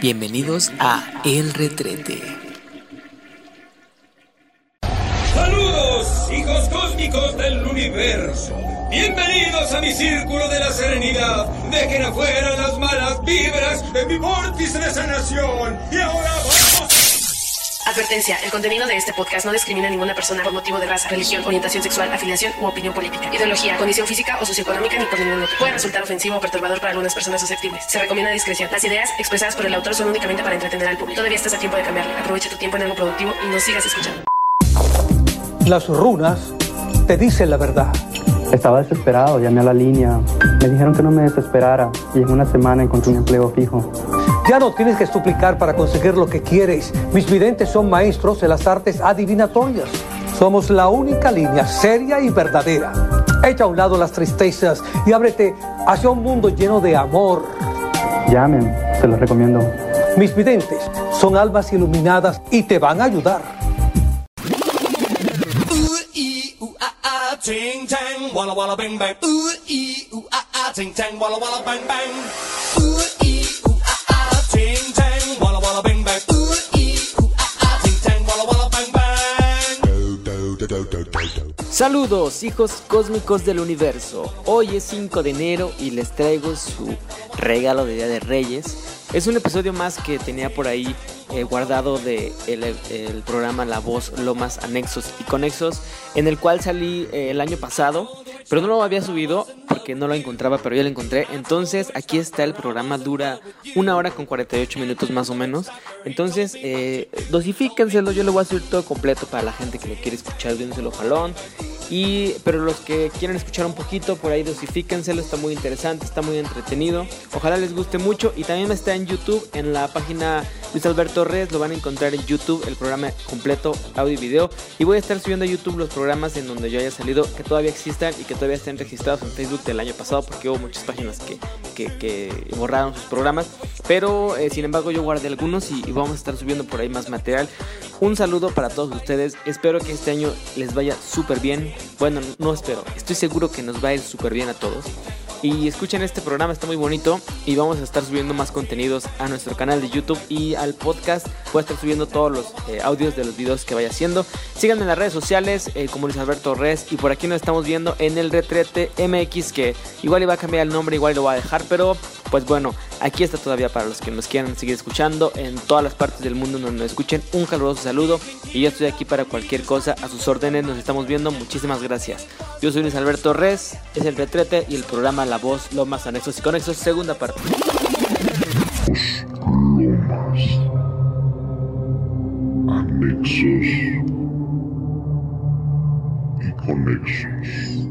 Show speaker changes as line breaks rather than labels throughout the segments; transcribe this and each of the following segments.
Bienvenidos a El Retrete.
Saludos, hijos cósmicos del universo. Bienvenidos a mi círculo de la serenidad. Dejen afuera las malas vibras de mi vórtice de sanación. Y ahora.
Advertencia, el contenido de este podcast no discrimina a ninguna persona por motivo de raza, religión, orientación sexual, afiliación u opinión política, ideología, condición física o socioeconómica ni por ningún otro. Puede resultar ofensivo o perturbador para algunas personas susceptibles. Se recomienda discreción. Las ideas expresadas por el autor son únicamente para entretener al público. Todavía estás a tiempo de cambiarle. Aprovecha tu tiempo en algo productivo y no sigas escuchando.
Las runas te dicen la verdad.
Estaba desesperado, llamé a la línea. Me dijeron que no me desesperara y en una semana encontré un empleo fijo.
Ya no tienes que suplicar para conseguir lo que quieres. Mis videntes son maestros de las artes adivinatorias. Somos la única línea seria y verdadera. Echa a un lado las tristezas y ábrete hacia un mundo lleno de amor.
Llamen, se los recomiendo.
Mis videntes son almas iluminadas y te van a ayudar.
Saludos, hijos cósmicos del universo. Hoy es 5 de enero y les traigo su regalo de Día de Reyes. Es un episodio más que tenía por ahí eh, guardado de programa La Voz, Lomas, Anexos y Conexos, en el cual salí eh, el año pasado, pero no lo había subido porque no lo encontraba, pero ya lo encontré. Entonces aquí está el programa, dura una hora con 48 minutos más o menos. Entonces, eh, dosifíquenselo, yo lo voy a subir todo completo para la gente que lo quiere escuchar de un solo jalón. Y, pero los que quieren escuchar un poquito, por ahí dosifíquenselo, está muy interesante, está muy entretenido. Ojalá les guste mucho y también está en YouTube, en la página Luis Alberto Reyes, lo van a encontrar en YouTube, el programa completo, audio y video. Y voy a estar subiendo a YouTube los programas en donde yo haya salido, que todavía existan y que todavía estén registrados en Facebook del año pasado, porque hubo muchas páginas que, que, borraron sus programas. Pero, eh, sin embargo, yo guardé algunos y, y vamos a estar subiendo por ahí más material. Un saludo para todos ustedes. Espero que este año les vaya súper bien. Bueno, no espero. Estoy seguro que nos va a ir súper bien a todos. Y escuchen este programa, está muy bonito. Y vamos a estar subiendo más contenidos a nuestro canal de YouTube y al podcast. Voy a estar subiendo todos los eh, audios de los videos que vaya haciendo. Síganme en las redes sociales, eh, como Luis Alberto Res. Y por aquí nos estamos viendo en el Retrete MX, que igual iba a cambiar el nombre, igual lo voy a dejar. Pero pues bueno, aquí está todavía para los que nos quieran seguir escuchando en todas las partes del mundo donde nos escuchen. Un caluroso saludo. Y yo estoy aquí para cualquier cosa, a sus órdenes. Nos estamos viendo. Muchísimas gracias. Yo soy Luis Alberto Res, es el Retrete y el programa La Voz, Lomas, Anexos y Conexos, segunda parte.
Lomas, anexos y conexos.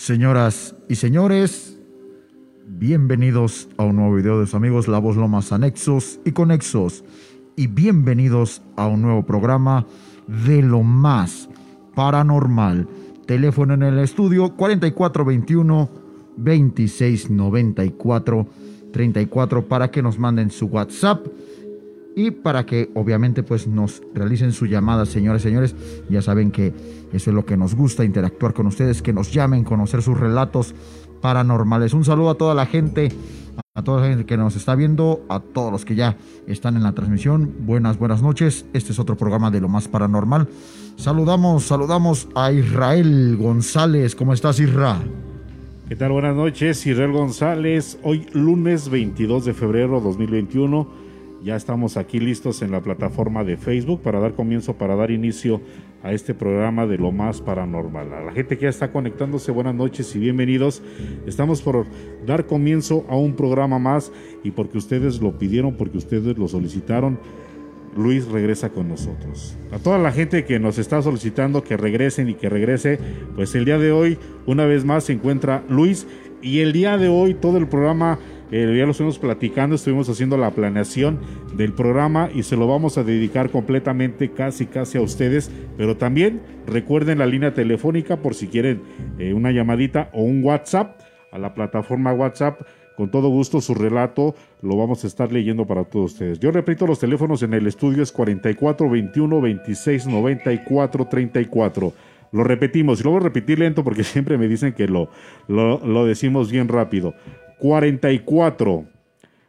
Señoras y señores, bienvenidos a un nuevo video de sus amigos La Voz Lomas Anexos y Conexos y bienvenidos a un nuevo programa de lo más paranormal. Teléfono en el estudio 4421 2694 34 para que nos manden su WhatsApp y para que obviamente pues nos realicen su llamada, señores, señores. Ya saben que eso es lo que nos gusta, interactuar con ustedes, que nos llamen, conocer sus relatos paranormales. Un saludo a toda la gente, a toda la gente que nos está viendo, a todos los que ya están en la transmisión. Buenas, buenas noches. Este es otro programa de lo más paranormal. Saludamos, saludamos a Israel González. ¿Cómo estás, Isra?
¿Qué tal? Buenas noches, Israel González. Hoy lunes 22 de febrero 2021. Ya estamos aquí listos en la plataforma de Facebook para dar comienzo, para dar inicio a este programa de lo más paranormal. A la gente que ya está conectándose, buenas noches y bienvenidos. Estamos por dar comienzo a un programa más y porque ustedes lo pidieron, porque ustedes lo solicitaron, Luis regresa con nosotros. A toda la gente que nos está solicitando que regresen y que regrese, pues el día de hoy, una vez más, se encuentra Luis. Y el día de hoy, todo el programa, eh, ya lo estuvimos platicando, estuvimos haciendo la planeación del programa y se lo vamos a dedicar completamente, casi, casi a ustedes. Pero también recuerden la línea telefónica por si quieren eh, una llamadita o un WhatsApp a la plataforma WhatsApp con todo gusto su relato lo vamos a estar leyendo para todos ustedes. Yo repito, los teléfonos en el estudio es 44 21 26 94 34. Lo repetimos y lo voy a repetir lento porque siempre me dicen que lo, lo, lo decimos bien rápido. 44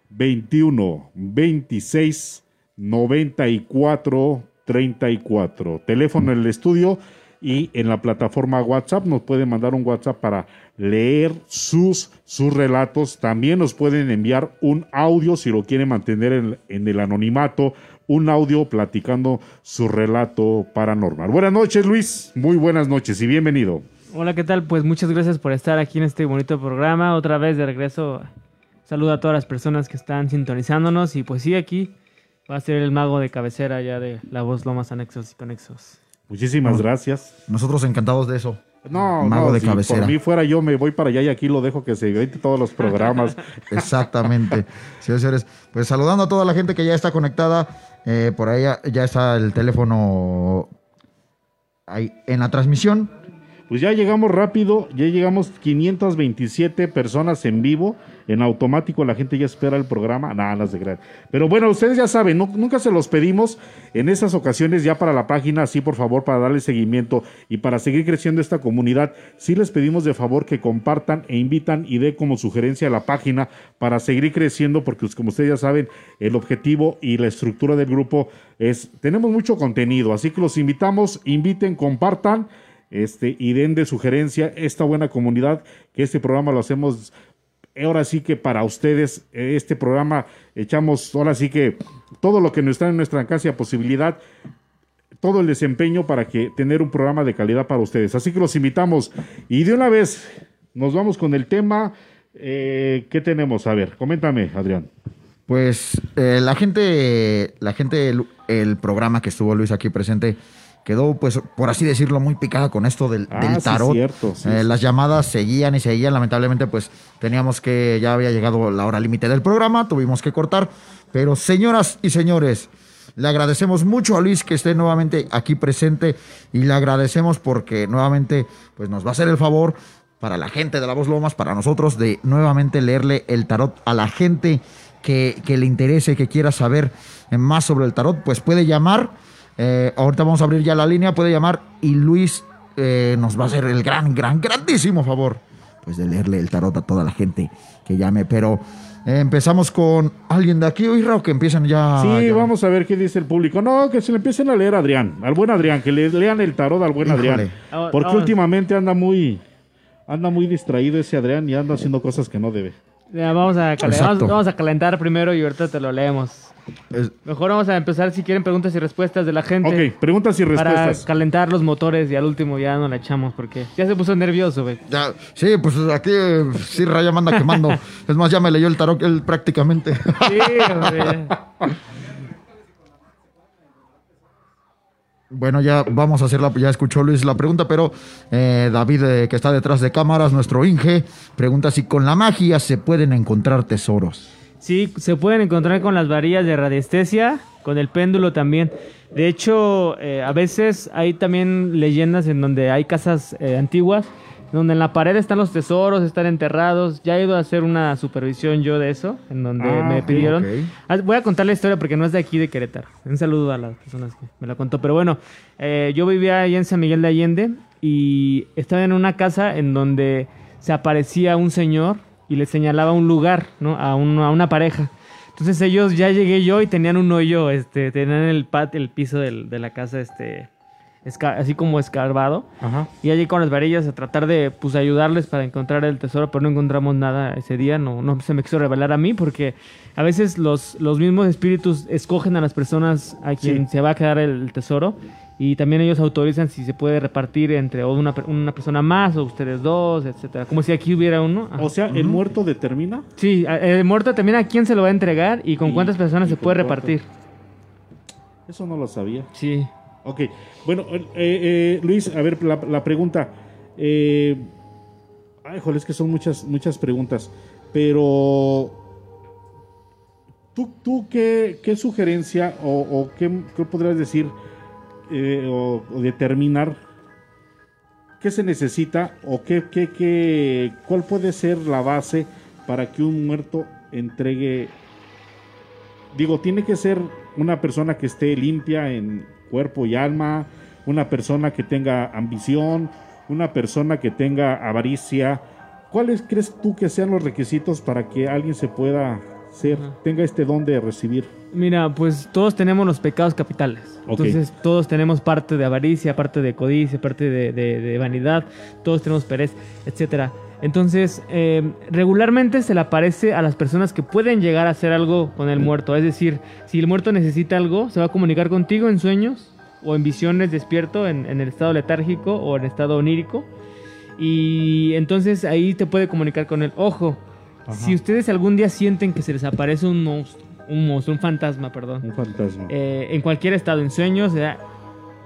21 26 94 34. Teléfono en el estudio y en la plataforma WhatsApp nos pueden mandar un WhatsApp para leer sus, sus relatos. También nos pueden enviar un audio si lo quieren mantener en, en el anonimato, un audio platicando su relato paranormal. Buenas noches Luis, muy buenas noches y bienvenido.
Hola, ¿qué tal? Pues muchas gracias por estar aquí en este bonito programa. Otra vez de regreso, saludo a todas las personas que están sintonizándonos. Y pues sí, aquí va a ser el mago de cabecera ya de la voz Lomas Anexos y Conexos.
Muchísimas gracias.
Nosotros encantados de eso.
No,
Mago
no,
de
si
cabecera.
por mí fuera yo me voy para allá y aquí lo dejo que se invente todos los programas.
Exactamente. Sí, señores. Pues saludando a toda la gente que ya está conectada. eh, por ahí ya, ya está el teléfono ahí en la transmisión.
Pues ya llegamos rápido, ya llegamos 527 personas en vivo, en automático la gente ya espera el programa, nada, no se crean. Pero bueno, ustedes ya saben, nu- nunca se los pedimos en esas ocasiones ya para la página, así por favor, para darle seguimiento y para seguir creciendo esta comunidad, sí les pedimos de favor que compartan e invitan y dé como sugerencia a la página para seguir creciendo, porque pues, como ustedes ya saben, el objetivo y la estructura del grupo es, tenemos mucho contenido, así que los invitamos, inviten, compartan este, y den de sugerencia esta buena comunidad, que este programa lo hacemos ahora sí que para ustedes, eh, este programa echamos ahora sí que todo lo que nos está en nuestra alcance a posibilidad, todo el desempeño para que tener un programa de calidad para ustedes. Así que los invitamos y de una vez nos vamos con el tema. Eh, ¿Qué tenemos? A ver, coméntame, Adrián.
Pues eh, la gente, la gente, el programa que estuvo Luis aquí presente, quedó, pues, por así decirlo, muy picada con esto del,
Ah,
del
sí,
tarot.
cierto, sí,
Eh,
sí.
Las llamadas seguían y seguían. Lamentablemente, pues, teníamos que, ya había llegado la hora límite del programa, tuvimos que cortar. Pero, señoras y señores, le agradecemos mucho a Luis que esté nuevamente aquí presente y le agradecemos porque nuevamente, pues, nos va a hacer el favor para la gente de la Voz Lomas, para nosotros, de nuevamente leerle el tarot a la gente que, que le interese, que quiera saber más sobre el tarot, pues puede llamar. Eh, ahorita vamos a abrir ya la línea, puede llamar y Luis eh, nos va a hacer el gran, gran, grandísimo favor, pues de leerle el tarot a toda la gente que llame. Pero eh, empezamos con alguien de aquí, Oye, o que empiecen ya.
Sí,
ya-
vamos a ver qué dice el público. No, que se le empiecen a leer a Adrián, al buen Adrián, que le lean el tarot al buen
Híjole.
Adrián.
Ah,
Porque
vamos.
últimamente anda muy, anda muy distraído ese Adrián y anda haciendo cosas que no debe.
Ya, vamos, a cal-
Exacto.
vamos, vamos a calentar primero y ahorita te lo leemos.
Es-
Mejor vamos a empezar si quieren preguntas y respuestas de la gente.
Ok, preguntas y
Para
respuestas.
calentar los motores y al último ya no la echamos porque ya se puso nervioso, güey.
ya- sí, pues aquí sí, Raya manda quemando. es más, ya me leyó el tarot él prácticamente.
Sí, güey.
Bueno, ya vamos a hacer la, ya escuchó Luis la pregunta, pero eh, David, eh, que está detrás de cámaras, nuestro Inge, pregunta si con la magia se pueden encontrar tesoros.
Sí, se pueden encontrar con las varillas de radiestesia, con el péndulo también. De hecho, eh, a veces hay también leyendas en donde hay casas eh, antiguas, donde en la pared están los tesoros, están enterrados. Ya he ido a hacer una supervisión yo de eso, en donde
Ah,
me pidieron. Ah, Voy a contar la historia porque no es de aquí, de Querétaro. Un saludo a las personas que me la contó. Pero bueno, eh, yo vivía ahí en San Miguel de Allende y estaba en una casa en donde se aparecía un señor y le señalaba un lugar, ¿no? A, un- a una pareja. Entonces ellos, ya llegué yo y tenían un hoyo, este, tenían el pat, el piso del- de la casa, este, así como escarbado.
Ajá.
Y allí con las varillas a tratar de pues ayudarles para encontrar el tesoro, pero no encontramos nada ese día, no, no se me quiso revelar a mí porque a veces los, los mismos espíritus escogen a las personas a quien se va a quedar el, tesoro y también ellos autorizan si se puede repartir entre o una, una persona más o ustedes dos, etcétera, como si aquí hubiera uno. Ajá.
O sea, el muerto determina.
Sí, a- el muerto también a quién se lo va a entregar y con
Y-
cuántas personas se puede repartir.
Eso no lo sabía.
Sí.
Ok, bueno, eh, eh, Luis, a ver, la, pregunta. Eh, ay, joder, es que son muchas, muchas preguntas. Pero, ¿tú, tú qué, qué sugerencia o, qué, qué podrías decir eh, o, o determinar qué se necesita o qué, qué, cuál puede ser la base para que un muerto entregue digo, tiene que ser una persona que esté limpia en cuerpo y alma, una persona que tenga ambición, una persona que tenga avaricia. ¿Cuáles crees tú que sean los requisitos para que alguien se pueda ser, tenga este don de recibir?
Mira, pues todos tenemos los pecados capitales. Entonces todos tenemos parte de avaricia, parte de codicia, parte de, de- de vanidad, todos tenemos pereza, etcétera. Entonces, eh, regularmente se le aparece a las personas que pueden llegar a hacer algo con el muerto. Es decir, si el muerto necesita algo, se va a comunicar contigo en sueños o en visiones despierto, en, en el estado letárgico o en estado onírico. Y entonces ahí te puede comunicar con él. Ojo, si ustedes algún día sienten que se les aparece un monstruo, un monstruo, un fantasma, perdón,
Un fantasma.
eh, en cualquier estado, en sueños,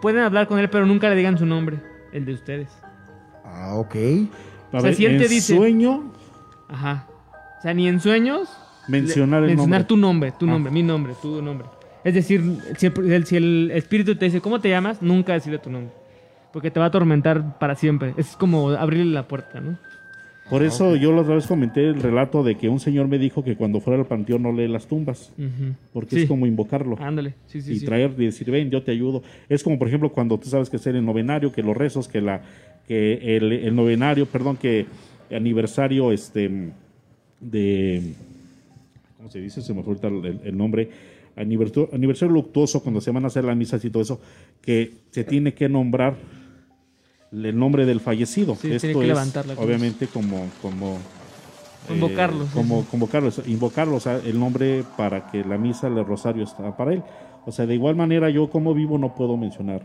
pueden hablar con él, pero nunca le digan su nombre, el de ustedes.
Ah, ok.
A
o sea,
ver,
si él
en
te dice-
sueño,
Ajá. O sea, ni en sueños
mencionar el
mencionar
nombre.
tu nombre, tu
Ah.
nombre, mi nombre, tu nombre. Es decir, si el, si el espíritu te dice, ¿cómo te llamas? Nunca decirle tu nombre. Porque te va a atormentar para siempre. Es como abrirle la puerta, ¿no?
Por eso yo la otra vez comenté el relato de que un señor me dijo que cuando fuera al panteón no lee las tumbas,
Ujú.
porque
Sí.
es como invocarlo.
Ándale, sí, sí,
y
sí.
traer y decir, ven, yo te ayudo. Es como, por ejemplo, cuando tú sabes que hacer el novenario, que los rezos, que la que el, el novenario, perdón, que aniversario este de ¿cómo se dice? Se me fue el, el nombre. Aniversario, aniversario luctuoso, cuando se van a hacer las misas y todo eso, que se tiene que nombrar el nombre del fallecido.
Sí,
Esto
que
es, obviamente, como, como
Invocarlo,
eh, como
sí.
convocarlo, o sea, invocarlo, o sea, el nombre para que la misa, el rosario está para él. O sea, de igual manera yo como vivo no puedo mencionar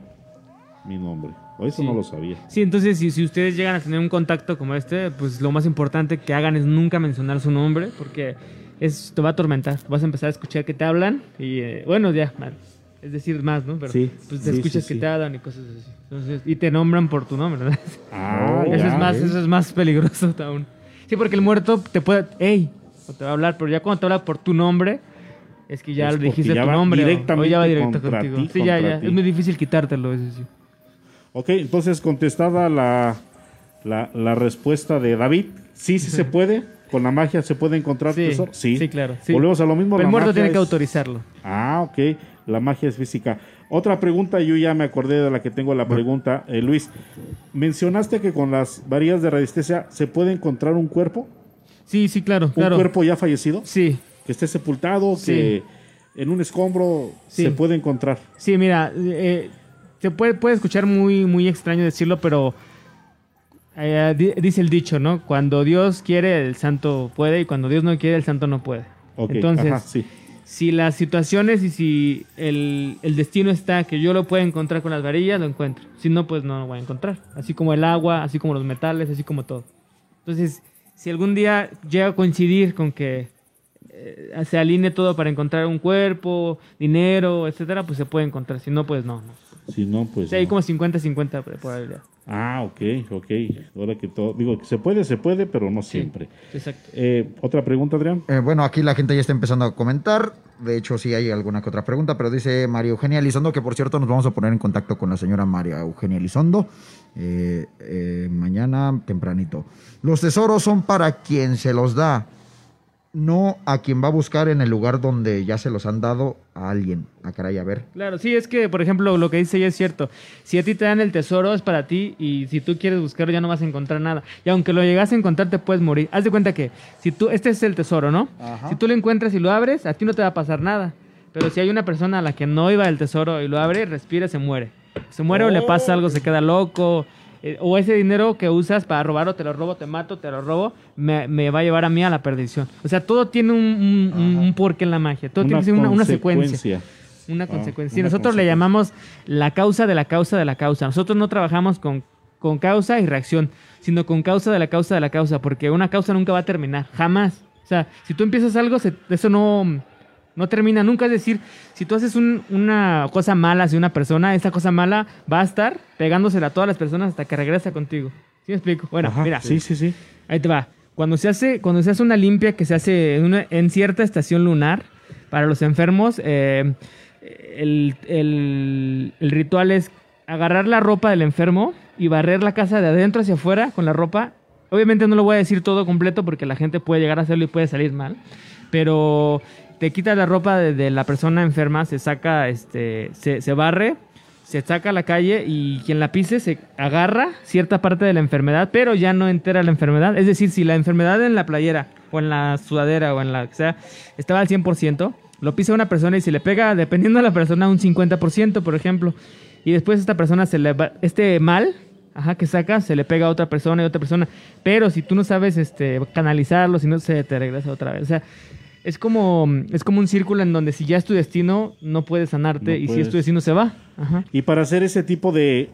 mi nombre. O eso
Sí.
no lo sabía.
Sí, entonces si, si ustedes llegan a tener un contacto como este, pues lo más importante que hagan es nunca mencionar su nombre, porque es, te va a atormentar. Vas a empezar a escuchar que te hablan y, eh, bueno, ya. Es decir, más, ¿no? Pero
Sí,
pues te
sí,
escuchas
sí,
que
sí.
te hablan y cosas así. Entonces, y te nombran por tu nombre, ¿no?
Ah,
eso,
ya,
es más,
¿ves?
eso es más peligroso aún. Sí, porque el muerto te puede, hey, o te va a hablar, pero ya cuando te habla por tu nombre, es que ya
Es
le dijiste
ya
tu nombre.
directamente
o ya va directo contigo.
ti,
sí, ya, ya.
ti.
Es muy difícil quitártelo, eso sí.
Ok, entonces contestada la, la, la respuesta de David, sí, sí se puede. Con la magia se puede encontrar
Sí,
tesoro. Sí,
sí, claro, sí.
Volvemos a lo mismo.
Pero el muerto tiene que
es-
autorizarlo.
Ah, ok. La magia es física. Otra pregunta, yo ya me acordé de la que tengo la pregunta. Eh, Luis, mencionaste que con las varillas de resistencia se puede encontrar un cuerpo,
Sí, sí, claro,
un
claro.
cuerpo ya fallecido,
Sí,
que esté sepultado, que en un escombro
Sí.
se puede encontrar.
sí, mira, eh, se puede, puede escuchar muy, muy extraño decirlo, pero eh, di- dice el dicho, ¿no? Cuando Dios quiere, el santo puede, y cuando Dios no quiere, el santo no puede.
Ok,
Entonces,
ajá, sí.
Si las situaciones y si el, el destino está que yo lo pueda encontrar con las varillas, lo encuentro. Si no, pues no lo voy a encontrar. Así como el agua, así como los metales, así como todo. Entonces, si algún día llega a coincidir con que eh, se alinee todo para encontrar un cuerpo, dinero, etcétera, pues se puede encontrar. Si no, pues no. no.
Si no, pues.
Sea, hay
no.
como 50-50 de probabilidad.
Ah, ok, ok. Ahora que todo. Digo, que se puede, se puede, pero no siempre.
Exacto.
Eh, Otra pregunta, Adrián.
Eh, bueno, aquí la gente ya está empezando a comentar. De hecho, sí hay alguna que otra pregunta, pero dice María Eugenia Elizondo, que por cierto nos vamos a poner en contacto con la señora María Eugenia Elizondo eh, eh, mañana tempranito. Los tesoros son para quien se los da. No a quien va a buscar en el lugar donde ya se los han dado a alguien. A caray, a ver.
Claro, sí, es que, por ejemplo, lo que dice ella es cierto. Si a ti te dan el tesoro, es para ti, y si tú quieres buscarlo, ya no vas a encontrar nada. Y aunque lo llegas a encontrar, te puedes morir. Haz de cuenta que, si tú, este es el tesoro, ¿no? Si tú lo encuentras y lo abres, a ti no te va a pasar nada. Pero si hay una persona a la que no iba el tesoro y lo abre, respira, se muere. Se muere o le pasa algo, se queda loco. Eh, o ese dinero que usas para robarlo, te lo robo, te mato, te lo robo, me, me va a llevar a mí a la perdición. O sea, todo tiene un, un- porqué en la magia. Todo tiene una, una secuencia. Una
Ah,
consecuencia. Sí,
una
nosotros le llamamos la causa de la causa de la causa. Nosotros no trabajamos con, con causa y reacción, sino con causa de la causa de la causa, porque una causa nunca va a terminar, jamás. O sea, si tú empiezas algo, se- eso no, no termina nunca. Es decir, si tú haces un- una cosa mala hacia una persona, esa cosa mala va a estar pegándosela a todas las personas hasta que regresa contigo. ¿Sí me explico? Bueno,
Ajá,
mira.
Sí, sí, sí.
Ahí te va. Cuando se hace, cuando se hace una limpia que se hace en, una- en cierta estación lunar para los enfermos, eh, el, el- el ritual es agarrar la ropa del enfermo y barrer la casa de adentro hacia afuera con la ropa. Obviamente no lo voy a decir todo completo porque la gente puede llegar a hacerlo y puede salir mal. Pero te quitas la ropa de, la persona enferma, se saca, este, se, barre, se saca a la calle y quien la pise se agarra cierta parte de la enfermedad, pero ya no entera la enfermedad. Es decir, si la enfermedad en la playera o en la sudadera o en la que sea estaba al 100%, lo pisa una persona y se le pega, dependiendo de la persona, un 50%, por ejemplo. Y después esta persona se le va, este mal, ajá, que saca, se le pega a otra persona y otra persona. Pero si tú no sabes este, canalizarlo, si no se te regresa otra vez. O sea, es como, es como un círculo en donde si ya es tu destino, no puedes sanarte.
No
y si es tu destino, se va. Ajá.
Y para hacer ese tipo de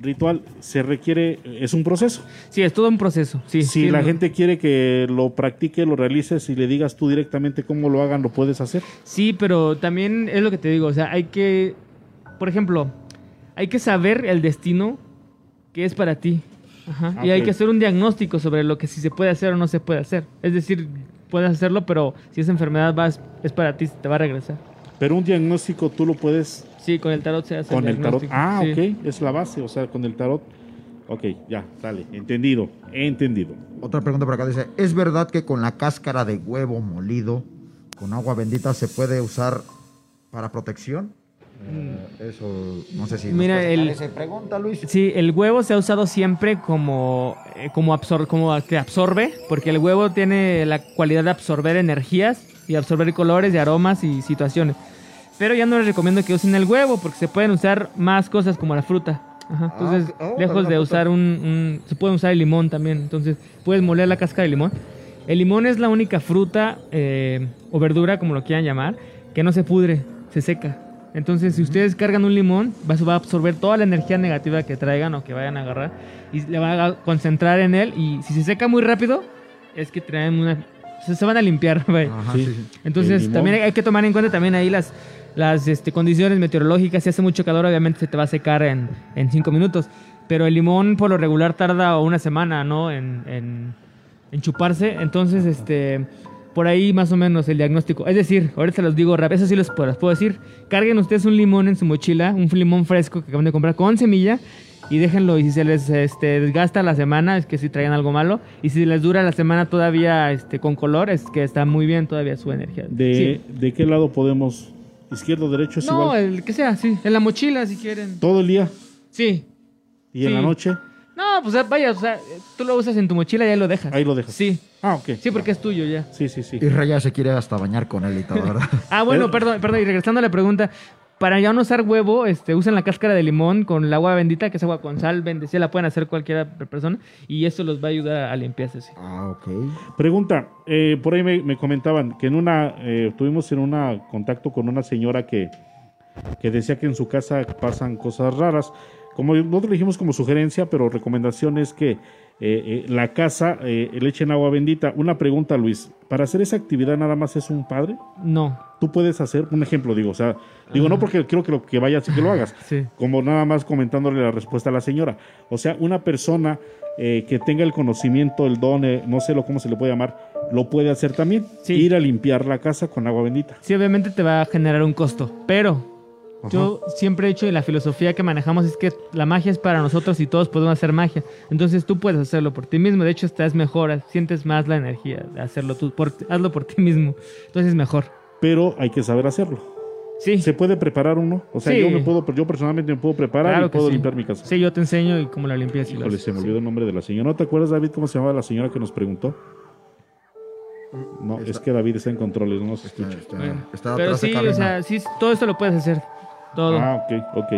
ritual se requiere, es un proceso.
Sí, es todo un proceso. Sí,
si
sí,
la
no-
gente quiere que lo practique, lo realices y le digas tú directamente cómo lo hagan, lo puedes hacer.
Sí, pero también es lo que te digo, o sea, hay que, por ejemplo, hay que saber el destino que es para ti. Ajá. Y hay que hacer un diagnóstico sobre lo que si se puede hacer o no se puede hacer. Es decir, puedes hacerlo, pero si esa enfermedad va, es para ti, te va a regresar.
Pero un diagnóstico tú lo puedes
Sí, con el tarot se hace
con el tarot. Ah,
Sí.
ok, es la base, o sea, con el tarot. Ok, ya, sale, entendido, entendido.
Otra pregunta por acá dice, ¿es verdad que con la cáscara de huevo molido con agua bendita se puede usar para protección? Eh, eso, no sé si...
Mira, el-
esa pregunta, Luis.
Sí, el huevo se ha usado siempre como, eh, como, absor- como que absorbe, porque el huevo tiene la cualidad de absorber energías y absorber colores y aromas y situaciones. Pero ya no les recomiendo que usen el huevo porque se pueden usar más cosas como la fruta. Ajá, Entonces.
Oh,
lejos de usar un, un- Se puede usar el limón también. Entonces, puedes moler la cáscara de limón. El limón es la única fruta eh, o verdura, como lo quieran llamar, que no se pudre, se seca. Entonces, si ustedes cargan un limón, va, a absorber toda la energía negativa que traigan o que vayan a agarrar y le van a concentrar en él. Y si se seca muy rápido, es que traen una. Se, se van a limpiar.
Ajá,
Sí.
Entonces, también hay que tomar en cuenta también ahí las, las este, condiciones meteorológicas. Si hace mucho calor, obviamente se te va a secar en, en cinco minutos. Pero el limón, por lo regular, tarda una semana, ¿no? En, en, en chuparse. Entonces, este, por ahí más o menos el diagnóstico. Es decir, ahorita se los digo rápido, eso sí los puedo, decir. Carguen ustedes un limón en su mochila, un limón fresco que acaban de comprar con semilla. Y déjenlo, y si se les este, desgasta la semana, es que si traen algo malo. Y si les dura la semana todavía este, con color, es que está muy bien todavía su energía.
¿De,
Sí.
¿De qué lado podemos? ¿Izquierdo, derecho? Es
No,
igual.
el que sea, sí. En la mochila, si quieren.
Todo el día
Sí.
y en la noche.
No, pues vaya, o sea, tú lo usas en tu mochila y ahí lo dejas.
Ahí lo dejas.
Sí.
Ah, ok.
Sí, porque es tuyo ya.
Sí, sí, sí.
Y Raya se quiere hasta bañar con él y todo, ¿verdad?
Ah, bueno,
Eh.
perdón, perdón. Y regresando a la pregunta, para ya no usar huevo, este, usan la cáscara de limón con el agua bendita, que es agua con sal, bendecida, la pueden hacer cualquier persona, y eso los va a ayudar a limpiarse. sí.
ah, ok.
Pregunta, eh, por ahí me, me comentaban que en una, eh, tuvimos en una contacto con una señora que, que decía que en su casa pasan cosas raras. Como nosotros dijimos como sugerencia, pero recomendación es que eh, eh, la casa eh, le echen agua bendita. Una pregunta, Luis, ¿para hacer esa actividad nada más es un padre?
No.
Tú puedes hacer, un ejemplo, digo, o sea, digo, no porque quiero que, lo, que vayas y que lo hagas,
Sí.
como nada más comentándole la respuesta a la señora. O sea, una persona eh, que tenga el conocimiento, el don, no sé lo cómo se le puede llamar, lo puede hacer también.
Sí.
Ir a limpiar la casa con agua bendita.
Sí, obviamente te va a generar un costo, pero Yo siempre he dicho y la filosofía que manejamos es que la magia es para nosotros y todos podemos hacer magia. Entonces tú puedes hacerlo por ti mismo. De hecho, estás mejor, sientes más la energía de hacerlo tú. Por, hazlo por ti mismo. Entonces es mejor.
Pero hay que saber hacerlo.
Sí.
¿Se puede preparar uno? O sea,
Sí.
yo me puedo, yo personalmente me puedo preparar
Claro
y puedo
sí.
limpiar mi casa.
Sí, yo te enseño y cómo la limpias.
Híjole, se me olvidó el nombre de la señora. ¿No te acuerdas, David, cómo se llamaba la señora que nos preguntó? No, es que David está en controles, no se escucha.
Bueno,
Está
pero
atrás de
sí, o sea, sí, todo esto lo puedes hacer. Todo.
Ah, ok, ok.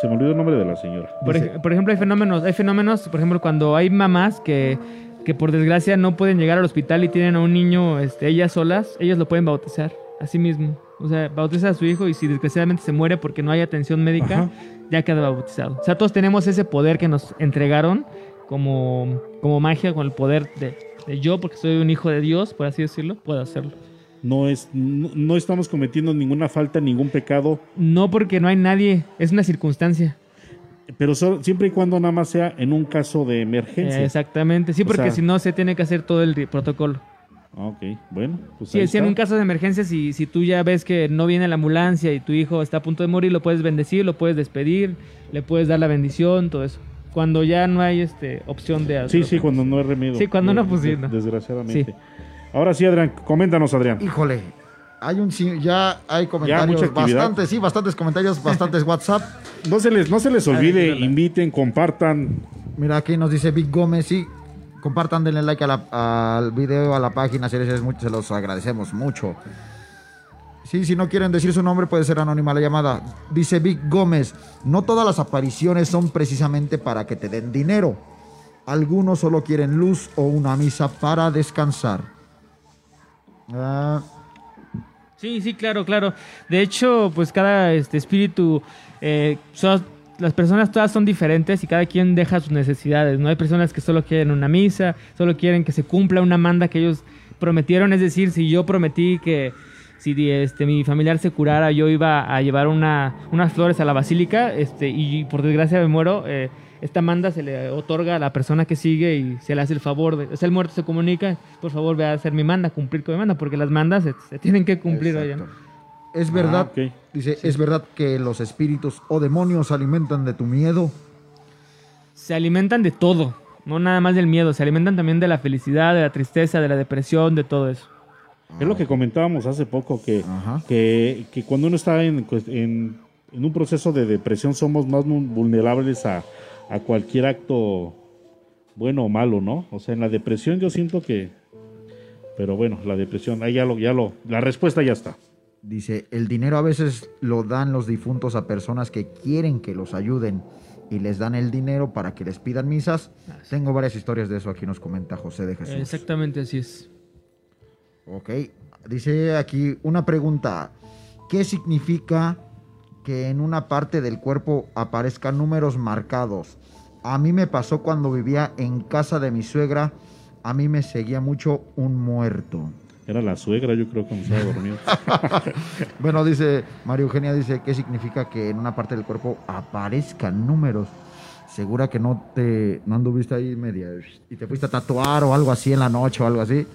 Se me olvidó el nombre de la señora.
Por,
Dice-
ej- por ejemplo, hay fenómenos, hay fenómenos, por ejemplo, cuando hay mamás que, que por desgracia no pueden llegar al hospital y tienen a un niño, este, ellas solas, ellas lo pueden bautizar a sí mismo. O sea, bautiza a su hijo y si desgraciadamente se muere porque no hay atención médica,
Ajá.
ya queda bautizado. O sea, todos tenemos ese poder que nos entregaron como, como magia, con el poder de, de yo, porque soy un hijo de Dios, por así decirlo, puedo hacerlo.
No, es, no, no estamos cometiendo ninguna falta, ningún pecado,
No porque no hay nadie, es una circunstancia.
pero solo- siempre y cuando nada más sea en un caso de emergencia.
Exactamente, sí,
O
porque
sea-
si no se tiene que hacer todo el protocolo.
Ah, ok, bueno. Pues
Sí, sí, en un caso de emergencia, si, si tú ya ves que no viene la ambulancia y tu hijo está a punto de morir, lo puedes bendecir, lo puedes despedir, le puedes dar la bendición, todo eso. Cuando ya no hay este opción de
Sí, sí, cuando no hay remedio.
Sí, cuando no, pues sí,
De-
no.
Desgraciadamente.
Sí.
Ahora sí, Adrián, coméntanos, Adrián.
Híjole, hay un ya hay comentarios
actividad.
bastantes, sí, bastantes comentarios, bastantes WhatsApp.
No se les, no se les olvide,
Ay,
inviten, compartan.
Mira, aquí nos dice Vic Gómez, sí. Compartan, denle like a la- al video, a la página, si les se los agradecemos mucho. Sí, si no quieren decir su nombre, puede ser anónima la llamada. Dice Vic Gómez, no todas las apariciones son precisamente para que te den dinero. Algunos solo quieren luz o una misa para descansar. Ah,
Sí, sí, claro, claro. De hecho, pues cada este espíritu, eh, las personas todas son diferentes y cada quien deja sus necesidades. No hay personas que solo quieren una misa, solo quieren que se cumpla una manda que ellos prometieron. Es decir, si yo prometí que si este mi familiar se curara, yo iba a llevar una, unas flores a la basílica, este, y por desgracia me muero. eh, esta manda se le otorga a la persona que sigue y se le hace el favor de, o sea, el muerto se comunica, por favor, ve a hacer mi manda, cumplir con mi manda, porque las mandas se, se tienen que cumplir oye, ¿no?
es verdad,
Ah, ok.
dice, es verdad que los espíritus o demonios se alimentan de tu miedo.
se alimentan de todo, no nada más del miedo, se alimentan también de la felicidad, de la tristeza, de la depresión, de todo eso.
Es lo que comentábamos hace poco, que, que, que cuando uno está en, cues- en, en un proceso de depresión somos más vulnerables a, a cualquier acto bueno o malo, ¿no? O sea, en la depresión yo siento que... Pero bueno, la depresión, ahí ya lo, ya lo, la respuesta ya está.
Dice, el dinero a veces lo dan los difuntos a personas que quieren que los ayuden y les dan el dinero para que les pidan misas. Tengo varias historias de eso, aquí nos comenta José de Jesús.
Exactamente así es.
Ok, dice aquí una pregunta. ¿Qué significa que en una parte del cuerpo aparezcan números marcados? A mí me pasó cuando vivía en casa de mi suegra. A mí me seguía mucho un muerto.
Era la suegra, yo creo, cuando estaba dormido.
Bueno, dice María Eugenia, dice, ¿qué significa que en una parte del cuerpo aparezcan números? Segura que no te no anduviste ahí media y te fuiste a tatuar o algo así en la noche o algo así.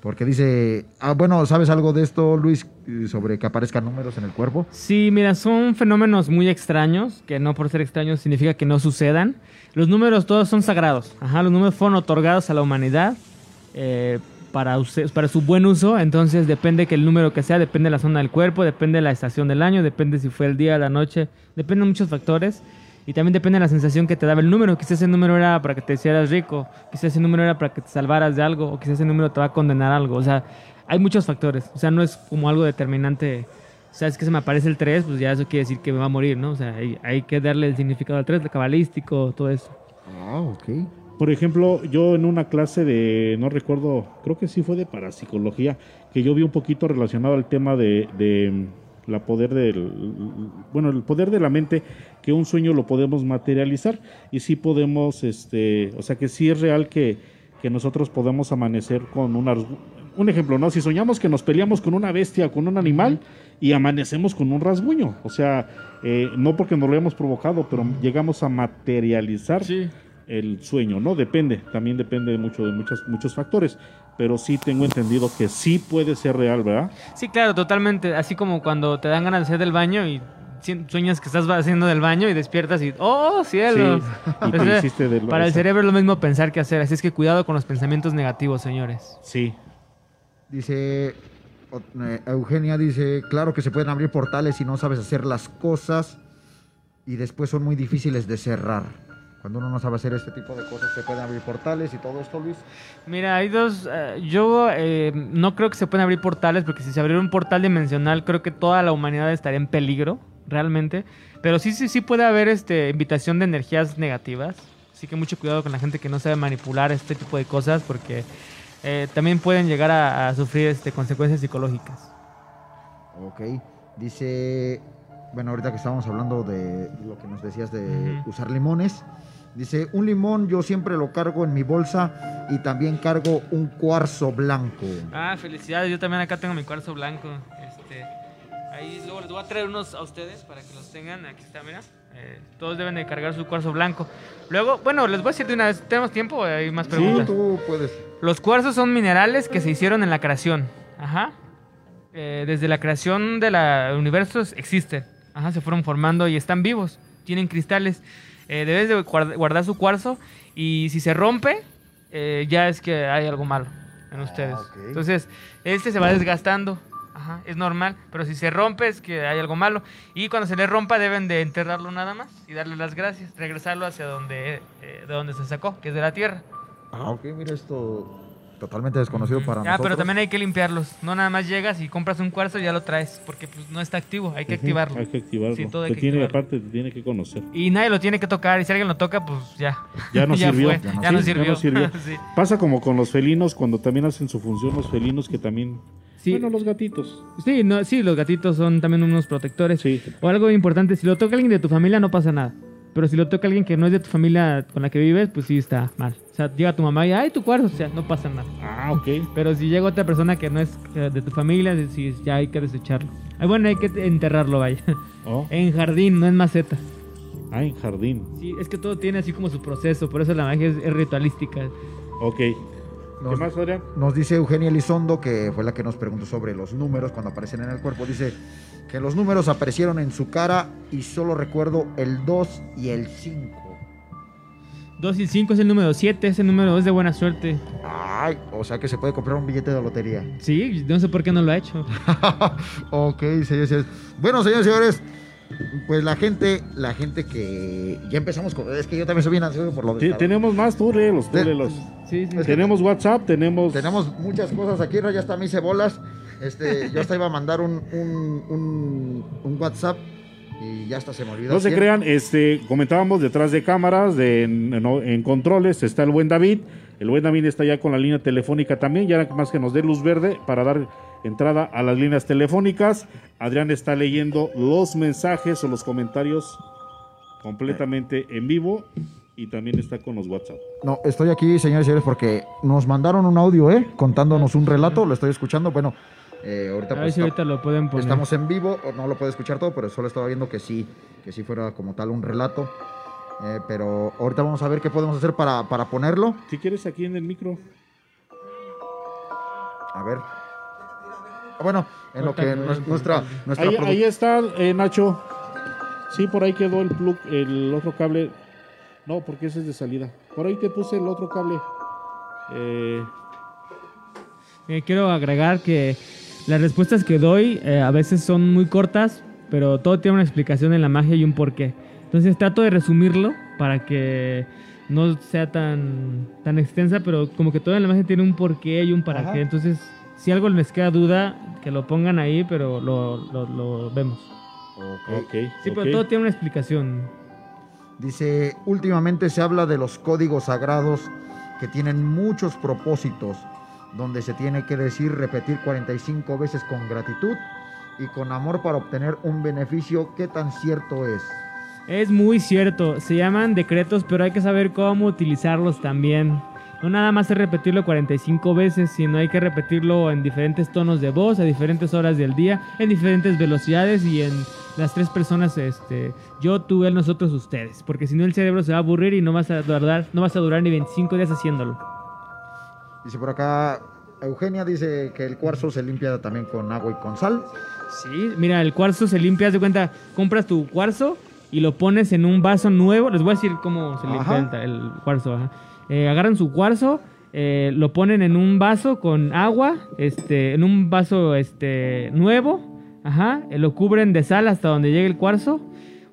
Porque dice, ah, bueno, ¿sabes algo de esto, Luis, sobre que aparezcan números en el cuerpo?
Sí, mira, son fenómenos muy extraños, que no por ser extraños significa que no sucedan. Los números todos son sagrados. Ajá, los números fueron otorgados a la humanidad eh, para, para su buen uso. Entonces depende que el número que sea, depende de la zona del cuerpo, depende de la estación del año, depende si fue el día, la noche, depende de muchos factores. Y también depende de la sensación que te daba el número. Quizás ese número era para que te hicieras rico, quizás ese número era para que te salvaras de algo, o quizás ese número te va a condenar a algo. O sea, hay muchos factores. O sea, no es como algo determinante. Sabes que se me aparece el 3, pues ya eso quiere decir que me va a morir, ¿no? O sea, hay, hay que darle el significado al 3, el cabalístico, todo eso.
Ah, ok.
Por ejemplo, yo en una clase de, no recuerdo, creo que sí fue de parapsicología, que yo vi un poquito relacionado al tema de, de la poder del, bueno, el poder de la mente, que un sueño lo podemos materializar y sí podemos, este, o sea que sí es real que, que nosotros podemos amanecer con una, un ejemplo, ¿no? Si soñamos que nos peleamos con una bestia o con un animal y amanecemos con un rasguño, o sea, eh, no porque nos lo hayamos provocado, pero llegamos a materializar el sueño, ¿no? Depende, también depende mucho de muchos, muchos factores, pero sí tengo entendido que sí puede ser real, ¿verdad?
Sí, claro, totalmente. Así como cuando te dan ganas de hacer del baño y sueñas que estás haciendo del baño y despiertas y ¡oh, cielos!
Sí, y te
Entonces,
hiciste del-
para el cerebro es lo mismo pensar que hacer, así es que cuidado con los pensamientos negativos, señores.
Sí.
Dice eh, Eugenia dice, claro que se pueden abrir portales si no sabes hacer las cosas y después son muy difíciles de cerrar. Cuando uno no sabe hacer este tipo de cosas se pueden abrir portales y todo esto, Luis.
Mira, hay dos. eh, yo eh, no creo que se puedan abrir portales, porque si se abriera un portal dimensional, creo que toda la humanidad estaría en peligro, realmente. Pero sí, sí, sí puede haber este, invitación de energías negativas. Así que mucho cuidado con la gente que no sabe manipular este tipo de cosas, porque eh, también pueden llegar a, a sufrir este, consecuencias psicológicas.
Ok. Dice, bueno, ahorita que estábamos hablando de lo que nos decías de usar limones. Dice, un limón yo siempre lo cargo en mi bolsa y también cargo un cuarzo blanco.
Ah, felicidades. Yo también acá tengo mi cuarzo blanco. Este, ahí luego les voy a traer unos a ustedes para que los tengan. Aquí está, mira. Eh, todos deben de cargar su cuarzo blanco. Luego, bueno, les voy a decir de una vez. ¿Tenemos tiempo hay más preguntas?
Sí, tú puedes.
Los cuarzos son minerales que se hicieron en la creación. Ajá. Eh, desde la creación del universo existen. Ajá, se fueron formando y están vivos. Tienen cristales. Eh, debes de guard- guardar su cuarzo y si se rompe, eh, ya es que hay algo malo en ustedes.
ok.
Entonces, este se va desgastando. Ajá, es normal. Pero si se rompe es que hay algo malo. Y cuando se le rompa deben de enterrarlo nada más y darle las gracias. Regresarlo hacia donde, eh, de donde se sacó, que es de la tierra.
Ah, ok, mira esto totalmente desconocido para
Ah,
nosotros.
pero también hay que limpiarlos. No nada más llegas y compras un cuarzo y ya lo traes, porque pues, no está activo. Hay que activarlo.
Hay que activarlo.
Sí, todo hay
Te
que
tiene,
activarlo.
aparte, te tiene que conocer.
Y nadie lo tiene que tocar. Y si alguien lo toca, pues ya.
Ya no sirvió.
Ya, no, sirvió.
sirvió.
Sí.
Pasa como con los felinos, cuando también hacen su función los felinos que también...
Sí.
Bueno, los gatitos.
Sí, no, sí, los gatitos son también unos protectores.
Sí.
O algo importante, si lo toca alguien de tu familia no pasa nada. Pero si lo toca alguien que no es de tu familia con la que vives, pues sí está mal. O sea, llega tu mamá y, ay, tu cuarzo, o sea, no pasa nada.
Ah, ok.
Pero si llega otra persona que no es eh, de tu familia, sí, ya hay que desecharlo. Ah, bueno, hay que enterrarlo, vaya.
Oh.
En jardín, no en maceta.
Ah, en jardín.
Sí, es que todo tiene así como su proceso, por eso la magia es, es ritualística.
Ok. ¿Qué más, Adrián?
nos dice Eugenia Elizondo, que fue la que nos preguntó sobre los números cuando aparecen en el cuerpo. Dice que los números aparecieron en su cara y solo recuerdo el 2 y el 5.
2 y 5 es el número 7, ese número es de buena suerte.
Ay, o sea que se puede comprar un billete de lotería.
Sí, no sé por qué no lo ha hecho.
ok, señores, y señores. Bueno, señores y señores, pues la gente, la gente que ya empezamos con. Es que yo también soy bien ansioso por lo de.
Te- tenemos más, tú léelos, tú léelos.
Sí, sí.
Tenemos WhatsApp, tenemos...
Tenemos muchas cosas aquí, ¿no? ya hasta me hice bolas. Este, yo hasta iba a mandar un, un, un, un WhatsApp y ya hasta se me olvidó.
No se crean, este, comentábamos detrás de cámaras, de, en, en- en controles, está el buen David. El buen David está ya con la línea telefónica también, ya más que nos dé luz verde para dar entrada a las líneas telefónicas. Adrián está leyendo los mensajes o los comentarios completamente en vivo y también está con los WhatsApp.
No, estoy aquí, señores y señores, porque nos mandaron un audio, ¿eh? Contándonos un relato, lo estoy escuchando. Bueno, eh, ahorita
A ver
pues,
si ahorita lo pueden poner.
estamos en vivo, o no lo puede escuchar todo, pero solo estaba viendo que sí, que sí fuera como tal un relato. Eh, pero ahorita vamos a ver qué podemos hacer para, para ponerlo.
Si quieres aquí en el micro.
A ver. Ah, Bueno, en lo que nuestra, nuestra
Ahí, está, eh, Nacho. Sí, por ahí quedó el plug, el otro cable. No, porque ese es de salida. Por ahí te puse el otro cable. Eh,
Eh, quiero agregar que las respuestas que doy eh, a veces son muy cortas, pero todo tiene una explicación en la magia y un porqué. Entonces trato de resumirlo para que no sea tan, tan extensa, pero como que todo en la magia tiene un porqué y un para
Ajá.
qué. Entonces, si algo les queda duda, que lo pongan ahí, pero lo, lo- lo vemos.
ok.
Sí,
ok.
pero todo tiene una explicación.
Dice, últimamente se habla de los códigos sagrados que tienen muchos propósitos, donde se tiene que decir, repetir 45 veces con gratitud y con amor para obtener un beneficio. ¿Qué tan cierto es?
Es muy cierto, se llaman decretos, pero hay que saber cómo utilizarlos también. No nada más es repetirlo 45 veces, sino hay que repetirlo en diferentes tonos de voz, a diferentes horas del día, en diferentes velocidades y en las tres personas, este, yo, tú, él, nosotros, ustedes. Porque si no el cerebro se va a aburrir y no vas a durar, no vas a durar ni 25 días haciéndolo.
Dice por acá, Eugenia dice que el cuarzo se limpia también con agua y con sal.
Sí, mira, el cuarzo se limpia, haz de cuenta, compras tu cuarzo y lo pones en un vaso nuevo. Les voy a decir cómo se limpia el, cuarzo. ajá. Eh, agarran su cuarzo, eh, lo ponen en un vaso con agua, este, en un vaso este, nuevo, ajá, eh, lo cubren de sal hasta donde llegue el cuarzo.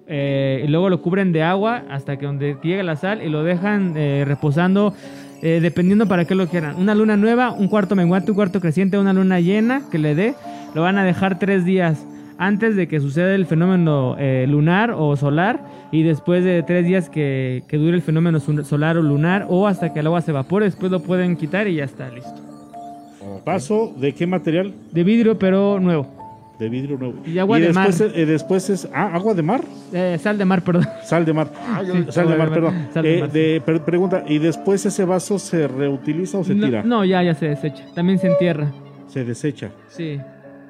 y luego lo cubren de agua hasta que donde llegue la sal y lo dejan reposando eh, dependiendo para qué lo quieran. Una luna nueva, un cuarto menguante, un cuarto creciente, una luna llena que le dé, lo van a dejar tres días antes de que suceda el fenómeno eh, lunar o solar y después de tres días que, que dure el fenómeno solar o lunar o hasta que el agua se evapore, después lo pueden quitar y ya está listo.
Vaso, ¿de qué material?
De vidrio pero nuevo.
De vidrio nuevo.
Y agua de
después,
mar.
eh, después es. Ah, agua de mar.
Eh, sal de mar, perdón.
Sal de mar.
Sí,
Sal de mar, perdón.
De
Eh,
mar,
de- pregunta, ¿y después ese vaso se reutiliza o se
no,
tira?
no, ya, ya se desecha. También se entierra.
Se desecha.
Sí.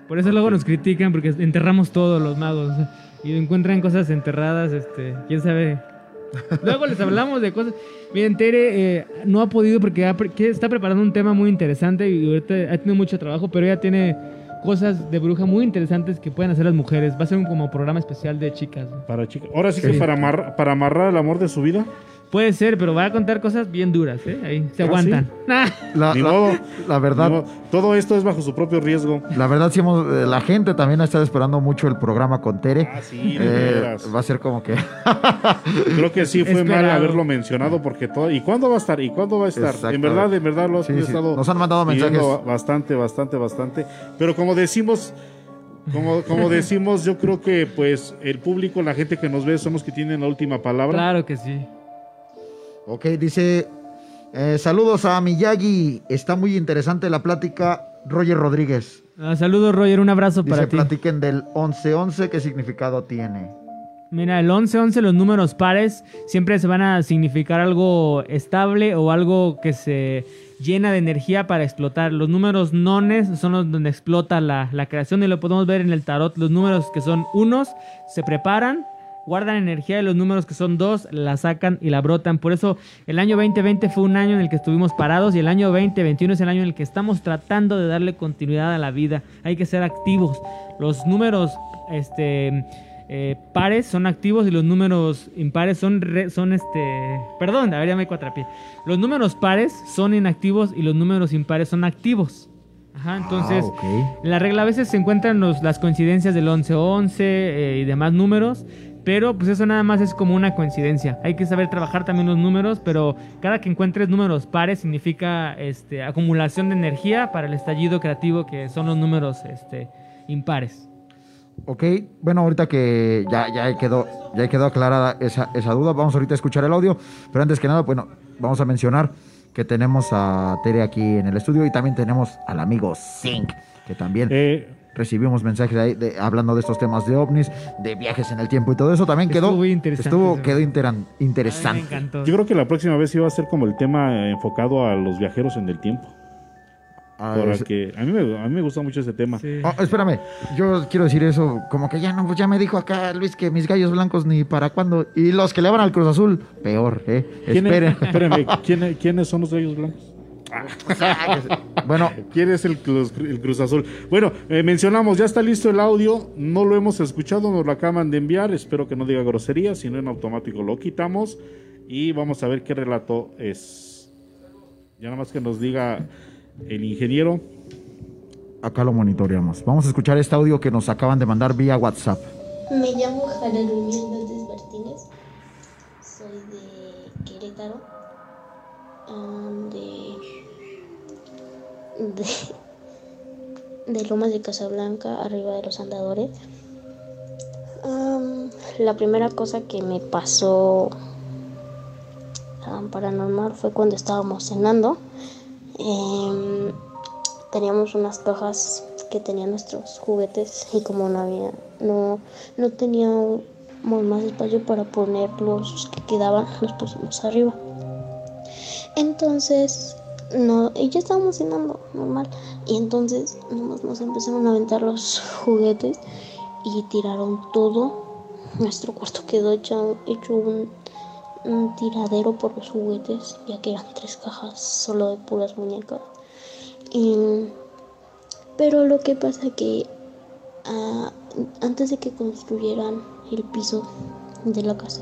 Por eso luego nos critican porque enterramos todos los magos. Y encuentran cosas enterradas, este, quién sabe. Luego les hablamos de cosas. Miren, Tere eh, no ha podido porque ha pre- que está preparando un tema muy interesante y ahorita ha tenido mucho trabajo, pero ella tiene cosas de bruja muy interesantes que pueden hacer las mujeres. Va a ser un como programa especial de chicas.
Para chicas. Ahora sí,
Sí.
que para, amarrar, para amarrar el amor de su vida.
Puede ser, pero va a contar cosas bien duras, ¿eh? Ahí se
¿Ah,
aguantan.
La,
Ni
la-
modo.
la verdad,
Ni modo. Todo esto es bajo su propio riesgo.
la verdad, sí hemos- eh, la gente también ha estado esperando mucho el programa con Tere.
Ah, sí, de
Eh,
veras.
va a ser como que.
Creo que sí fue mal haberlo mencionado porque todo. ¿Y cuándo va a estar? ¿Y cuándo va a estar?
Exacto.
En verdad, en verdad lo has
Sí, sí.
estado.
Nos han mandado mensajes.
Bastante, bastante, bastante. Pero como decimos. Como, como decimos, yo creo que pues el público, la gente que nos ve, son los que tienen la última palabra.
Claro que sí.
Ok, dice. eh, saludos a Miyagi. Está muy interesante la plática. Roger Rodríguez.
Ah, saludos, Roger. Un abrazo
Dice,
para ti.
platiquen del 1111, ¿qué significado tiene?
Mira, el 11-11, los números pares, siempre se van a significar algo estable o algo que se llena de energía para explotar. Los números nones son los donde explota la, la creación y lo podemos ver en el tarot. Los números que son unos se preparan, guardan energía y los números que son dos la sacan y la brotan. Por eso el año 2020 fue un año en el que estuvimos parados y el año 2021 es el año en el que estamos tratando de darle continuidad a la vida. Hay que ser activos. Los números, este eh, pares son activos y los números impares son, re- son este... Perdón, a ver, ya me cuatrapié. Los números pares son inactivos y los números impares son activos. Ajá, entonces,
Ah, ok.
en la regla a veces se encuentran los- las coincidencias del 11-11 eh, y demás números, pero pues eso nada más es como una coincidencia. Hay que saber trabajar también los números, pero cada que encuentres números pares significa este, acumulación de energía para el estallido creativo que son los números este, impares.
Ok, bueno, ahorita que ya, ya quedó, ya quedó aclarada esa, esa duda, vamos ahorita a escuchar el audio, pero antes que nada, bueno, vamos a mencionar que tenemos a Tere aquí en el estudio y también tenemos al amigo Zinc, que también
Eh,
recibimos mensajes ahí de- hablando de estos temas de ovnis, de viajes en el tiempo y todo eso, también quedó,
Estuvo interesante
estuvo, quedó interan-
mí me
interesante.
encantó.
yo creo que la próxima vez iba a ser como el tema eh, enfocado a los viajeros en el tiempo.
Ah,
Por
es-
el que a mí me, a mí me gusta mucho ese tema.
Sí.
Oh, espérame, yo quiero decir eso, como que ya no, pues ya me dijo acá Luis que mis gallos blancos ni para cuándo, y los que le van al Cruz Azul, peor, eh,
¿Quién es- espérame, ¿quién- ¿quiénes son los gallos blancos?
bueno,
¿Quién es el, Cruz- el Cruz Azul? Bueno, eh, mencionamos, ya está listo el audio, no lo hemos escuchado, nos lo acaban de enviar, espero que no diga grosería, si no en automático lo quitamos y vamos a ver qué relato es. Ya nada más que nos diga el ingeniero.
acá lo monitoreamos. Vamos a escuchar este audio que nos acaban de mandar vía WhatsApp.
Me llamo Gerardo Hernández Martínez. Soy de Querétaro. de, de. de Lomas de Casablanca, arriba de los andadores. La primera cosa que me pasó am, paranormal fue cuando estábamos cenando. Em, teníamos unas cajas que tenían nuestros juguetes y como no había no no teníamos más espacio para poner los que quedaban los pusimos arriba entonces no y ya estábamos cenando normal. Y entonces nomás nos empezaron a aventar los juguetes y tiraron todo. Nuestro cuarto quedó hecho, un, tiradero por los juguetes ya que eran tres cajas solo de puras muñecas. Y- pero lo que pasa que ah, antes de que construyeran el piso de la casa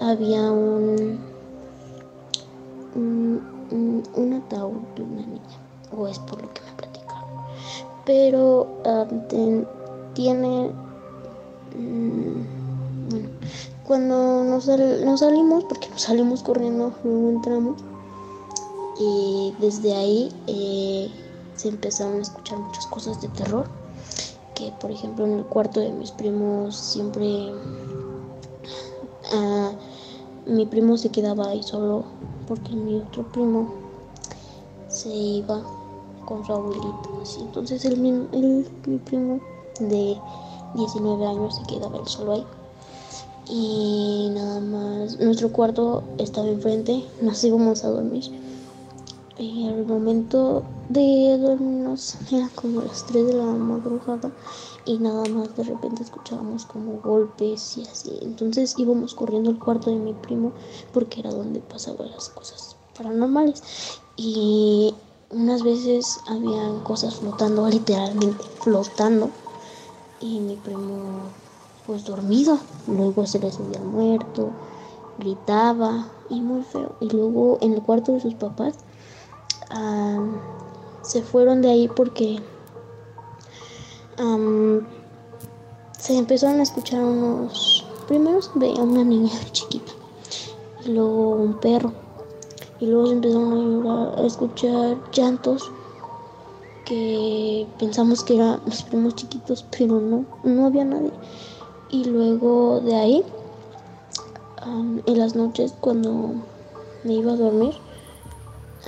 había un, un- ataúd de una niña o es por lo que me platicaron. Pero ten- tiene mm, bueno cuando nos, sal- nos salimos porque nos salimos corriendo luego entramos y desde ahí eh, se empezaron a escuchar muchas cosas de terror que por ejemplo en el cuarto de mis primos siempre ah, mi primo se quedaba ahí solo porque mi otro primo se iba con su abuelito así. Entonces el, el- mi primo de 19 años se quedaba él solo ahí. Y nada más nuestro cuarto estaba enfrente nos íbamos a dormir y al momento de dormirnos eran como las 3 de la madrugada y nada más de repente escuchábamos como golpes y así. Entonces íbamos corriendo al cuarto de mi primo porque era donde pasaban las cosas paranormales. Y unas veces habían cosas flotando, literalmente flotando. Y mi primo pues dormido. Luego se le subía muerto, gritaba y muy feo. Y luego en el cuarto de sus papás se fueron de ahí porque am, se empezaron a escuchar unos. Primero veía una niña chiquita, y luego un perro, y luego se empezaron a, escuchar llantos que pensamos que eran los primos chiquitos, pero no, no había nadie. Y luego de ahí, am, en las noches cuando me iba a dormir,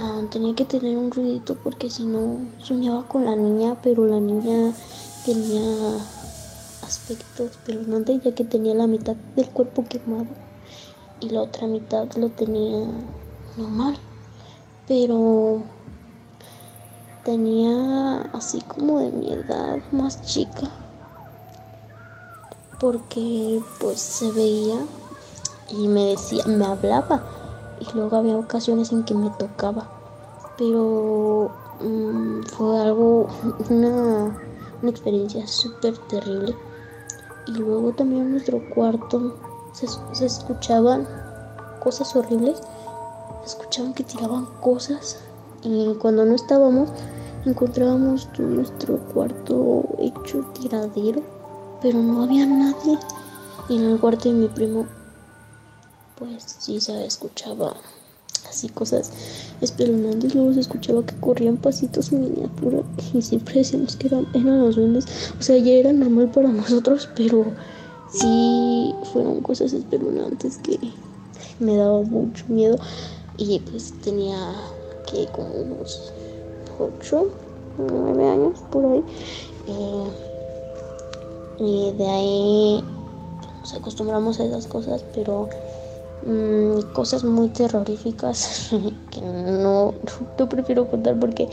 Ah, tenía que tener un ruidito porque si no soñaba con la niña, pero la niña tenía aspecto espeluznante ya que tenía la mitad del cuerpo quemado y la otra mitad lo tenía normal, pero tenía así como de mi edad más chica porque pues se veía y me decía, me hablaba y luego había ocasiones en que me tocaba, pero mm, fue algo, una, una experiencia súper terrible. Y luego también en nuestro cuarto se, escuchaban cosas horribles, se escuchaban que tiraban cosas y cuando no estábamos encontrábamos nuestro cuarto hecho tiradero, pero no había nadie. Y en el cuarto de mi primo pues sí se escuchaba así cosas espeluznantes. Luego se escuchaba que corrían pasitos en miniatura y siempre decíamos que eran, eran los duendes. O sea, ya era normal para nosotros, pero sí fueron cosas espeluznantes que me daba mucho miedo. Y pues tenía que como unos 8, 9 años por ahí. Eh, y de ahí nos acostumbramos a esas cosas, pero mm, cosas muy terroríficas que no, no prefiero contar porque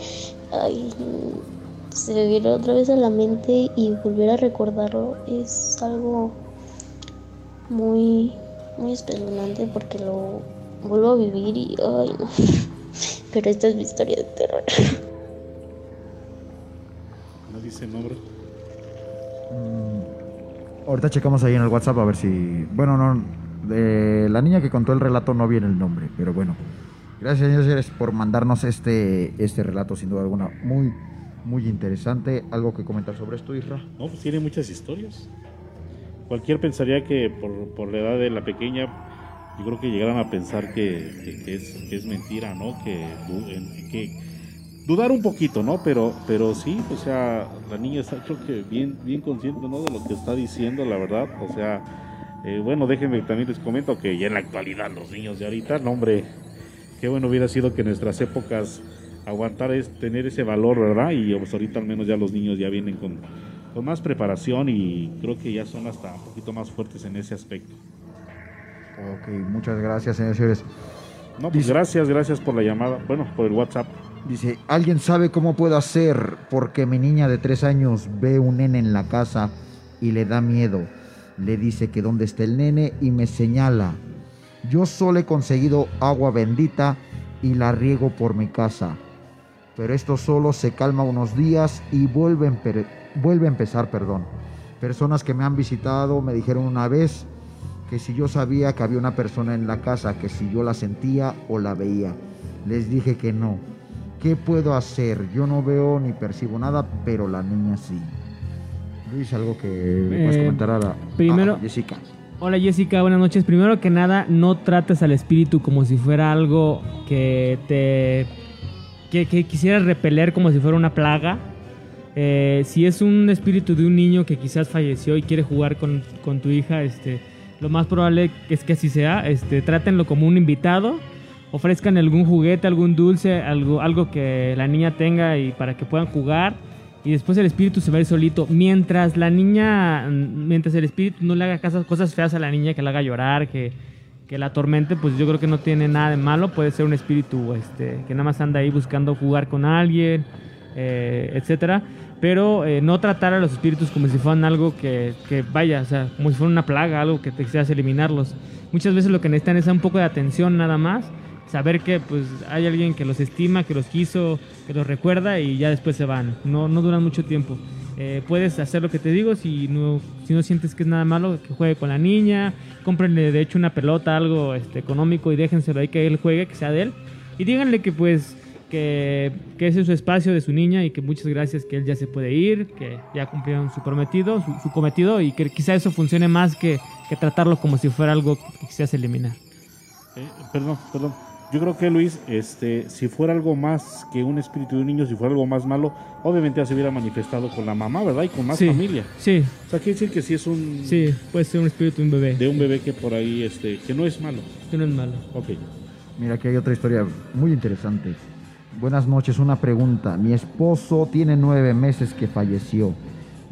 ay, se me viene otra vez a la mente y volver a recordarlo es algo muy, muy espeluznante porque lo vuelvo a vivir y ay no. Pero esta es mi historia de terror.
¿No dice nombre?
Ahorita checamos ahí en el WhatsApp a ver si. Bueno, no. De la niña que contó el relato no viene el nombre, pero bueno. Gracias, señores, por mandarnos este, este relato, sin duda alguna. Muy, muy interesante. ¿Algo que comentar sobre esto, Isra?
No, pues tiene muchas historias. Cualquier pensaría que por, por la edad de la pequeña, yo creo que llegaran a pensar que, es, es mentira, ¿no? Que dudar un poquito, ¿no? Pero, pero sí, o sea, la niña está creo que bien, bien consciente, ¿no? De lo que está diciendo, la verdad. O sea, eh, bueno, déjenme también les comento que ya en la actualidad los niños de ahorita, no hombre, qué bueno hubiera sido que en nuestras épocas aguantar es tener ese valor, ¿verdad? Y pues ahorita al menos ya los niños ya vienen con, con más preparación y creo que ya son hasta un poquito más fuertes en ese aspecto.
Ok, muchas gracias, señores.
No, pues gracias, gracias por la llamada, bueno, por el WhatsApp.
Dice, ¿alguien sabe cómo puedo hacer? Porque mi niña de tres años ve un nene en la casa y le da miedo. Le dice que dónde está el nene y me señala. Yo solo he conseguido agua bendita y la riego por mi casa. pero esto solo se calma unos días y vuelve a, empezar, perdón. Personas que me han visitado me dijeron una vez que si yo sabía que había una persona en la casa, que si yo la sentía o la veía. Les dije que no. ¿Qué puedo hacer? Yo no veo ni percibo nada, pero la niña sí. Luis, algo que le puedes
Eh,
comentar a la
primero-
a Jessica.
Hola Jessica, buenas noches. Primero que nada, no trates al espíritu como si fuera algo que te que, que quisieras repeler como si fuera una plaga. Eh, si es un espíritu de un niño que quizás falleció y quiere jugar con, con tu hija, este, lo más probable es que así sea. Este, trátenlo como un invitado, ofrezcan algún juguete, algún dulce, algo, algo que la niña tenga y para que puedan jugar. Y después el espíritu se va a ir solito. Mientras la niña, mientras el espíritu no le haga cosas, feas a la niña, que la haga llorar, que, que la atormente, pues yo creo que no tiene nada de malo. Puede ser un espíritu este, que nada más anda ahí buscando jugar con alguien, eh, etcétera. Pero eh, no tratar a los espíritus como si fueran algo que, que vaya, o sea, como si fuera una plaga, algo que te deseas eliminarlos. Muchas veces lo que necesitan es un poco de atención nada más. Saber que pues hay alguien que los estima, que los quiso, que los recuerda y ya después se van. No, no duran mucho tiempo. Eh, puedes hacer lo que te digo si no, si no sientes que es nada malo, que juegue con la niña, cómprenle de hecho una pelota, algo este, económico y déjenselo ahí que él juegue, que sea de él. Y díganle que pues que, que ese es su espacio de su niña y que muchas gracias que él ya se puede ir, que ya cumplieron su prometido, su, su cometido y que quizá eso funcione más que, que tratarlo como si fuera algo que quisieras eliminar.
Eh, perdón, perdón. Yo creo que Luis, este, si fuera algo más que un espíritu de un niño, si fuera algo más malo, obviamente ya se hubiera manifestado con la mamá, ¿verdad? Y con más
Sí,
familia.
Sí,
O sea, quiere decir que sí es un
sí, puede ser un espíritu de un bebé.
de un bebé que por ahí, este, que no es malo.
Que no es malo.
Ok.
Mira, aquí hay otra historia muy interesante. Buenas noches, una pregunta. Mi esposo tiene nueve meses que falleció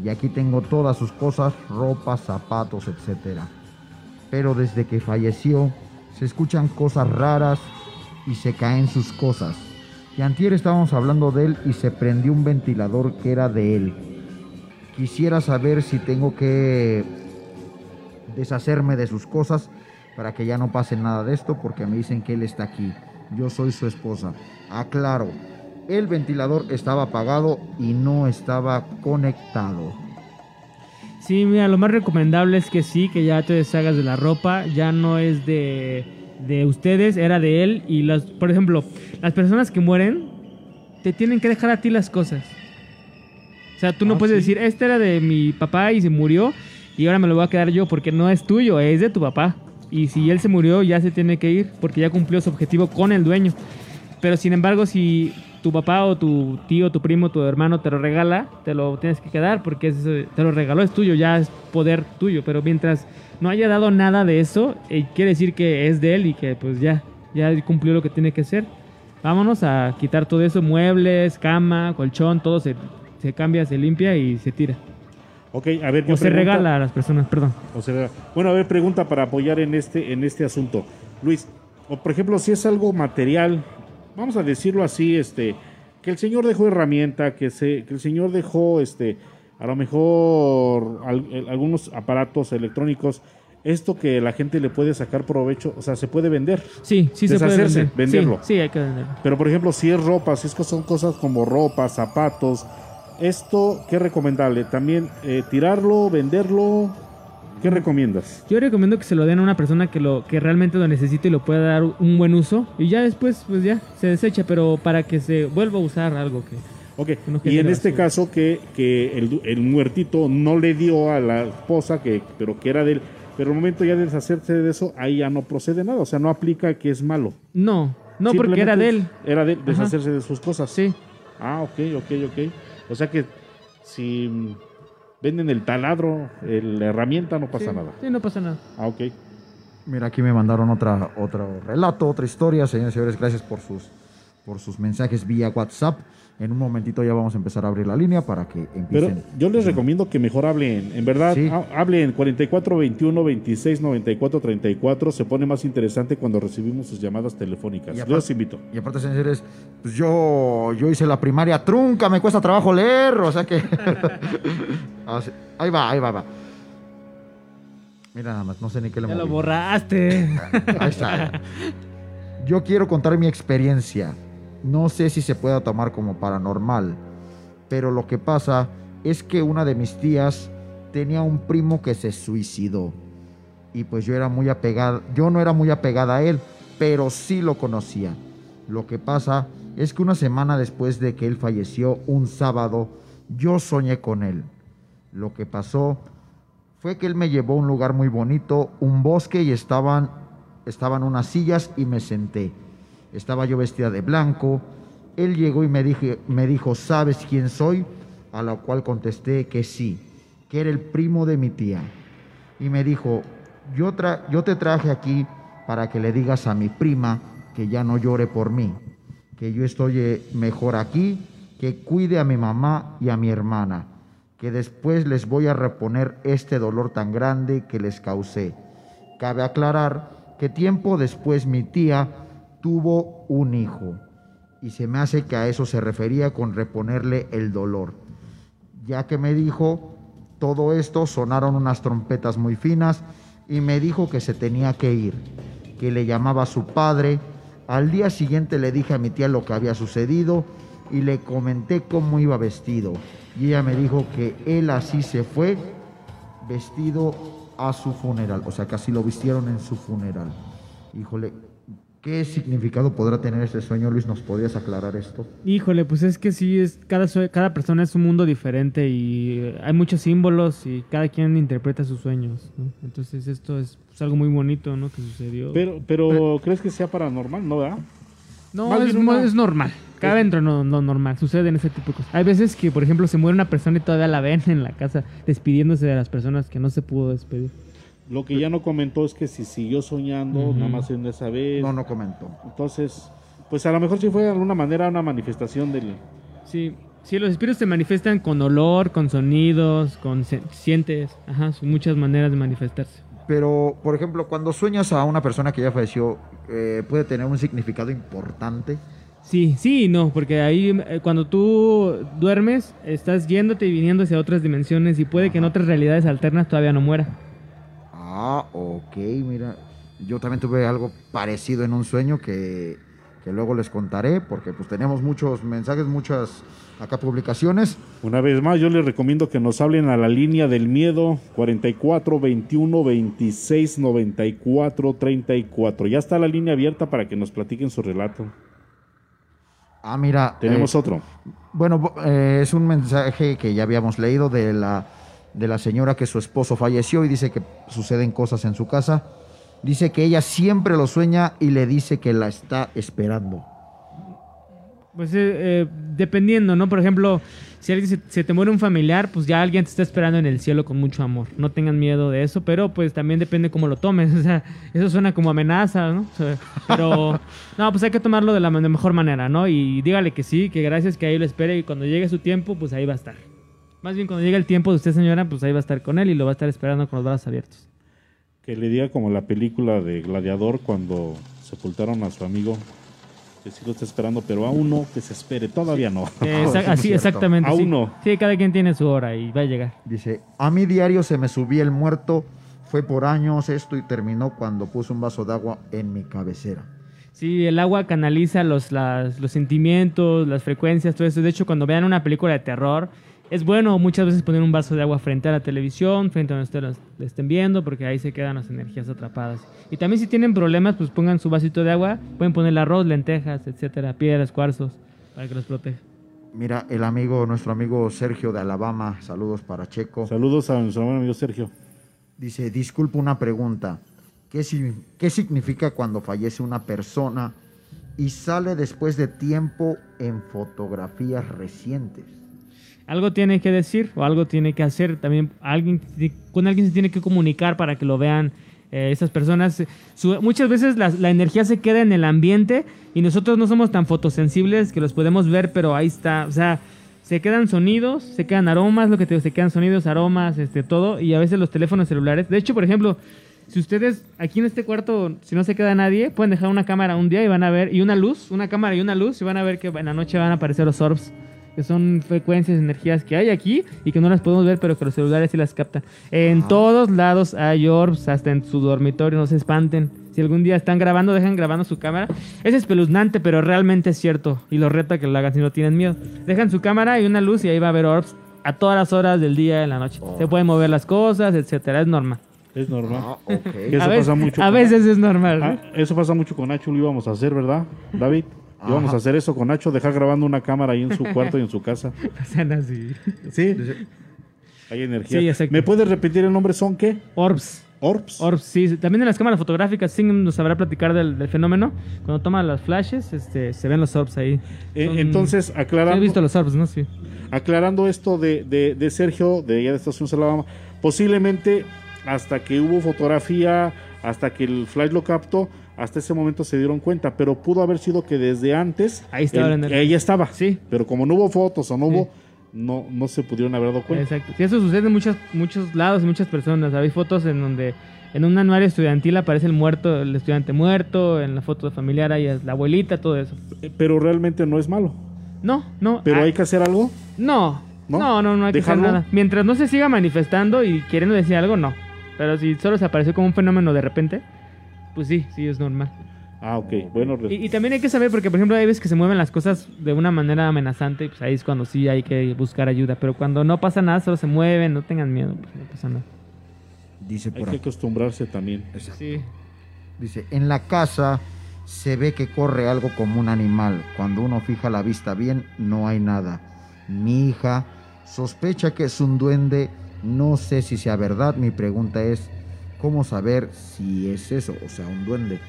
y aquí tengo todas sus cosas, ropa, zapatos, etcétera. Pero desde que falleció se escuchan cosas raras y se caen sus cosas. Y antier estábamos hablando de él y se prendió un ventilador que era de él. Quisiera saber si tengo que deshacerme de sus cosas para que ya no pase nada de esto porque me dicen que él está aquí. Yo soy su esposa. Aclaro, el ventilador estaba apagado y no estaba conectado.
Sí, mira, lo más recomendable es que sí, que ya te deshagas de la ropa, ya no es de, de ustedes, era de él. Y las, por ejemplo, las personas que mueren, te tienen que dejar a ti las cosas. O sea, tú no
Ah,
puedes
sí.
decir, este era de mi papá y se murió, y ahora me lo voy a quedar yo, porque no es tuyo, es de tu papá. Y si él se murió, ya se tiene que ir, porque ya cumplió su objetivo con el dueño. Pero sin embargo, si tu papá o tu tío, tu primo, tu hermano te lo regala, te lo tienes que quedar porque es, te lo regaló, es tuyo, ya es poder tuyo. Pero mientras no haya dado nada de eso, eh, quiere decir que es de él y que pues ya, ya cumplió lo que tiene que hacer. Vámonos a quitar todo eso, muebles, cama, colchón, todo se, se cambia, se limpia y se tira.
Ok, a ver,
O se
pregunta-
regala a las personas, perdón.
O sea, bueno, a ver, pregunta para apoyar en este, en este asunto. Luis, o por ejemplo, si es algo material, vamos a decirlo así, este, que el señor dejó herramienta, que, se, que el señor dejó, este, a lo mejor al- algunos aparatos electrónicos, esto que la gente le puede sacar provecho, o sea, se puede vender.
Sí, sí se puede vender.
venderlo.
Sí, sí, hay que venderlo.
Pero por ejemplo, si es ropa, si es que son cosas como ropa, zapatos, esto, ¿qué recomendable? También eh, tirarlo, venderlo, ¿qué recomiendas?
Yo recomiendo que se lo den a una persona que lo que realmente lo necesite y lo pueda dar un buen uso y ya después pues ya se desecha, pero para que se vuelva a usar algo que
Ok, y en este
basura.
caso que, que el, el muertito no le dio a la esposa, que, pero que era de él, pero el momento ya de deshacerse de eso, ahí ya no procede nada, o sea, no aplica que es malo.
No, no porque era de él.
Era de él,
Ajá.
deshacerse de sus cosas.
Sí.
Ah, ok, ok, ok. O sea que si venden el taladro, el- la herramienta, no pasa
Sí,
nada.
Sí, no pasa nada.
Ah, ok.
Mira, aquí me mandaron otra, otro relato, otra historia. Señores y señores, gracias por sus, por sus mensajes vía WhatsApp. En un momentito ya vamos a empezar a abrir la línea para que
Pero
empiecen.
yo les recomiendo que mejor hablen, en verdad,
Sí.
hablen 44 21 26 94 34, se pone más interesante cuando recibimos sus llamadas telefónicas. Yo los invito.
Y aparte, señores, pues yo, yo hice la primaria trunca, me cuesta trabajo leer, o sea que... Ah, ahí va, ahí va, va. Mira nada más, no sé ni qué le
Ya lo borraste.
Ahí está. Yo quiero contar mi experiencia. No sé si se pueda tomar como paranormal, pero lo que pasa es que una de mis tías tenía un primo que se suicidó. Y pues yo era muy apegada, yo no era muy apegada a él, pero sí lo conocía. Lo que pasa es que una semana después de que él falleció, un sábado, yo soñé con él. Lo que pasó fue que él me llevó a un lugar muy bonito, un bosque y estaban estaban unas sillas y me senté. Estaba yo vestida de blanco. Él llegó y me, dijo, ¿sabes quién soy? A lo cual contesté que sí, que era el primo de mi tía. Y me dijo, yo te traje aquí para que le digas a mi prima que ya no llore por mí, que yo estoy eh, mejor aquí, que cuide a mi mamá y a mi hermana, que después les voy a reponer este dolor tan grande que les causé. Cabe aclarar que tiempo después mi tía tuvo un hijo y se me hace que a eso se refería con reponerle el dolor. Ya que me dijo todo esto, sonaron unas trompetas muy finas y me dijo que se tenía que ir, que le llamaba a su padre. Al día siguiente le dije a mi tía lo que había sucedido y le comenté cómo iba vestido. Y ella me dijo que él así se fue vestido a su funeral, o sea, que así lo vistieron en su funeral. Híjole, ¿qué significado podrá tener este sueño, Luis? ¿Nos podrías aclarar esto?
Híjole, pues es que sí, es, cada, sue- cada persona es un mundo diferente y hay muchos símbolos y cada quien interpreta sus sueños, ¿no? Entonces esto es pues, algo muy bonito, ¿no? Que sucedió.
Pero, pero ¿crees que sea paranormal? No, ¿verdad?
No,
Más
es,
una-
normal. Cabe dentro no, no normal. Sucede en ese tipo de cosas. Hay veces que, por ejemplo, se muere una persona y todavía la ven en la casa despidiéndose de las personas que no se pudo despedir.
Lo que ya no comentó es que si siguió soñando,
Ujú.
nada más en esa vez.
No, no comentó.
Entonces, pues a lo mejor sí fue de alguna manera una manifestación del...
Sí, sí, los espíritus se manifiestan con olor, con sonidos, con se- sientes. Ajá, son muchas maneras de manifestarse.
Pero, por ejemplo, cuando sueñas a una persona que ya falleció, eh, puede tener un significado importante.
Sí, sí y no, porque ahí eh, cuando tú duermes, estás yéndote y viniendo hacia otras dimensiones y puede que en otras realidades alternas todavía no muera.
Ah, ok, mira. Yo también tuve algo parecido en un sueño que, que luego les contaré, porque pues tenemos muchos mensajes, muchas acá publicaciones.
Una vez más, yo les recomiendo que nos hablen a la línea del miedo 44 21 26 94 34. Ya está la línea abierta para que nos platiquen su relato.
Ah, mira.
Tenemos
eh,
otro.
Bueno, eh, es un mensaje que ya habíamos leído de la, de la señora que su esposo falleció y dice que suceden cosas en su casa. Dice que ella siempre lo sueña y le dice que la está esperando.
Pues eh, eh, dependiendo, ¿no? Por ejemplo, si alguien se, se te muere un familiar, pues ya alguien te está esperando en el cielo con mucho amor. No tengan miedo de eso, pero pues también depende cómo lo tomes. O sea, eso suena como amenaza, ¿no? O sea, pero no, pues hay que tomarlo de la de mejor manera, ¿no? Y dígale que sí, que gracias, que ahí lo espere y cuando llegue su tiempo, pues ahí va a estar. Más bien cuando llegue el tiempo de usted, señora, pues ahí va a estar con él y lo va a estar esperando con los brazos abiertos.
Que le diga como la película de Gladiador cuando sepultaron a su amigo. Que sí lo está esperando, pero aún no, que se espere. Todavía no.
Eh, exa- así, exactamente. sí.
Aún no.
Sí, cada quien tiene su hora y va a llegar.
Dice, a mi diario se me subía el muerto, fue por años esto y terminó cuando puse un vaso de agua en mi cabecera.
Sí, el agua canaliza los, las- los sentimientos, las frecuencias, todo eso. De hecho, cuando vean una película de terror, es bueno muchas veces poner un vaso de agua frente a la televisión, frente a donde ustedes lo estén viendo, porque ahí se quedan las energías atrapadas. Y también si tienen problemas, pues pongan su vasito de agua, pueden poner arroz, lentejas, etcétera, piedras, cuarzos, para que los proteja.
Mira, el amigo, nuestro amigo Sergio de Alabama, saludos para Checo.
Saludos a nuestro amigo Sergio.
Dice, disculpa una pregunta. ¿Qué, si- ¿Qué significa cuando fallece una persona y sale después de tiempo en fotografías recientes?
Algo tiene que decir o algo tiene que hacer. También alguien, con alguien se tiene que comunicar para que lo vean eh, esas personas. Muchas veces la, la energía se queda en el ambiente y nosotros no somos tan fotosensibles que los podemos ver, pero ahí está. O sea, se quedan sonidos, se quedan aromas, lo que te se quedan sonidos, aromas, este, todo. Y a veces los teléfonos celulares. De hecho, por ejemplo, si ustedes aquí en este cuarto, si no se queda nadie, pueden dejar una cámara un día y van a ver, y una luz, una cámara y una luz, y van a ver que en la noche van a aparecer los orbs que son frecuencias, energías que hay aquí y que no las podemos ver, pero que los celulares sí las captan. En todos lados hay orbs, hasta en su dormitorio, no se espanten. Si algún día están grabando, dejan grabando su cámara. Es espeluznante, pero realmente es cierto. Y lo reta que lo hagan si no tienen miedo. Dejan su cámara y una luz y ahí va a haber orbs a todas las horas del día y de la noche. Se pueden mover las cosas, etcétera. Es normal.
Es normal.
Ah, ok.
Que eso
A veces,
pasa mucho
a
con-
veces es normal. ¿no?
Ah, eso pasa mucho con Nacho, lo íbamos a hacer, ¿verdad, David? Íbamos
Ajá.
a hacer eso con Nacho, dejar grabando una cámara ahí en su cuarto y en su casa.
Sean así.
Sí. Hay energía.
Sí, exacto.
¿Me puedes repetir el nombre? ¿Son qué?
Orbs.
Orbs.
Orbs, sí. También en las cámaras fotográficas, sí nos sabrá platicar del, del fenómeno. Cuando toma las flashes, este, se ven los orbs ahí.
Eh,
Son-
entonces,
Sí,
aclarando,
He visto los orbs, ¿no? Sí.
aclarando esto de, de- de Sergio, de allá de Estados Unidos, Alabama, posiblemente hasta que hubo fotografía, hasta que el flash lo captó, hasta ese momento se dieron cuenta, pero pudo haber sido que desde antes
Ahí estaba
el- ahí.
Sí.
Pero como no hubo fotos o no
Sí.
hubo, no, no se pudieron haber dado cuenta.
Exacto. Sí, eso sucede en muchos, muchos lados y muchas personas. Hay fotos en donde en un anuario estudiantil aparece el muerto, el estudiante muerto, en la foto familiar hay la abuelita, todo eso.
Eh, Pero realmente no es malo.
No, no.
Pero
ah,
hay que hacer algo.
No,
¿No?
no, no, no, hay que hacer nada. Mientras no se siga manifestando y queriendo decir algo, no. Pero si solo se apareció como un fenómeno de repente, pues sí, sí es normal.
Ah, ok. Bueno,
Y, y también hay que saber, porque por ejemplo hay veces que se mueven las cosas de una manera amenazante, y pues ahí es cuando sí hay que buscar ayuda. Pero cuando no pasa nada, solo se mueven, no tengan miedo, pues no pasa nada.
Dice
hay
por
que
aquí.
acostumbrarse también.
Sí.
Dice, en la casa se ve que corre algo como un animal. Cuando uno fija la vista bien, no hay nada. Mi hija sospecha que es un duende. No sé si sea verdad. Mi pregunta es, ¿cómo saber si es eso? O sea, un duende.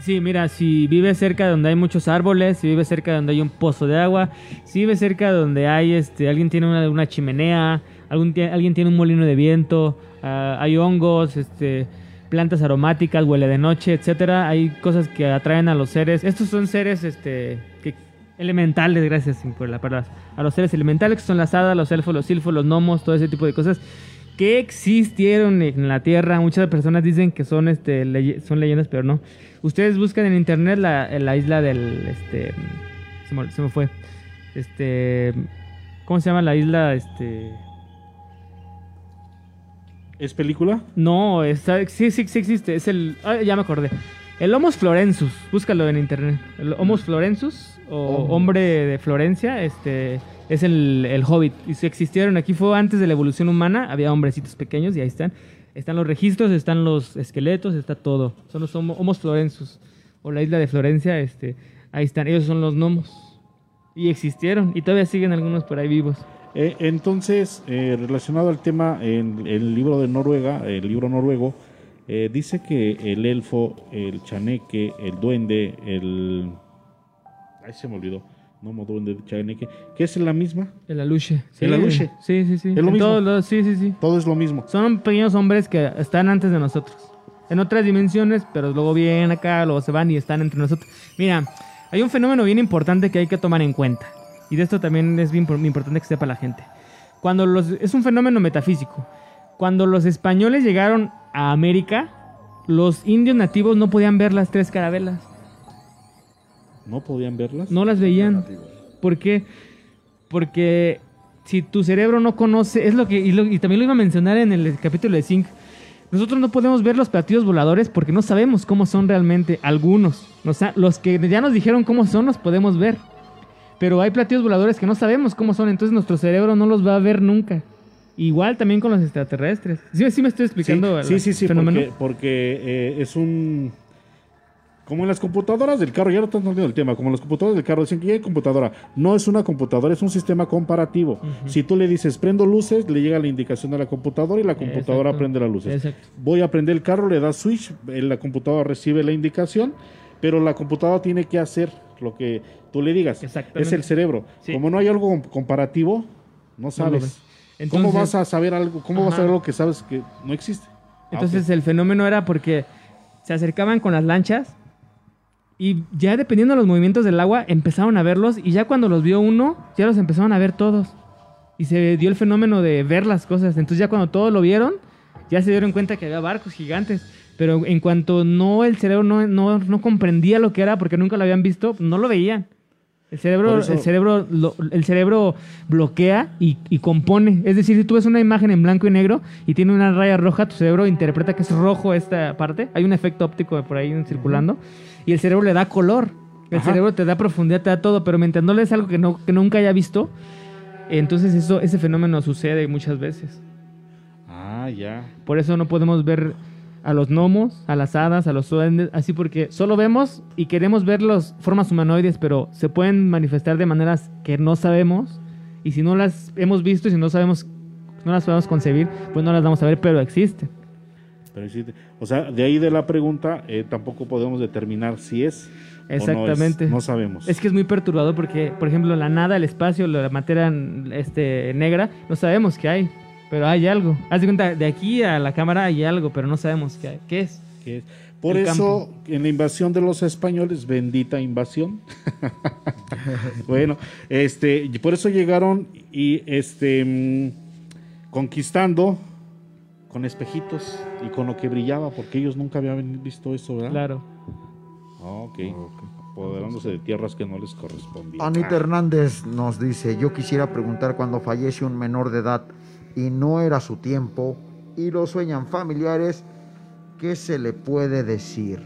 Sí, mira, si vive cerca de donde hay muchos árboles, si vive cerca de donde hay un pozo de agua, si vive cerca de donde hay, este, alguien tiene una, una chimenea, algún, alguien tiene un molino de viento, ah, hay hongos, este, plantas aromáticas, huele de noche, etcétera, hay cosas que atraen a los seres. Estos son seres, este, que elementales, gracias por la palabra, a los seres elementales que son las hadas, los elfos, los silfos, los gnomos, todo ese tipo de cosas que existieron en la Tierra. Muchas personas dicen que son, este, son leyendas, pero no. Ustedes buscan en internet la, la isla del, este, se me, se me fue, este, ¿cómo se llama la isla, este?
¿Es película?
No, está, sí, sí, sí existe. Es el. ah, ya me acordé. El Homos Florensus. Búscalo en internet. El Homos Florensus o hombre de Florencia. Este es el, el Hobbit. Y si existieron aquí fue antes de la evolución humana. Había hombrecitos pequeños y ahí están. Están los registros, están los esqueletos, está todo. Son los homo- Homos Florensus o la isla de Florencia. Este, ahí están. Ellos son los gnomos. Y existieron. Y todavía siguen algunos por ahí vivos.
Eh, entonces, eh, relacionado al tema, en el libro de Noruega, el libro noruego, eh, dice que el elfo, el chaneque, el duende, el... Ay, se me olvidó. No, mo- duende, chaneque. ¿Qué es la misma?
El aluche.
El aluche.
Sí, sí, sí.
Es lo
En
mismo.
lados, sí, sí, sí.
Todo es lo mismo.
Son pequeños hombres que están antes de nosotros. En otras dimensiones, pero luego vienen acá, luego se van y están entre nosotros. Mira, hay un fenómeno bien importante que hay que tomar en cuenta. Y de esto también es bien por- importante que sepa la gente. Cuando los, es un fenómeno metafísico. Cuando los españoles llegaron a América, los indios nativos no podían ver las tres carabelas.
¿No podían verlas?
No las veían. ¿Por qué? Porque si tu cerebro no conoce, es lo que, y, lo- y también lo iba a mencionar en el capítulo de Zinc, nosotros no podemos ver los platillos voladores porque no sabemos cómo son realmente algunos. O sea, los que ya nos dijeron cómo son los podemos ver. Pero hay platillos voladores que no sabemos cómo son, entonces nuestro cerebro no los va a ver nunca. Igual también con los extraterrestres. ¿Sí, sí me estoy explicando
Sí,
el
sí, sí,
fenómeno?
porque, porque, eh, es un... Como en las computadoras del carro, ya no están entendiendo el tema, como en las computadoras del carro, dicen que ya hay computadora. No es una computadora, es un sistema comparativo. Si tú le dices prendo luces, le llega la indicación a la computadora y la computadora
Exacto.
prende las luces.
Exacto.
Voy a prender el carro, le das switch, la computadora recibe la indicación, pero la computadora tiene que hacer lo que tú le digas. Es el cerebro.
Sí.
Como no hay algo com- comparativo, no sabes. ¿Cómo vas a saber algo? ¿Cómo vas a saber algo que sabes que no existe? Ah,
Entonces
ok.
el fenómeno era porque se acercaban con las lanchas y ya dependiendo de los movimientos del agua empezaron a verlos y ya cuando los vio uno ya los empezaron a ver todos. Y se dio el fenómeno de ver las cosas. Entonces ya cuando todos lo vieron ya se dieron cuenta que había barcos gigantes. Pero en cuanto no el cerebro no, no, no comprendía lo que era porque nunca lo habían visto, no lo veían. El cerebro,
eso-
el cerebro, lo- el cerebro bloquea y, y compone. Es decir, si tú ves una imagen en blanco y negro y tiene una raya roja, tu cerebro interpreta que es rojo esta parte. Hay un efecto óptico por ahí circulando. Y el cerebro le da color. El
Ajá.
cerebro te da profundidad, te da todo. Pero mientras no lees algo que, no, que nunca haya visto, entonces eso, ese fenómeno sucede muchas veces.
Ah, ya.
Por eso no podemos ver a los gnomos, a las hadas, a los duendes, así porque solo vemos y queremos ver las formas humanoides, pero se pueden manifestar de maneras que no sabemos y si no las hemos visto y si no sabemos, no las podemos concebir, pues no las vamos a ver, pero existen.
Pero o sea, de ahí de la pregunta, eh, tampoco podemos determinar si es. o no es. No sabemos.
Es que es muy perturbador porque, por ejemplo, la nada, el espacio, la materia este, negra, no sabemos qué hay, pero hay algo. Haz de cuenta, de aquí a la cámara hay algo, pero no sabemos qué, hay. ¿Qué es.
es. Por
El
eso,
campo.
en la invasión de los españoles, bendita invasión. bueno, este, por eso llegaron y este mm, conquistando con espejitos y con lo que brillaba, porque ellos nunca habían visto eso, ¿verdad?
Claro.
Ah, ok. Apoderándose de tierras que no les correspondían.
Anita Hernández nos dice, yo quisiera preguntar cuando fallece un menor de edad y no era su tiempo y lo sueñan familiares, ¿qué se le puede decir?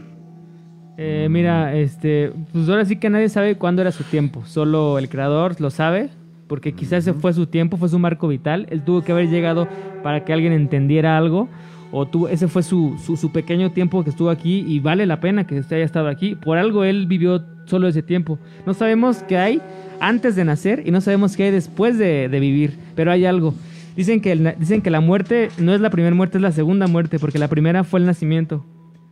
Eh, mira, este, pues ahora sí que nadie sabe cuándo era su tiempo, solo el creador lo sabe, porque quizás ese fue su tiempo, fue su marco vital, él tuvo que haber llegado para que alguien entendiera algo, o tuvo, ese fue su, su, su pequeño tiempo que estuvo aquí y vale la pena que usted haya estado aquí, por algo él vivió solo ese tiempo. No sabemos qué hay antes de nacer y no sabemos qué hay después de, de vivir, pero hay algo. Dicen que, el- dicen que la muerte no es la primera muerte, es la segunda muerte, porque la primera fue el nacimiento.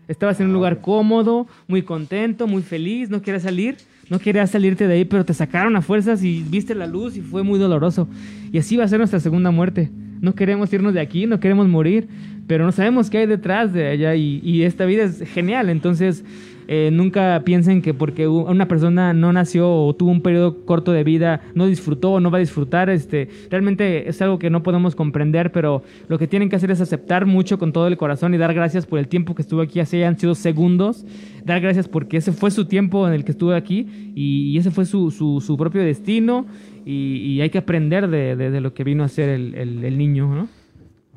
Estabas en un lugar cómodo, muy contento, muy feliz, no querías salir, no querías salirte de ahí, pero te sacaron a fuerzas y viste la luz y fue muy doloroso. Y así va a ser nuestra segunda muerte. No queremos irnos de aquí, no queremos morir, pero no sabemos qué hay detrás de allá y, esta vida es genial. Entonces, eh, nunca piensen que porque una persona no nació o tuvo un periodo corto de vida, no disfrutó o no va a disfrutar. Este, realmente es algo que no podemos comprender, pero lo que tienen que hacer es aceptar mucho con todo el corazón y dar gracias por el tiempo que estuvo aquí, así hayan sido segundos. Dar gracias porque ese fue su tiempo en el que estuvo aquí y, ese fue su- su propio destino. Y, y hay que aprender de, de- de lo que vino a ser el, el- el niño, ¿no?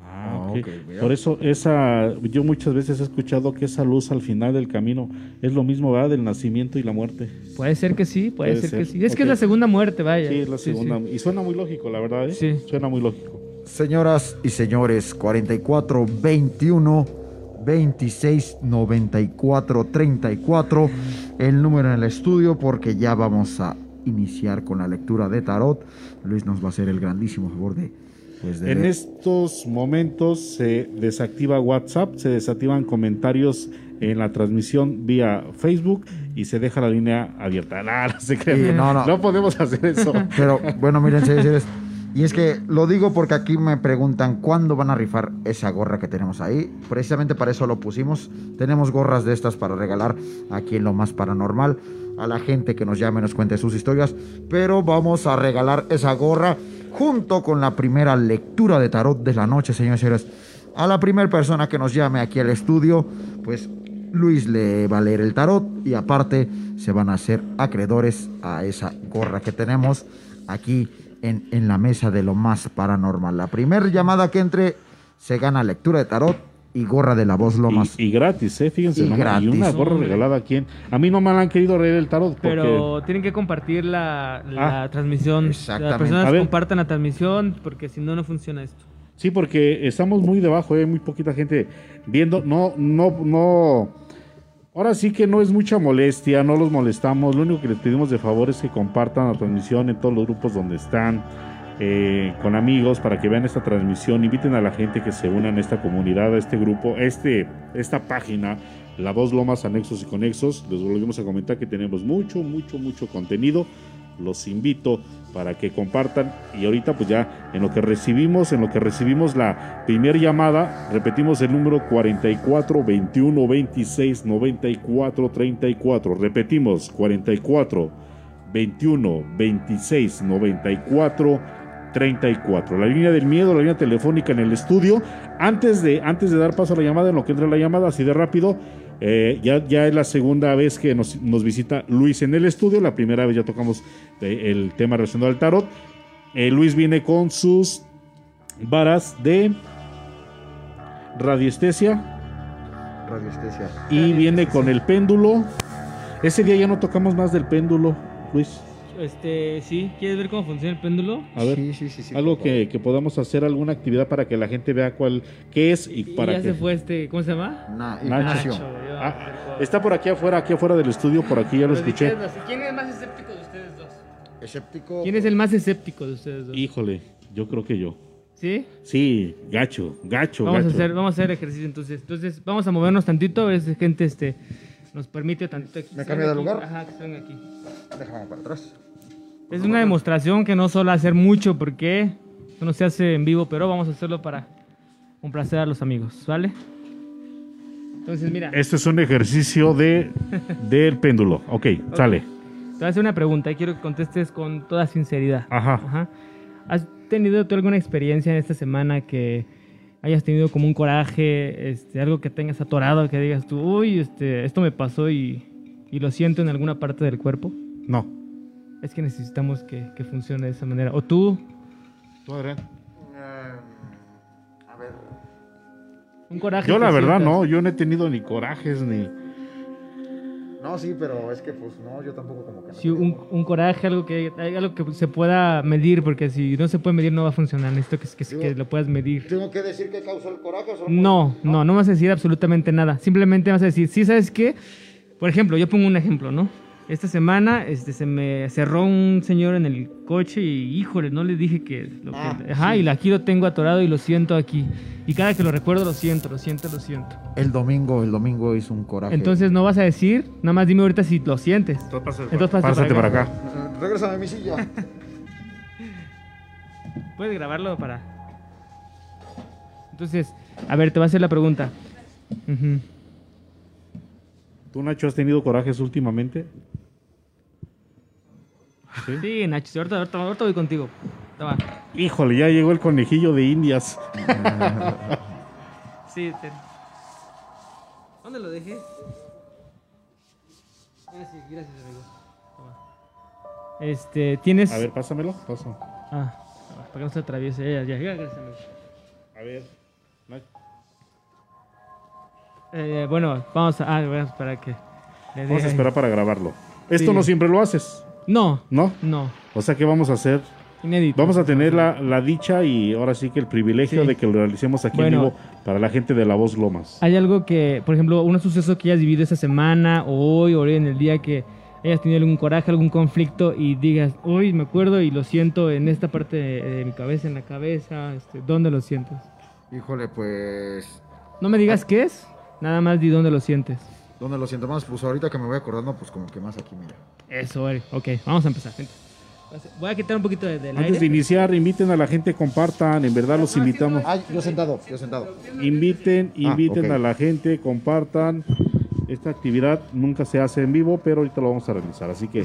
Ah, ok. Por eso esa, yo muchas veces he escuchado que esa luz al final del camino es lo mismo, ¿verdad? Del nacimiento y la muerte.
Puede ser que sí, puede,
Puede
ser,
ser,
que sí. Es que es la segunda muerte, vaya.
Sí, es la
Sí, sí.
segunda. Y suena muy lógico, la verdad, ¿eh?
Sí.
Suena muy lógico.
Señoras y señores, 44 21 26 94 34, el número en el estudio, porque ya vamos a iniciar con la lectura de tarot. Luis nos va a hacer el grandísimo favor de, pues, de
En
leer.
estos momentos se desactiva WhatsApp, se desactivan comentarios en la transmisión vía Facebook y se deja la línea abierta. No, se crean.
Sí, no, no.
podemos hacer eso.
Pero bueno, miren, señores, señores, y es que lo digo porque aquí me preguntan cuándo van a rifar esa gorra que tenemos ahí. Precisamente para eso lo pusimos. Tenemos gorras de estas para regalar aquí en lo más paranormal a la gente que nos llame nos cuente sus historias. Pero vamos a regalar esa gorra junto con la primera lectura de tarot de la noche, señores y señores. A la primera persona que nos llame aquí al estudio, pues Luis le va a leer el tarot y aparte se van a hacer acreedores a esa gorra que tenemos aquí en, en la mesa de lo más paranormal. La primera llamada que entre se gana lectura de tarot y gorra de la voz Lomas.
Y, y gratis, ¿eh? Fíjense,
Y
y una gorra
Hombre.
regalada aquí. en- A mí no me la han querido leer el tarot porque...
Pero tienen que compartir la, la
Ah,
transmisión.
exactamente.
Las personas
A
compartan la transmisión porque si no, no funciona esto.
Sí, porque estamos muy debajo, hay muy poquita gente viendo. No, no, no. Ahora sí que no es mucha molestia, no los molestamos. Lo único que les pedimos de favor es que compartan la transmisión en todos los grupos donde están, eh, con amigos, para que vean esta transmisión. Inviten a la gente que se unan a esta comunidad, a este grupo, este, esta página, La Voz Lomas Anexos y Conexos. Les volvemos a comentar que tenemos mucho, mucho, mucho contenido. Los invito para que compartan y ahorita pues ya en lo que recibimos, en lo que recibimos la primera llamada, repetimos el número 44 21 26 94 34. Repetimos 44 21 26 94 34. La línea del miedo, la línea telefónica en el estudio. Antes de, antes de dar paso a la llamada, en lo que entra la llamada, así de rápido, Eh, ya, ya es la segunda vez que nos, nos visita Luis en el estudio. La primera vez ya tocamos eh, el tema relacionado al tarot. Eh, Luis viene con sus varas de radiestesia
Radiestesia.
y viene con el péndulo. Ese día ya no tocamos más del péndulo, Luis.
Este, sí, ¿quieres ver cómo funciona el péndulo?
A ver,
Sí, sí, sí, sí,
algo que, que podamos hacer, alguna actividad para que la gente vea cuál qué es y
Y
para
ya
que
se fue este, ¿cómo se llama?
Na-
Nacho. Ah, está por aquí afuera, aquí afuera del estudio, por aquí ya lo escuché.
¿Quién es más escéptico de ustedes dos?
Escéptico.
¿Quién es el más escéptico de ustedes dos?
Híjole, yo creo que yo.
¿Sí?
Sí, gacho, gacho,
Vamos a hacer, vamos a hacer ejercicio entonces. Entonces, vamos a movernos tantito, a ver si gente este nos permite tantito aquí.
¿Me cambia de lugar?
Ajá, que se ven aquí.
Déjame para atrás.
Es una demostración que no suele hacer mucho porque esto no se hace en vivo, pero vamos a hacerlo para complacer a los amigos, ¿vale? Entonces, mira, te
Este es un ejercicio de del péndulo. Ok, sale.
voy a hacer una pregunta y quiero que contestes con toda sinceridad.
Ajá.
Ajá. ¿Has tenido tú alguna experiencia en esta semana que hayas tenido como un coraje, este, algo que tengas atorado, que digas tú, uy, este, esto me pasó y, y lo siento en alguna parte del cuerpo?
No.
Es que necesitamos que, que funcione de esa manera. O tú,
¿Tú, Adrián?
a ver.
un coraje.
Yo la verdad
sientas.
no, yo no he tenido ni corajes ni...
No, sí, pero es que pues no, yo tampoco como que. no
Sí, un, un coraje, algo que, algo que se pueda medir, porque si no se puede medir no va a funcionar. Necesito que, que, que lo puedas medir.
¿Tengo que decir que causó el coraje o solo
No, no, no vas a decir absolutamente nada. Simplemente vas a decir, sí, ¿sabes qué? Por ejemplo, yo pongo un ejemplo, ¿no? Esta semana este, se me cerró un señor en el coche y, híjole, no le dije que... Lo que-
Ah,
ajá,
sí.
y aquí lo tengo atorado y lo siento aquí. Y cada que lo recuerdo lo siento, lo siento, lo siento.
El domingo, el domingo hizo un coraje.
Entonces no vas a decir, nada más dime ahorita si lo sientes.
Entonces
Entonces pásate para acá.
Eh, Regrésame a mi silla.
Puedes grabarlo para... Entonces, a ver, te voy a hacer la pregunta. Ujú.
¿Tú, Nacho, has tenido corajes últimamente?
Sí, Nacho, sí, ahorita, ahorita, ahorita voy contigo. Va.
Híjole, ya llegó el conejillo de Indias.
Sí, ¿Dónde lo dejé? Gracias, gracias, amigo. Toma. Este, tienes...
A ver, pásamelo. Pasa.
Ah, para que no se atraviese. Ya, ya, ya, gracias, amigo.
A ver. Nacho.
Eh, bueno, vamos a... Ah, vamos para que...
Vamos a
ahí.
esperar para grabarlo. Esto
Sí.
no siempre lo haces,
No,
¿no?
no.
O sea que vamos a hacer...
Inédito.
Vamos a tener la, la dicha y ahora sí que el privilegio
Sí.
de que lo realicemos aquí
Bueno.
en vivo para la gente de La Voz Lomas.
¿Hay algo que, por ejemplo, un suceso que hayas vivido esta semana o hoy o hoy en el día que hayas tenido algún coraje, algún conflicto y digas, hoy me acuerdo y lo siento en esta parte de, de mi cabeza, en la cabeza, este, ¿dónde lo sientes?
Híjole, pues.
No me digas qué es, nada más di dónde lo sientes.
¿Dónde lo siento más? Pues ahorita que me voy acordando, pues como que más aquí, mira.
Eso, Eric. Ok, vamos a empezar. gente. Voy a quitar un poquito de, del
Antes
aire.
de iniciar, inviten a la gente, compartan, en verdad los invitamos.
Ay, yo sentado, yo sentado.
Inviten, inviten
ok.
a la gente, compartan. Esta actividad nunca se hace en vivo, pero ahorita lo vamos a realizar. Así que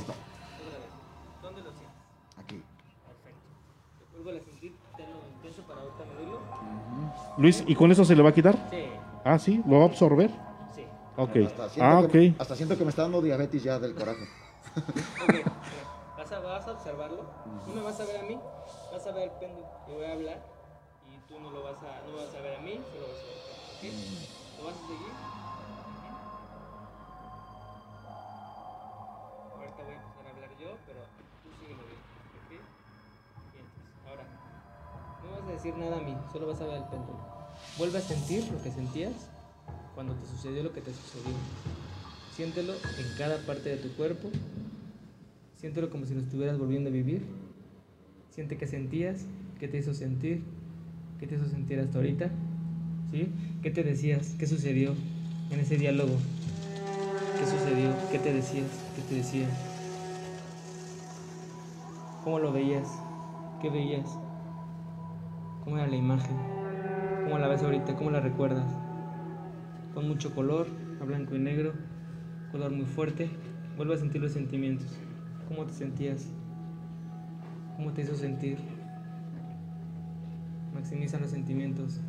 Aquí.
Luis, ¿y con eso se le va a quitar?
Sí.
Ah, sí, lo va a absorber.
Sí.
Ok.
Hasta siento,
Ah,
que,
ok.
hasta siento que me está dando diabetes ya del coraje.
Vas a, vas a observarlo, tú me vas a ver a mí, vas a ver el péndulo y voy a hablar y tú no lo vas a, no vas a ver a mí, solo vas a ver al péndulo, ¿ok? ¿Lo vas a seguir? Ahorita voy a empezar a hablar yo, pero tú síguelo bien, ¿ok? Bien, ahora, no vas a decir nada a mí, solo vas a ver el péndulo. Vuelve a sentir lo que sentías cuando te sucedió lo que te sucedió. Siéntelo en cada parte de tu cuerpo. Siéntelo como si lo estuvieras volviendo a vivir. Siente qué sentías, qué te hizo sentir, qué te hizo sentir hasta ahorita. ¿Sí? ¿Qué te decías? ¿Qué sucedió en ese diálogo? ¿Qué sucedió? ¿Qué te decías? ¿Qué te decía? ¿Cómo lo veías? ¿Qué veías? ¿Cómo era la imagen? ¿Cómo la ves ahorita? ¿Cómo la recuerdas? Con mucho color, a blanco y negro, color muy fuerte. Vuelve a sentir los sentimientos. ¿Cómo te sentías? ¿Cómo te hizo sentir? Maximiza los sentimientos.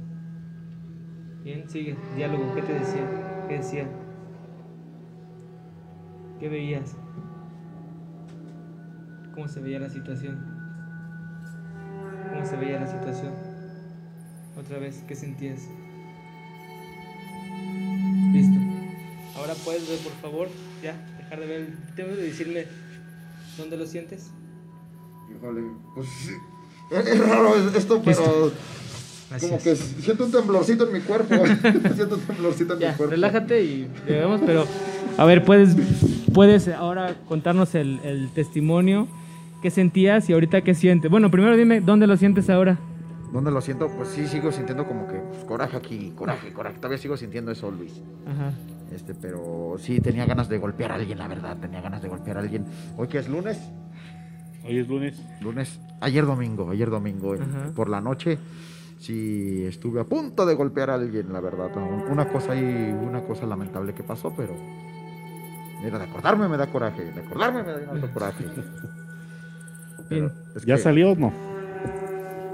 Bien, sigue. Diálogo. ¿Qué te decía? ¿Qué decía? ¿Qué veías? ¿Cómo se veía la situación? ¿Cómo se veía la situación? Otra vez, ¿qué sentías? Puedes ver, por favor, ya, dejar de ver. Tengo que decirme dónde lo sientes.
Híjole, pues. Es, raro esto, pero como
Gracias.
que siento un temblorcito en mi cuerpo. siento un temblorcito en
Ya,
mi cuerpo.
relájate y vemos, pero a ver, puedes, puedes ahora contarnos el, el testimonio, qué sentías y ahorita qué sientes. Bueno, primero dime, ¿dónde lo sientes ahora?
¿Dónde lo siento? Pues sí, sigo sintiendo como que pues, coraje aquí, coraje, coraje. Todavía sigo sintiendo eso, Luis.
Ajá.
Este, pero sí tenía ganas de golpear a alguien, la verdad. Tenía ganas de golpear a alguien. ¿Hoy que es lunes?
Hoy es lunes.
Lunes. Ayer domingo, ayer domingo.
Ajá.
Por la noche. Sí, estuve a punto de golpear a alguien, la verdad. Una cosa ahí, una cosa lamentable que pasó, pero. Mira, de acordarme me da coraje. De acordarme me da coraje. Pero
Bien.
es
¿Ya
que,
salió o no?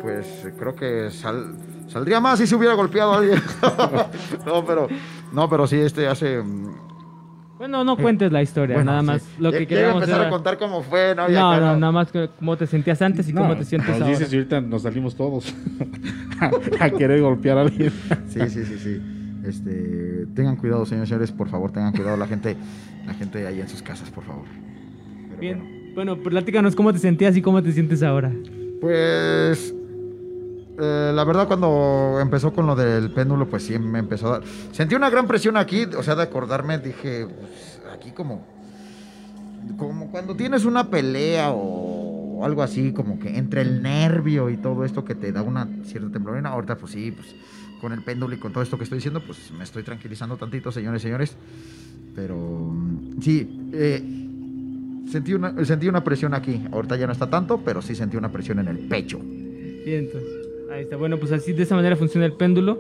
Pues creo que sal- saldría más si se hubiera golpeado a alguien. no, pero. No, pero sí, este hace. mm,
Bueno, no cuentes la historia,
Bueno,
nada
sí.
más. Lo
Ya-
que queríamos
empezar
era...
a contar cómo fue, ¿no?
No,
acá
no, nada más cómo te sentías antes y cómo te sientes
nos
ahora.
dices y ahorita nos salimos todos a, a querer golpear a alguien.
Sí, sí, sí, sí. Este, tengan cuidado, señores, señores, por favor, tengan cuidado la gente, la gente ahí en sus casas, por favor. Pero
Bien.
bueno.
Bueno, platícanos cómo te sentías y cómo te sientes ahora.
Pues eh, la verdad cuando empezó con lo del péndulo, pues sí me empezó a dar. Sentí una gran presión aquí, o sea, de acordarme, dije, pues, aquí como como cuando tienes una pelea o algo así, como que entre el nervio y todo esto que te da una cierta temblorina, ahorita pues sí, pues con el péndulo y con todo esto que estoy diciendo, pues me estoy tranquilizando tantito, señores, señores. Pero mm, sí, eh, sentí, una, sentí una presión aquí. Ahorita ya no está tanto, pero sí sentí una presión en el pecho.
Entonces. Ahí está. Bueno, pues así de esa manera funciona el péndulo.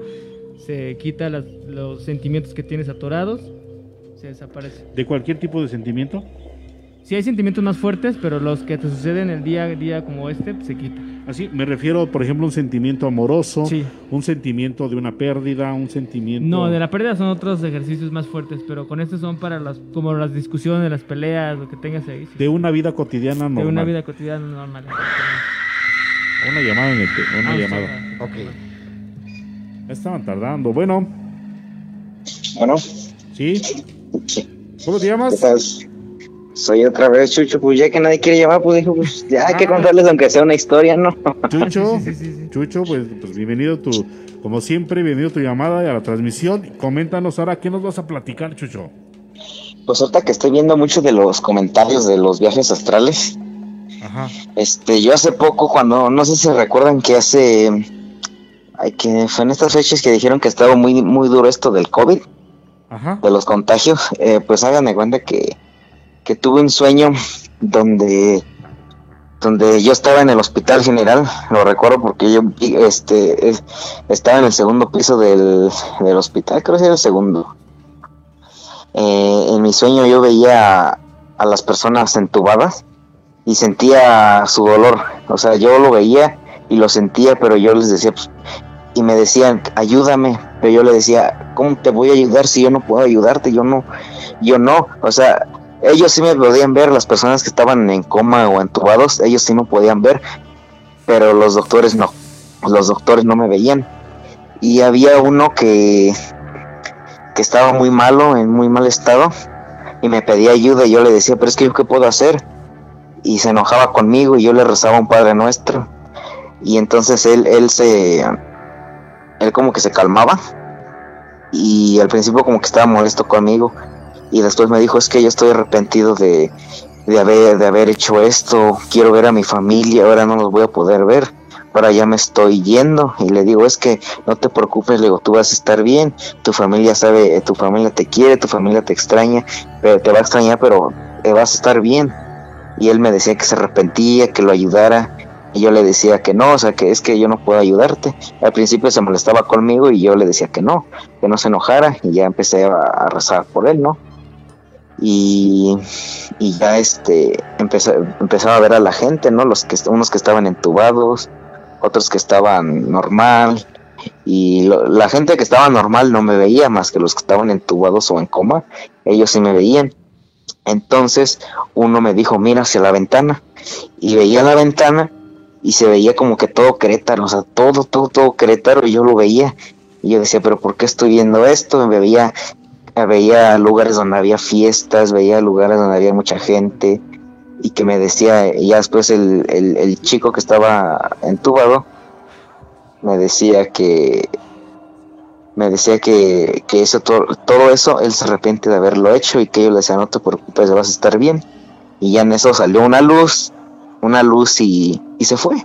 Se quita las- los sentimientos que tienes atorados. Se desaparece.
¿De cualquier tipo de sentimiento?
Sí hay sentimientos más fuertes, pero los que te suceden el día a día como este, pues, se quita.
Así, me refiero, por ejemplo, a un sentimiento amoroso,
Sí.
un sentimiento de una pérdida, un sentimiento...
No, de la pérdida son otros ejercicios más fuertes, pero con estos son para las como las discusiones, las peleas, lo que tengas ahí. sí.
de una vida cotidiana normal.
De una vida cotidiana normal.
Una llamada en el te- una
Ah,
llamada. Estaban tardando. Bueno,
Bueno,
¿sí? ¿Cómo te
¿qué
llamas?
tal? Soy otra vez Chucho, pues ya que nadie quiere llamar, pues dijo, pues ya hay que
Ah.
contarles aunque sea una historia, ¿no?
Chucho,
Sí, sí, sí, sí.
Chucho, pues, pues bienvenido tu, como siempre, bienvenido tu llamada a la transmisión. Coméntanos ahora qué nos vas a platicar, Chucho.
Pues ahorita que estoy viendo mucho de los comentarios de los viajes astrales,
Ajá.
este, yo hace poco cuando, no sé si recuerdan que hace, ay, que fue en estas fechas que dijeron que estaba muy, muy duro esto del COVID,
Ajá.
de los contagios, eh, pues háganme cuenta que, que tuve un sueño donde donde yo estaba en el hospital general, lo recuerdo porque yo este es- estaba en el segundo piso del, del hospital, creo que era el segundo. Eh, en mi sueño yo veía a, a las personas entubadas y sentía su dolor, o sea, yo lo veía y lo sentía, pero yo les decía, pues, y me decían, ayúdame, pero yo le decía, ¿cómo te voy a ayudar si yo no puedo ayudarte? Yo no, yo no, o sea, ellos sí me podían ver, las personas que estaban en coma o entubados, ellos sí me podían ver, pero los doctores no, los doctores no me veían. Y había uno que, que estaba muy malo, en muy mal estado, y me pedía ayuda y yo le decía, pero es que yo qué puedo hacer. Y se enojaba conmigo y yo le rezaba un Padre Nuestro. Y entonces él, él se, él como que se calmaba y al principio como que estaba molesto conmigo y después me dijo es que yo estoy arrepentido de, de haber de haber hecho esto quiero ver a mi familia ahora no los voy a poder ver ahora ya me estoy yendo y le digo es que no te preocupes le digo tú vas a estar bien tu familia sabe eh, tu familia te quiere tu familia te extraña pero te va a extrañar pero eh, vas a estar bien y él me decía que se arrepentía que lo ayudara y yo le decía que no, o sea, que es que yo no puedo ayudarte. Al principio se molestaba conmigo y yo le decía que no, que no se enojara y ya empecé a, rezar por él, ¿no? Y, y ya este, empezaba a ver a la gente, ¿no? Los que, unos que estaban entubados, otros que estaban normal. Y la gente que estaba normal no me veía más que los que estaban entubados o en coma, ellos sí me veían. Entonces uno me dijo, mira hacia la ventana. Y veía la ventana y se veía como que todo Querétaro, o sea, todo, todo, todo Querétaro y yo lo veía. Y yo decía, pero ¿por qué estoy viendo esto? Veía, veía lugares donde había fiestas, veía lugares donde había mucha gente y que me decía, ya después el, el chico que estaba entubado me decía que me decía que, que eso todo, todo eso él se arrepiente de haberlo hecho y que yo le decía no te preocupes vas a estar bien y ya en eso salió una luz una luz y, y se fue.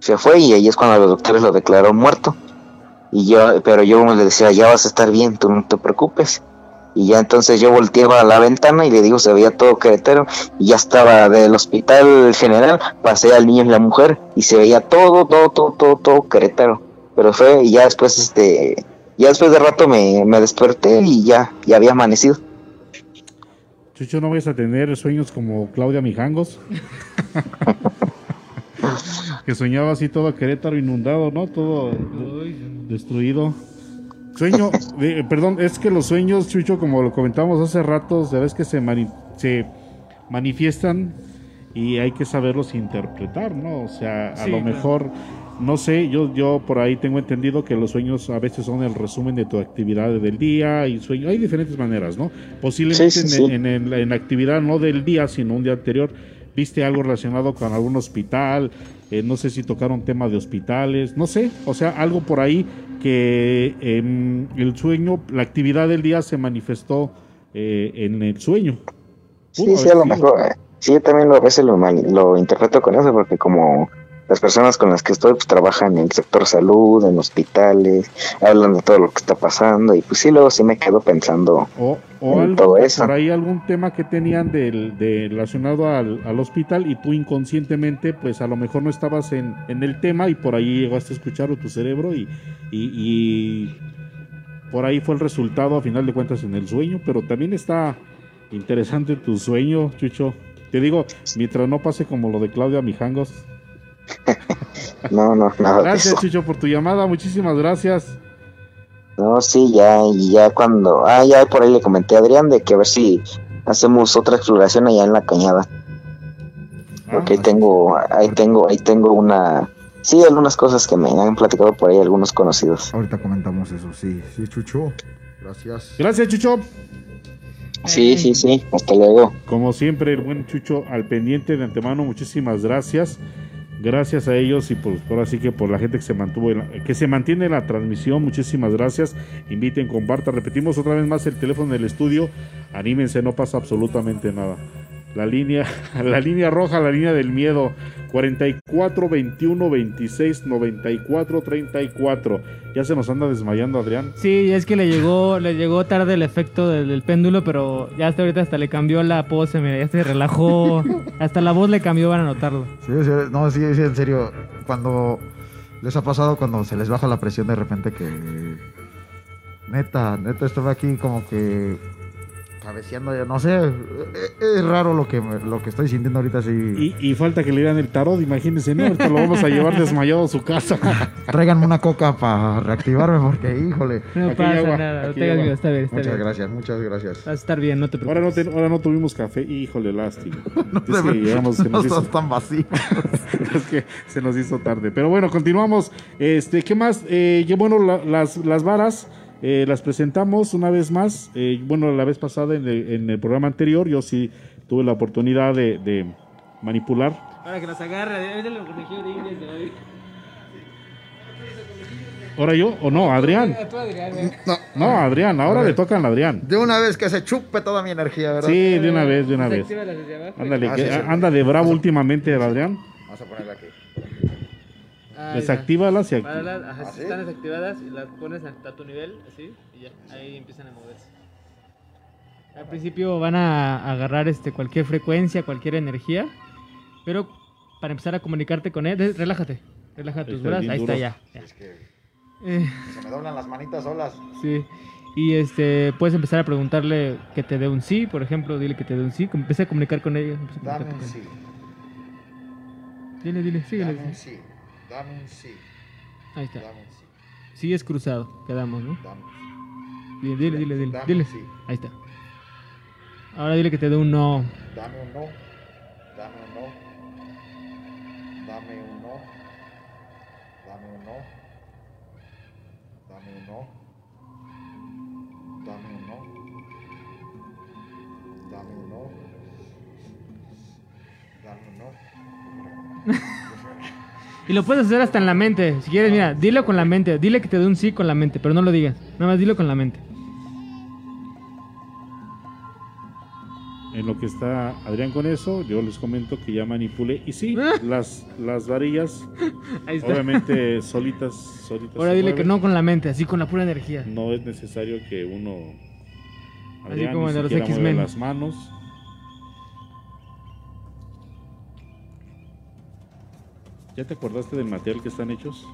Se fue y ahí es cuando los doctores lo declaró muerto. Y yo pero yo le decía ya vas a estar bien tú no te preocupes y ya entonces yo volteaba a la ventana y le digo se veía todo Querétaro y ya estaba del hospital general pasé al niño y la mujer y se veía todo todo todo todo todo Querétaro pero fue y ya después este ya después de rato me, me desperté y ya ya había amanecido
Chucho, no vayas a tener sueños como Claudia Mijangos. que soñaba así todo Querétaro inundado, ¿no? Todo destruido. Sueño, eh, perdón, es que los sueños, Chucho, como lo comentamos hace rato, sabes que se, mani- se manifiestan y hay que saberlos interpretar, ¿no? O sea, a
Sí,
lo
claro.
No sé, yo, yo por ahí tengo entendido que los sueños a veces son el resumen de tu actividad del día y sueño, hay diferentes maneras, ¿no? Posiblemente
Sí, sí,
en, la actividad no del día, sino un día anterior, viste algo relacionado con algún hospital, eh, no sé si tocaron tema de hospitales, no sé, o sea, algo por ahí que em, el sueño, la actividad del día se manifestó eh, en el sueño.
Sí,
Pudo
sí, a lo mejor. eh, Sí, yo también lo, a veces lo, mal- lo interpreto con eso, porque como las personas con las que estoy pues, trabajan en el sector salud, en hospitales, hablan de todo lo que está pasando, y pues sí, luego sí me quedo pensando
O, o
en
algo,
todo eso.
por ahí algún tema que tenían del, de, relacionado al, al hospital y tú inconscientemente, pues a lo mejor no estabas en, en el tema y por ahí llegaste a escucharlo tu cerebro y, y, y por ahí fue el resultado a final de cuentas en el sueño, pero también está interesante tu sueño, Chucho. Te digo, mientras no pase como lo de Claudia Mijangos.
No, no, nada de
Gracias,
eso.
Chucho, por tu llamada. Muchísimas gracias.
No, sí, ya, y ya cuando, ah, ya por ahí le comenté a Adrián de que a ver si hacemos otra exploración allá en la cañada. Porque ahí tengo, ahí tengo, ahí tengo una, sí, algunas cosas que me han platicado por ahí algunos conocidos.
Ahorita comentamos eso, sí, sí, Chucho. Gracias.
Gracias, Chucho.
Sí, sí, sí, hasta luego.
Como siempre, el buen Chucho al pendiente de antemano, muchísimas gracias. Gracias a ellos y por, por así que por la gente que se mantuvo, que se mantiene en la transmisión, muchísimas gracias. Inviten, compartan, repetimos otra vez más el teléfono del estudio. Anímense, no pasa absolutamente nada. La línea, la línea roja, la línea del miedo, 44 21 26 94 34. Ya se nos anda desmayando Adrián.
Sí, es que le llegó, le llegó tarde el efecto del, del péndulo, pero ya hasta ahorita hasta le cambió la pose, mira, ya se relajó, hasta la voz le cambió, van a notarlo.
Sí, sí, no, sí, sí, en serio. Cuando les ha pasado cuando se les baja la presión de repente que. Neta, neta, estuve aquí como que. Cabeceando, ya no sé. Es raro lo que, me- lo que estoy sintiendo ahorita. Sí.
Y, y falta que le dieran el tarot, imagínense, ¿no? Ahorita lo vamos a llevar desmayado a su casa.
Tráiganme una coca para reactivarme porque, híjole.
No
Aquí
pasa
agua,
nada, no
aquí
tengas miedo, está bien, está
Muchas
bien.
gracias, muchas gracias.
Vas a estar bien, no te
Ahora no,
preocupes.
te- ahora no tuvimos café, híjole, lástima. Es que llegamos, se
no
nos hizo,
tan vacío.
es que se nos hizo tarde. Pero bueno, continuamos. Este, ¿qué más? Eh, bueno, la- las, las varas eh, las presentamos una vez más. Eh, bueno, la vez pasada en el, en el programa anterior, yo sí tuve la oportunidad de, de manipular.
Para que las agarre, ahorita lo corrigió de Inés de hoy.
¿Ahora yo o no? Adrián.
Tú, Adrián, eh.
No,
No, Adrián, ahora le tocan a Adrián.
De una vez que se chupe toda mi energía, ¿verdad?
Sí, de una vez, de una vez. Ándale,
Ah,
que-
sí, sí.
anda de bravo últimamente el Adrián.
Vamos a ponerla aquí.
Está.
Desactívalas y
Páralas, ajá,
¿Ah, sí?
están desactivadas y las pones a, a tu nivel, así, y ya, ahí empiezan a moverse. Al principio van a agarrar este cualquier frecuencia, cualquier energía, pero para empezar a comunicarte con él, relájate, relaja tus brazos, ahí
duro.
está ya. ya.
Es que
Eh,
se me doblan las manitas solas.
sí. Y este puedes empezar a preguntarle que te dé un sí, por ejemplo, dile que te dé un sí, empieza a comunicar con a
Dame un sí.
Dile, dile, síguele.
Dame un sí. Dame un sí.
Ahí está.
Dame un sí.
Sí es cruzado, quedamos, ¿no?
Dame un sí.
Dile, dile, dile, dile.
Dame
dile.
un sí.
Ahí está. Ahora dile que te dé un no.
Dame un no. Dame un no. Dame un no. Dame un no. Dame un no. Dame un no. Dame un no. Dame un no.
Y lo puedes hacer hasta en la mente. Si quieres, mira, dilo con la mente. Dile que te dé un sí con la mente, pero no lo digas. Nada más dilo con la mente.
En lo que está Adrián con eso, yo les comento que ya manipulé. Y sí, las, las varillas, obviamente solitas, solitas.
Ahora dile que no con la mente, así con la pura energía.
No es necesario que uno. Adrián,
como de los X-Men.
las manos. ¿Ya te acordaste del material que están hechos?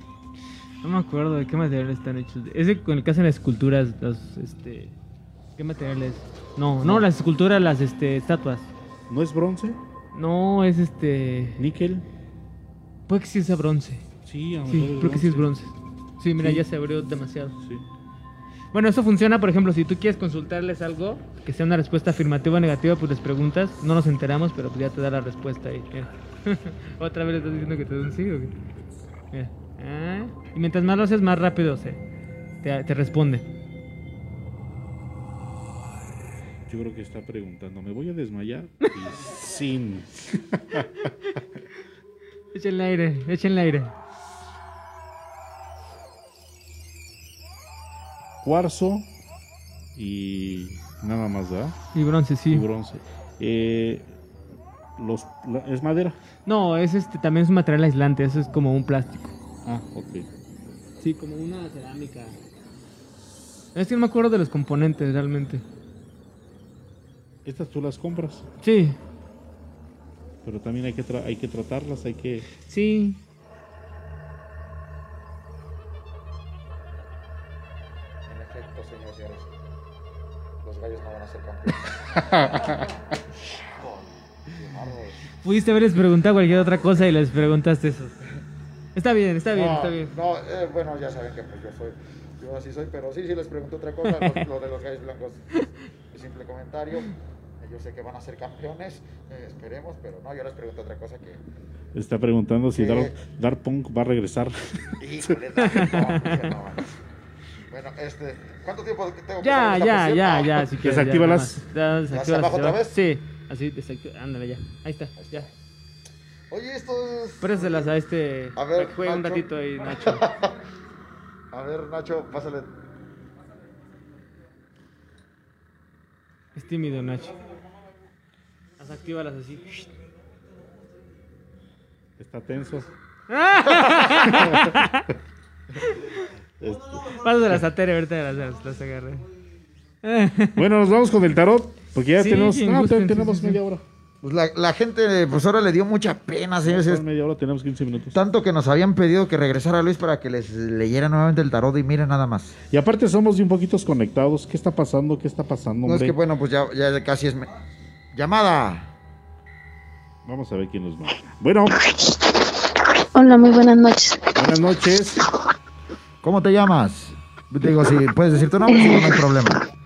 No me acuerdo de qué material están hechos. Es de con el que hacen las esculturas, los, este... ¿Qué material es? No, no, las esculturas, las, este, estatuas.
¿No es bronce?
No, es este...
¿Níquel?
Puede que sí sea bronce.
Sí, a lo
Sí,
mejor
creo que sí es bronce. Sí, mira,
Sí.
ya se abrió demasiado.
Sí.
Bueno, eso funciona, por ejemplo, si tú quieres consultarles algo, que sea una respuesta afirmativa o negativa, pues les preguntas, no nos enteramos, pero pues ya te da la respuesta ahí. mira. Otra vez le estás diciendo que te da un sí o qué? Mira. Ah, y mientras más lo haces, más rápido se te, te responde.
Yo creo que está preguntando, ¿me voy a desmayar? Y sin.
Échenle aire, échenle aire.
Cuarzo y nada más, ¿verdad?
Y bronce, sí.
Y bronce. Eh, los, la- ¿Es madera?
No, es este, también es un material aislante, eso es como un plástico.
Ah, ok.
Sí, como una cerámica. Es que no me acuerdo de los componentes realmente.
Estas tú las compras,
Sí,
pero también hay que, tra- hay que tratarlas, hay que...
sí. Pudiste haberles preguntado cualquier otra cosa y les preguntaste eso. Está bien, está bien,
no,
está bien.
No, eh, bueno, ya saben que pues yo soy, yo así soy, pero sí, sí les pregunto otra cosa, lo, lo de los gallos blancos, un simple comentario. Yo sé que van a ser campeones, eh, esperemos, pero no, yo les pregunto otra cosa que...
Está preguntando si
Eh.
Dar, Dar Punk va a regresar.
Híjole, no, no, no. Bueno, este, ¿cuánto tiempo tengo que
Ya, ya, ya,
No.
ya, si quieres.
Desactívalas.
Ya, nada más. Ya,
¿Ya
desactívalas
se abajo otra vez?
Sí, así, desactiva. Ándale, ya. Ahí está, ya.
Oye, esto es...
Préstelas a este.
A ver,
juegue un ratito ahí, Nacho.
A ver, Nacho, pásale.
Es tímido, Nacho. Las actívalas así.
Está tenso. Este,
Pásalas a Tere, ahorita las, las, las agarré.
Bueno, nos vamos con el tarot, porque ya
Sí,
tenemos, no, tenemos
sí, sí,
media hora.
Pues la, la gente, pues ahora le dio mucha pena, señores.
Tenemos media hora, tenemos 15 minutos.
Tanto que nos habían pedido que regresara Luis para que les leyera nuevamente el tarot y miren nada más.
Y aparte somos un poquitos conectados. ¿Qué está pasando? ¿Qué está pasando,
No es que bueno, pues ya, ya casi es... me- Llamada.
Vamos a ver quién nos manda. Bueno,
Hola, muy buenas noches.
buenas noches.
¿Cómo te llamas? Digo, si puedes decir tu nombre, si no, no hay problema.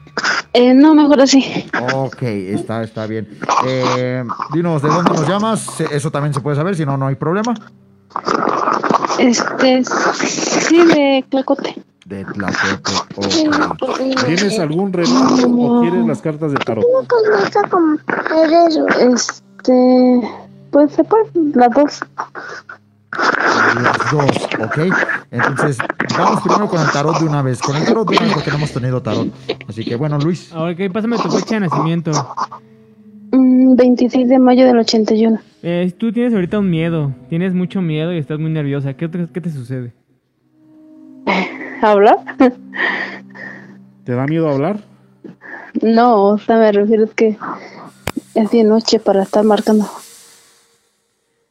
Eh, no, mejor así.
Ok, está, está bien. Eh, dinos, ¿de dónde nos llamas? Eso también se puede saber, si no, no hay problema.
Este, sí, de Clacote.
De Tlacote, ok.
¿Tienes algún relato o quieres las cartas de tarot?
Este, pues se puede, las dos.
Las dos, ok. Entonces, vamos primero con el tarot de una vez. Con el tarot de una vez porque no hemos tenido tarot. Así que bueno, Luis.
Ahora que pásame tu fecha de nacimiento.
Mm, 26 de mayo del 81.
Eh, tú tienes ahorita un miedo. Tienes mucho miedo y estás muy nerviosa. ¿Qué, te- qué te sucede?
¿Hablar?
¿Te da miedo hablar?
No, o sea, me refiero es que es de noche para estar marcando.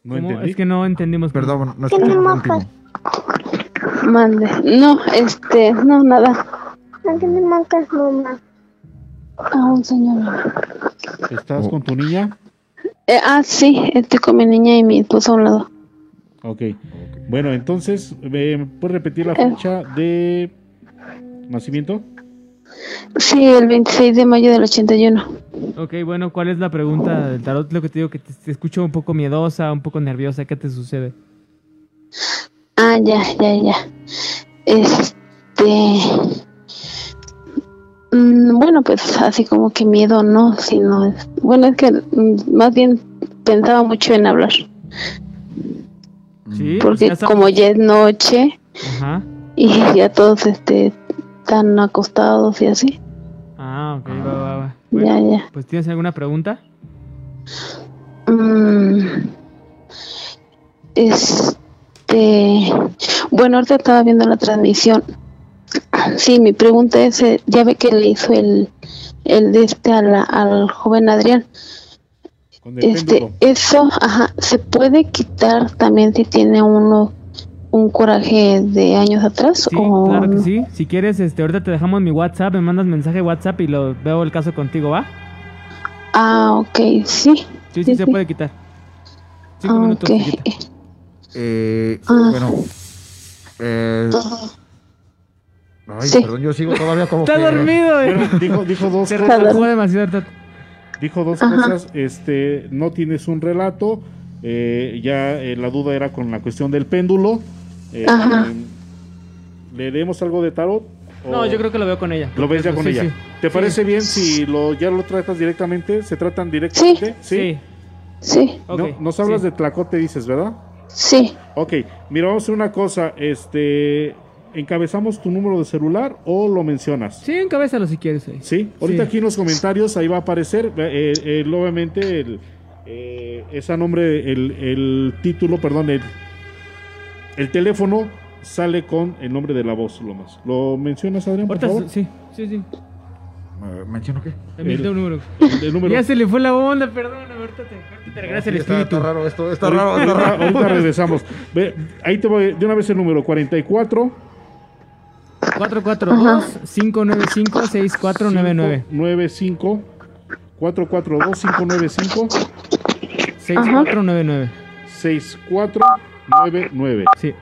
No entendí.
Es que no entendimos.
Perdón, no escuché último.
Mande. No, este, no, nada. ¿A qué le marcas, mamá? A un señor.
¿Estás con tu niña?
Eh, ah, sí, estoy con mi niña y mi esposo a un lado.
Ok. Bueno, entonces, ¿me puedes repetir la
Eh.
fecha de nacimiento?
Sí, el 26 de mayo del 81.
Ok, bueno, ¿cuál es la pregunta del tarot? Lo que te digo, que te, te escucho un poco miedosa, un poco nerviosa. ¿Qué te sucede?
Ah, ya, ya, ya. Este. mm, Bueno, pues así como que miedo no, sino. es- Bueno, es que mm, más bien pensaba mucho en hablar.
Sí,
Porque
ya sabes-
como ya es noche
Ajá.
y ya todos este, están acostados y así.
Ah, ok, va, va, va.
Ya, ya.
Pues, ¿tienes alguna pregunta?
Mm, Este, bueno, ahorita estaba viendo la transmisión. Sí, mi pregunta es, eh, ya ve que le hizo el, el de este a la- al joven Adrián.
Con el
Este,
péndulo.
eso, ajá, se puede quitar también si tiene uno un coraje de años atrás
Sí,
o
claro que sí. Si quieres, este, ahorita te dejamos mi WhatsApp, me mandas mensaje de WhatsApp y lo veo el caso contigo, ¿va?
Ah, ok, sí.
Sí, sí, se puede quitar. Cinco
Ah,
minutos.
ok.
se quita.
Eh,
Ah.
bueno. eh, ay,
Sí.
perdón, yo sigo todavía como
Está
que-
dormido, eh.
Dijo, dijo dos
Se
cosas.
demasiado.
Dijo dos
Ajá.
cosas. Este, no tienes un relato. eh, ya eh, la duda era con la cuestión del péndulo. Eh,
Ajá.
¿Le demos algo de tarot?
No,
¿O
yo creo que lo veo con ella.
¿Lo ves ya con
Sí,
ella?
sí.
¿Te
Sí.
parece bien si lo ya lo tratas directamente? ¿Se tratan directamente?
Sí.
Sí,
No- nos hablas
sí.
de Tlacote, dices, ¿verdad?
sí.
Ok, mira, vamos a hacer una cosa. Este, ¿encabezamos tu número de celular o lo mencionas?
Sí, encabézalo si quieres. ahí.
Sí, ahorita
Sí.
aquí en los comentarios ahí va a aparecer, eh, eh, obviamente, el, eh, ese nombre, el, el título, perdón, el, el teléfono sale con el nombre de la voz, lo más. ¿Lo mencionas, Adrián, por favor?
sí, sí, sí.
¿Menciono qué?
El,
El-
número.
El, el número.
Ya se le fue la onda, perdón. Ahorita te, te regresa el
Sí, está,
espíritu.
está raro esto, está
Ahorita-
raro, está
ahorita-
raro.
ahorita regresamos. Ve, ahí te voy de una vez el número 44
442-595-6499.
95 442 595
6499.
6499.
Sí.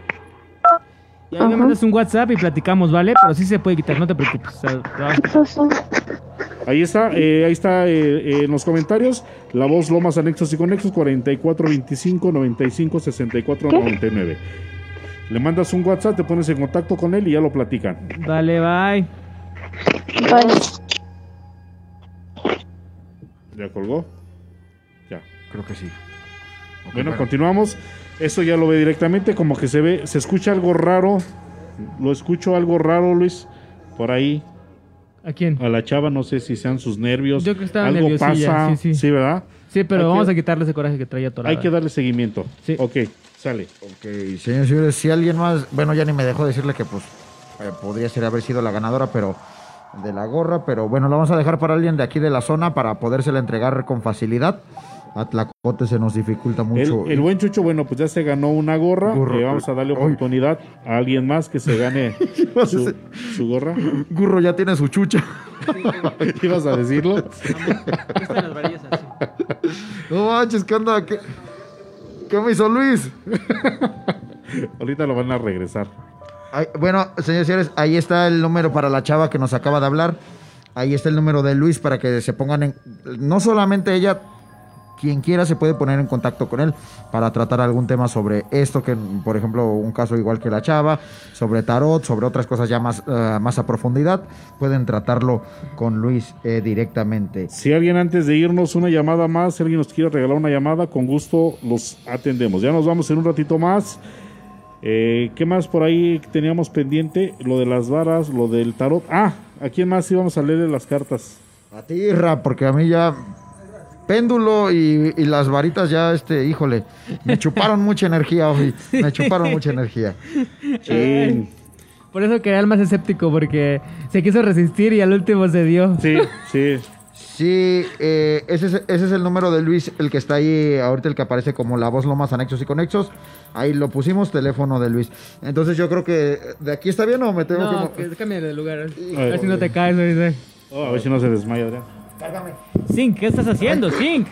Y ahí me mandas un WhatsApp y platicamos, ¿vale? Pero sí se puede quitar, no te preocupes. O sea, te vamos-
Ahí está, eh, ahí está eh, eh, en los comentarios. La voz Lomas Anexos y Conexos 4425 95 64 99. Le mandas un WhatsApp, te pones en contacto con él y ya lo platican.
Dale, bye.
Vale.
¿Ya colgó? Ya.
Creo que sí.
Bueno, continuamos. Esto ya lo ve directamente, como que se ve, se escucha algo raro. Lo escucho algo raro, Luis, por ahí.
¿A quién?
A la chava, no sé si sean sus nervios.
Yo creo que estaba
algo
nerviosilla,
pasa.
sí, sí.
¿verdad?
Sí, pero
Hay
vamos
que-
a quitarle ese coraje que traía atorado.
Hay que darle seguimiento.
Sí.
Ok, sale.
Ok, señores y señores, si alguien más, bueno, ya ni me dejó decirle que pues eh, podría ser haber sido la ganadora, pero de la gorra, pero bueno, la vamos a dejar para alguien de aquí de la zona para podérsela entregar con facilidad. A Tlacote se nos dificulta mucho.
el buen Chucho, bueno, pues ya se ganó una gorra.
Gorro.
Eh, vamos a darle oportunidad a alguien más que se gane su, su gorra.
Gurro ya tiene su chucha.
¿Ibas a decirlo?
No manches, ¿qué onda? ¿Qué, qué me hizo Luis?
Ahorita lo van a regresar.
Ay, bueno, señores y señores, ahí está el número para la chava que nos acaba de hablar. Ahí está el número de Luis para que se pongan en... No solamente ella, quien quiera se puede poner en contacto con él para tratar algún tema sobre esto, que por ejemplo un caso igual que la chava, sobre tarot, sobre otras cosas ya más, eh, más a profundidad, pueden tratarlo con Luis eh, directamente.
Si alguien antes de irnos una llamada más, si alguien nos quiere regalar una llamada, con gusto los atendemos. Ya nos vamos en un ratito más. Eh, ¿Qué más por ahí teníamos pendiente? Lo de las varas, lo del tarot. Ah, ¿a quién más íbamos a leerle las cartas?
A ti, Ra, porque a mí ya péndulo y, y las varitas ya, este, híjole, me chuparon mucha energía hoy, me chuparon mucha energía.
Ay, Por eso quería el más escéptico, porque se quiso resistir y al último se dio.
Sí, sí.
Sí, eh, ese, es, ese es el número de Luis, el que está ahí ahorita, el que aparece como la voz Lomas Anexos y Conexos. Ahí lo pusimos, teléfono de Luis. Entonces yo creo que de aquí está bien o me tengo
No,
que...
que cambie de lugar. A
Ay,
ver si no te caes ahorita.
Oh, a ver si no se desmaya,
Zink, ¿qué estás haciendo, Zink?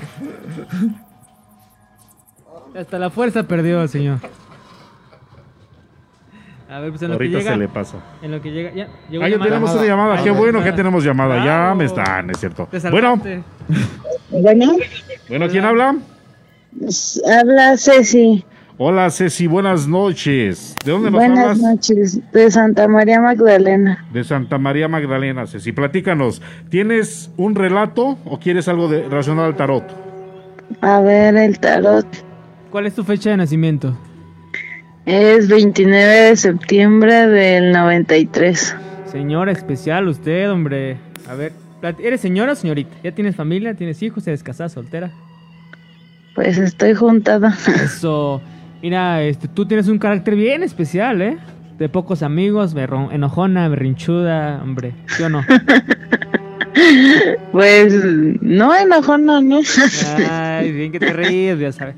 Hasta la fuerza perdió, señor. A ver, pues en lo
Ahorita
que llega.
se le pasa.
En lo que llega. Ya, llegó
Ah, ya
llamada.
tenemos una llamada.
Ay,
Qué bueno que tenemos llamada. Ya me están, es cierto. Bueno.
Bueno,
bueno, ¿quién habla?
habla Ceci.
Hola, Ceci, buenas noches. ¿De dónde nos
Buenas
hablas?
noches, de Santa María Magdalena.
De Santa María Magdalena, Ceci. Platícanos, ¿tienes un relato o quieres algo de, relacionado al tarot?
A ver, el tarot
¿Cuál es tu fecha de nacimiento?
es 29 de septiembre del 93.
Señora especial, usted, hombre. A ver, ¿eres señora o señorita? ¿Ya tienes familia? ¿Tienes hijos? ¿Eres casada, soltera?
Pues estoy juntada.
Eso. Mira, este, tú tienes un carácter bien especial, ¿eh? De pocos amigos, berro- enojona, berrinchuda, hombre. ¿Sí o no?
Pues no enojona, ¿no?
Ay, bien que te ríes, ya sabes.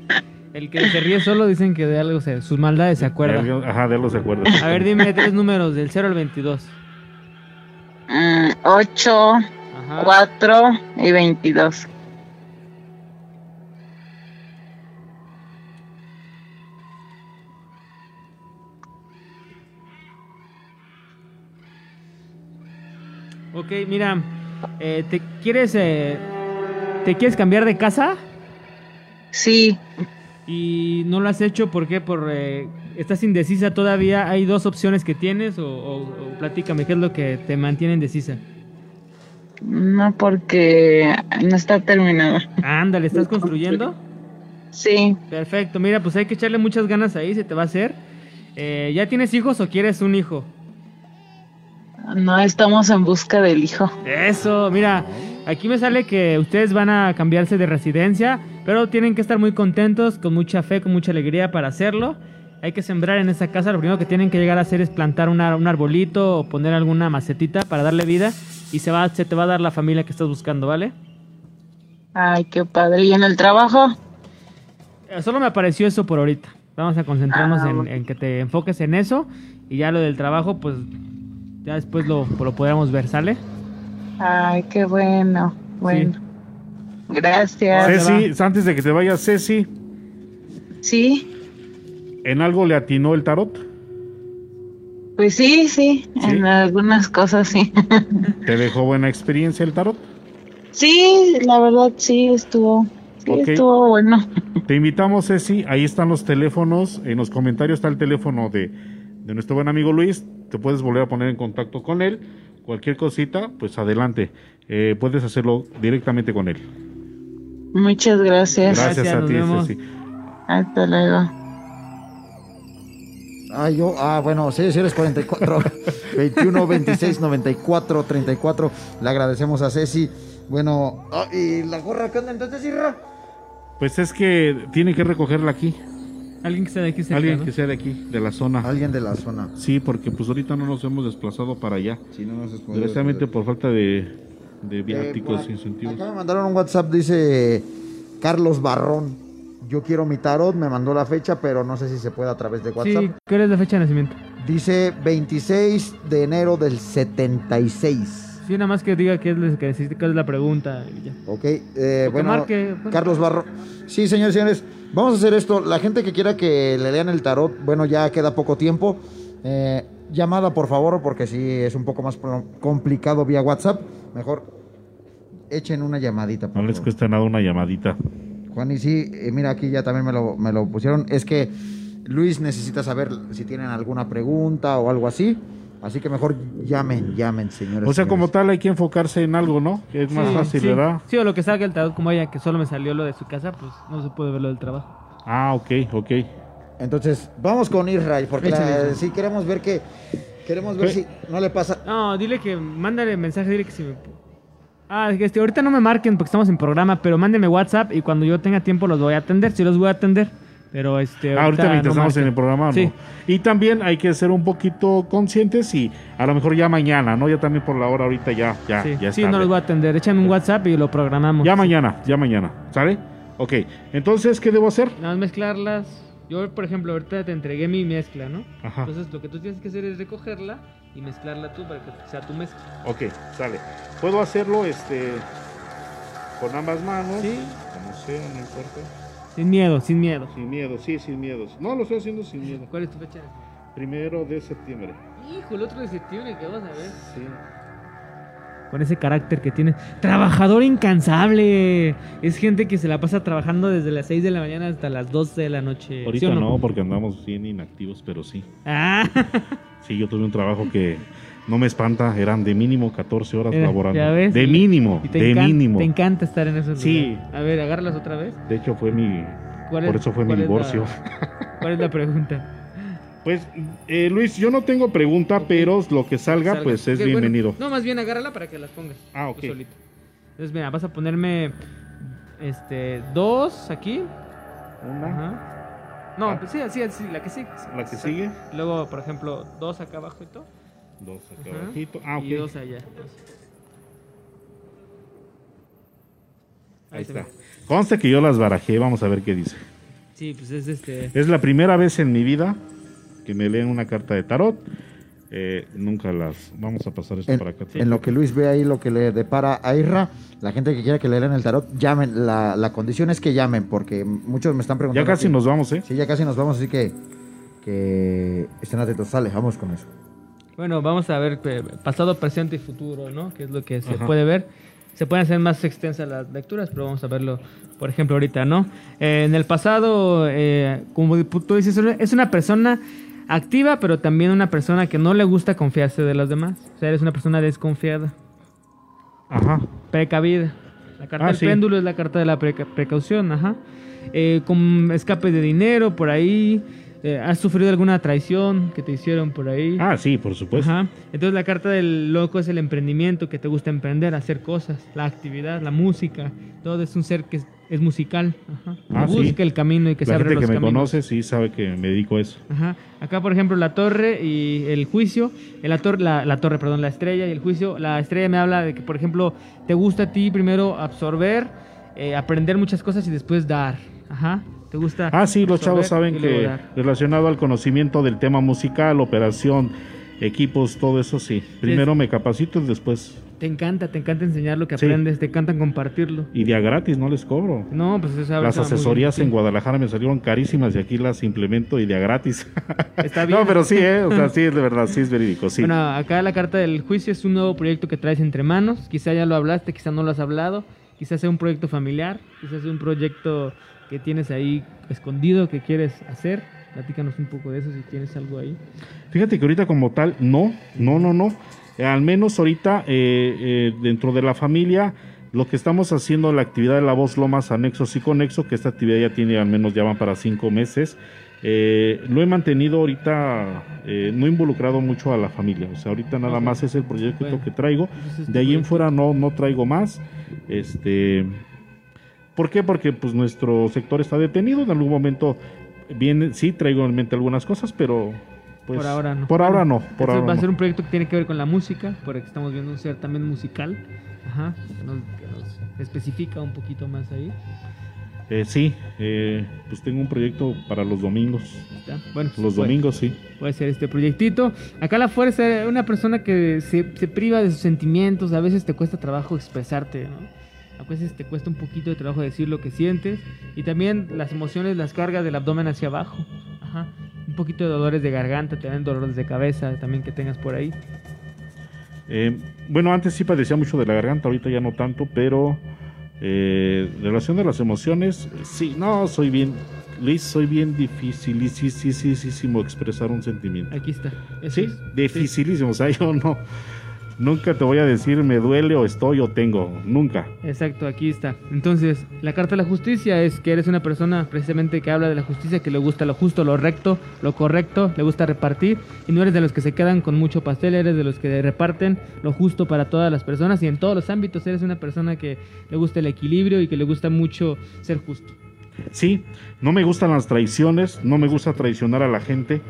El que se ríe solo dicen que de algo se, sus maldades se acuerda.
De algo- Ajá, de algo se acuerda.
A ver, dime tres números del 0 al 22.
8, 4 y 22.
Ok, mira, eh, ¿te quieres eh, te quieres cambiar de casa?
Sí.
Y no lo has hecho, ¿por qué? Por eh, estás indecisa todavía. Hay dos opciones que tienes o, o- o platícame qué es lo que te mantiene indecisa.
No, porque no está terminada.
Ándale, ¿estás construyendo?
Sí.
Perfecto, mira, pues hay que echarle muchas ganas ahí, se te va a hacer. Eh, ¿Ya tienes hijos o quieres un hijo?
No estamos en busca del hijo.
Eso, mira, aquí me sale que ustedes van a cambiarse de residencia, pero tienen que estar muy contentos, con mucha fe, con mucha alegría para hacerlo. Hay que sembrar en esa casa, lo primero que tienen que llegar a hacer es plantar una- un arbolito o poner alguna macetita para darle vida y se, va, se te va a dar la familia que estás buscando, ¿vale?
Ay, qué padre. ¿Y en el trabajo?
Eh, Solo me apareció eso por ahorita. Vamos a concentrarnos
Ah,
en, en que te enfoques en eso y ya lo del trabajo, pues ya después lo, lo podremos ver, ¿sale?
Ay, qué bueno. Bueno. Gracias.
Ceci, antes de que te vayas, Ceci,
Sí,
¿en algo le atinó el tarot?
pues sí, sí, en algunas cosas sí.
¿Te dejó buena experiencia el tarot?
sí, la verdad sí estuvo, sí estuvo bueno.
Te invitamos, Ceci. Ahí están los teléfonos. En los comentarios está el teléfono de, de nuestro buen amigo Luis. Te puedes volver a poner en contacto con él. Cualquier cosita, pues adelante. Eh, puedes hacerlo directamente con él.
Muchas gracias.
Gracias, a ti, Ceci.
Hasta luego.
Ah, yo, ah, bueno, sí, sí eres 44, 21, 26, 94, 34. Le agradecemos a Ceci. Bueno, ah, ¿y la gorra qué onda entonces, Irra?
Pues es que tiene que recogerla aquí.
Alguien que sea de aquí cerca,
Alguien
¿no?
que sea de aquí, de la zona.
Alguien de la zona.
Sí, porque pues ahorita no nos hemos desplazado para allá.
Sí, no nos hemos podido
Directamente por falta de, de viáticos,
por-
incentivos.
Acá me mandaron un WhatsApp, dice Carlos Barrón. Yo quiero mi tarot, me mandó la fecha, pero no sé si se puede a través de WhatsApp.
Sí, ¿cuál es la fecha de nacimiento?
Dice 26 de enero del 76.
Sí, nada más que diga qué es lo que necesita, es la pregunta. y ya.
Ok, eh, bueno,
marque, pues.
Carlos Barro. Sí, señores, señores, vamos a hacer esto. La gente que quiera que le lean el tarot, bueno, ya queda poco tiempo. Eh, llamada, por favor, porque sí es un poco más complicado vía WhatsApp. Mejor echen una llamadita. por
No les cuesta nada una llamadita.
Juan, y sí, eh, mira, aquí ya también me lo, me lo pusieron. Es que Luis necesita saber si tienen alguna pregunta o algo así. Así que mejor llamen, llamen, señores.
O sea,
señores.
como tal hay que enfocarse en algo, ¿no? Que es más
Sí,
fácil,
sí.
¿verdad?
Sí, o lo que salga el tarot como ella, que solo me salió lo de su casa, pues no se puede ver lo del trabajo.
Ah, ok, ok.
Entonces, vamos con Israel, porque la- sí queremos ver que. Queremos ver
¿Qué?
si no le pasa.
No, dile que, mándale mensaje, dile que si me... Ah, que este, ahorita no me marquen porque estamos en programa, pero mándenme WhatsApp y cuando yo tenga tiempo los voy a atender, sí los voy a atender. Pero este...
Ah, ahorita mientras
no
estamos en el programa, ¿no?
Sí.
Y también hay que ser un poquito conscientes y a lo mejor ya mañana, ¿no? Ya también por la hora ahorita ya, ya,
Sí,
ya
sí, no los voy a atender. Échame un WhatsApp y lo programamos.
Ya mañana, ya mañana, ¿sale? Ok, entonces, ¿qué debo hacer?
Nada más mezclarlas. Yo, por ejemplo, ahorita te entregué mi mezcla, ¿no?
Ajá.
Entonces, lo que tú tienes que hacer es recogerla y mezclarla tú para que sea tu mezcla.
Ok, sale. Puedo hacerlo, este, con ambas manos.
Sí.
Como sea, no importa.
Sin miedo, sin miedo.
Sin miedo, sí, sin miedos. No, lo estoy haciendo sin miedo.
¿Cuál es tu fecha?
Primero de septiembre.
Hijo, el otro de septiembre que vas a ver.
Sí.
Con ese carácter que tiene. Trabajador incansable. Es gente que se la pasa trabajando desde las 6 de la mañana hasta las 12 de la noche.
Ahorita
¿sí o
no? porque andamos bien inactivos, pero sí.
Ah,
Sí, yo tuve un trabajo que no me espanta, eran de mínimo 14 horas
ves.
De mínimo,
y te
de mínimo.
Te encanta estar en esos
Sí.
lugares. A ver, agárralas otra vez.
De hecho, fue mi.
¿Cuál
Por
es-
eso fue mi
cuál es la-
divorcio.
¿Cuál es la pregunta?
Pues, eh, Luis, yo no tengo pregunta, pero lo que salga,
Salga.
pues es
bueno,
bienvenido.
no, más bien agárrala para que las pongas.
Ah, ok.
solito. Entonces, mira, vas a ponerme este dos aquí. Ajá. No,
Ah.
pues sí, así, así, la que sigue.
¿La que sigue?
Luego, por ejemplo, dos acá abajo y todo.
Dos acá
Ajá.
abajito. Ah, ok.
Y dos allá.
Ahí está.
ve.
Conste que yo las barajé, vamos a ver qué dice.
Sí, pues es este.
Es la primera vez en mi vida que me leen una carta de tarot. Eh, nunca las. Vamos a pasar esto
En,
para acá.
en lo que Luis ve ahí, lo que le depara a Irra, la gente que quiera que le lean el tarot, llamen. La, la condición es que llamen, porque muchos me están preguntando.
Ya casi
aquí.
nos vamos, ¿eh?
Sí, ya casi nos vamos, así que, que estén atentos. Sale, vamos con eso.
Bueno, vamos a ver eh, pasado, presente y futuro, ¿no? Que es lo que se
Ajá.
puede ver. Se pueden hacer más extensas las lecturas, pero vamos a verlo, por ejemplo, ahorita, ¿no? Eh, en el pasado, eh, como tú dices, es una persona activa, pero también una persona que no le gusta confiarse de los demás. O sea, eres una persona desconfiada.
Ajá.
Precavida. La carta
Ah,
del
sí.
péndulo es la carta de la preca- precaución, ajá. Eh, con escape de dinero por ahí. Eh, ¿Has sufrido alguna traición que te hicieron por ahí?
Ah, sí, por supuesto.
Ajá. Entonces la carta del loco es el emprendimiento, que te gusta emprender, hacer cosas, la actividad, la música. Todo es un ser que es, es musical. Ajá.
Ah, sí.
busca el camino y que se
La
abre
gente
los
que me
caminos.
conoce sí sabe que me dedico a eso.
Ajá. Acá, por ejemplo, la torre y el juicio. En la, tor- la, la torre, perdón, la estrella y el juicio. La estrella me habla de que, por ejemplo, te gusta a ti primero absorber, eh, aprender muchas cosas y después dar. Ajá. ¿Te gusta?
Ah, sí, los chavos saben que relacionado al conocimiento del tema musical, operación, equipos, todo eso sí. Primero me capacito y después.
Te encanta, te encanta enseñar lo que
Sí.
aprendes, te encanta compartirlo.
Y día gratis, no les cobro.
No, pues eso
Las asesorías en. Guadalajara me salieron carísimas y aquí las implemento y día gratis.
Está bien.
no, pero sí, ¿eh? O sea, sí, es de verdad, sí es verídico, sí.
Bueno, acá la carta del juicio es un nuevo proyecto que traes entre manos. Quizá ya lo hablaste, quizá no lo has hablado. Quizá sea un proyecto familiar, quizá sea un proyecto que tienes ahí escondido que quieres hacer. Platícanos un poco de eso si tienes algo ahí.
Fíjate que ahorita como tal, no, no, no, no. Eh, al menos ahorita eh, eh, dentro de la familia, lo que estamos haciendo, la actividad de la voz Lomas Anexos y Conexo, que esta actividad ya tiene al menos ya van para cinco meses, eh, lo he mantenido ahorita, eh, no he involucrado mucho a la familia. O sea, ahorita nada más es el proyecto
Bueno,
que traigo.
tu
De ahí en fuera no, no traigo más. Este, ¿Por qué? Porque pues nuestro sector está detenido. En algún momento viene, sí traigo en mente algunas cosas, pero pues,
por ahora no.
Por ahora no. Por ahora
va a
no.
ser un proyecto que tiene que ver con la música, porque estamos viendo un ser también musical. Ajá. Que nos, que nos especifica un poquito más ahí.
Eh, sí, eh, pues tengo un proyecto para los domingos.
¿Está? Bueno,
Los
puede-
domingos, sí.
Puede ser este proyectito. Acá la fuerza, una persona que se, se priva de sus sentimientos, a veces te cuesta trabajo expresarte, ¿no? A veces te cuesta un poquito de trabajo decir lo que sientes. Y también las emociones las cargas del abdomen hacia abajo. Ajá. Un poquito de dolores de garganta, también dolores de cabeza, también que tengas por ahí.
Eh, bueno, antes sí padecía mucho de la garganta, ahorita ya no tanto, pero eh, en relación de las emociones, sí, no, soy bien, Luis, soy bien sí, sí, sí, sí, sí, expresar un sentimiento.
Aquí está. Eso
Sí,
es.
dificilísimo, o sea, yo no, nunca te voy a decir me duele o estoy o tengo, nunca.
Exacto, aquí está. Entonces, la carta de la justicia es que eres una persona precisamente que habla de la justicia, que le gusta lo justo, lo recto, lo correcto, le gusta repartir, y no eres de los que se quedan con mucho pastel, eres de los que reparten lo justo para todas las personas y en todos los ámbitos eres una persona que le gusta el equilibrio y que le gusta mucho ser justo.
Sí, no me gustan las traiciones, no me gusta traicionar a la gente.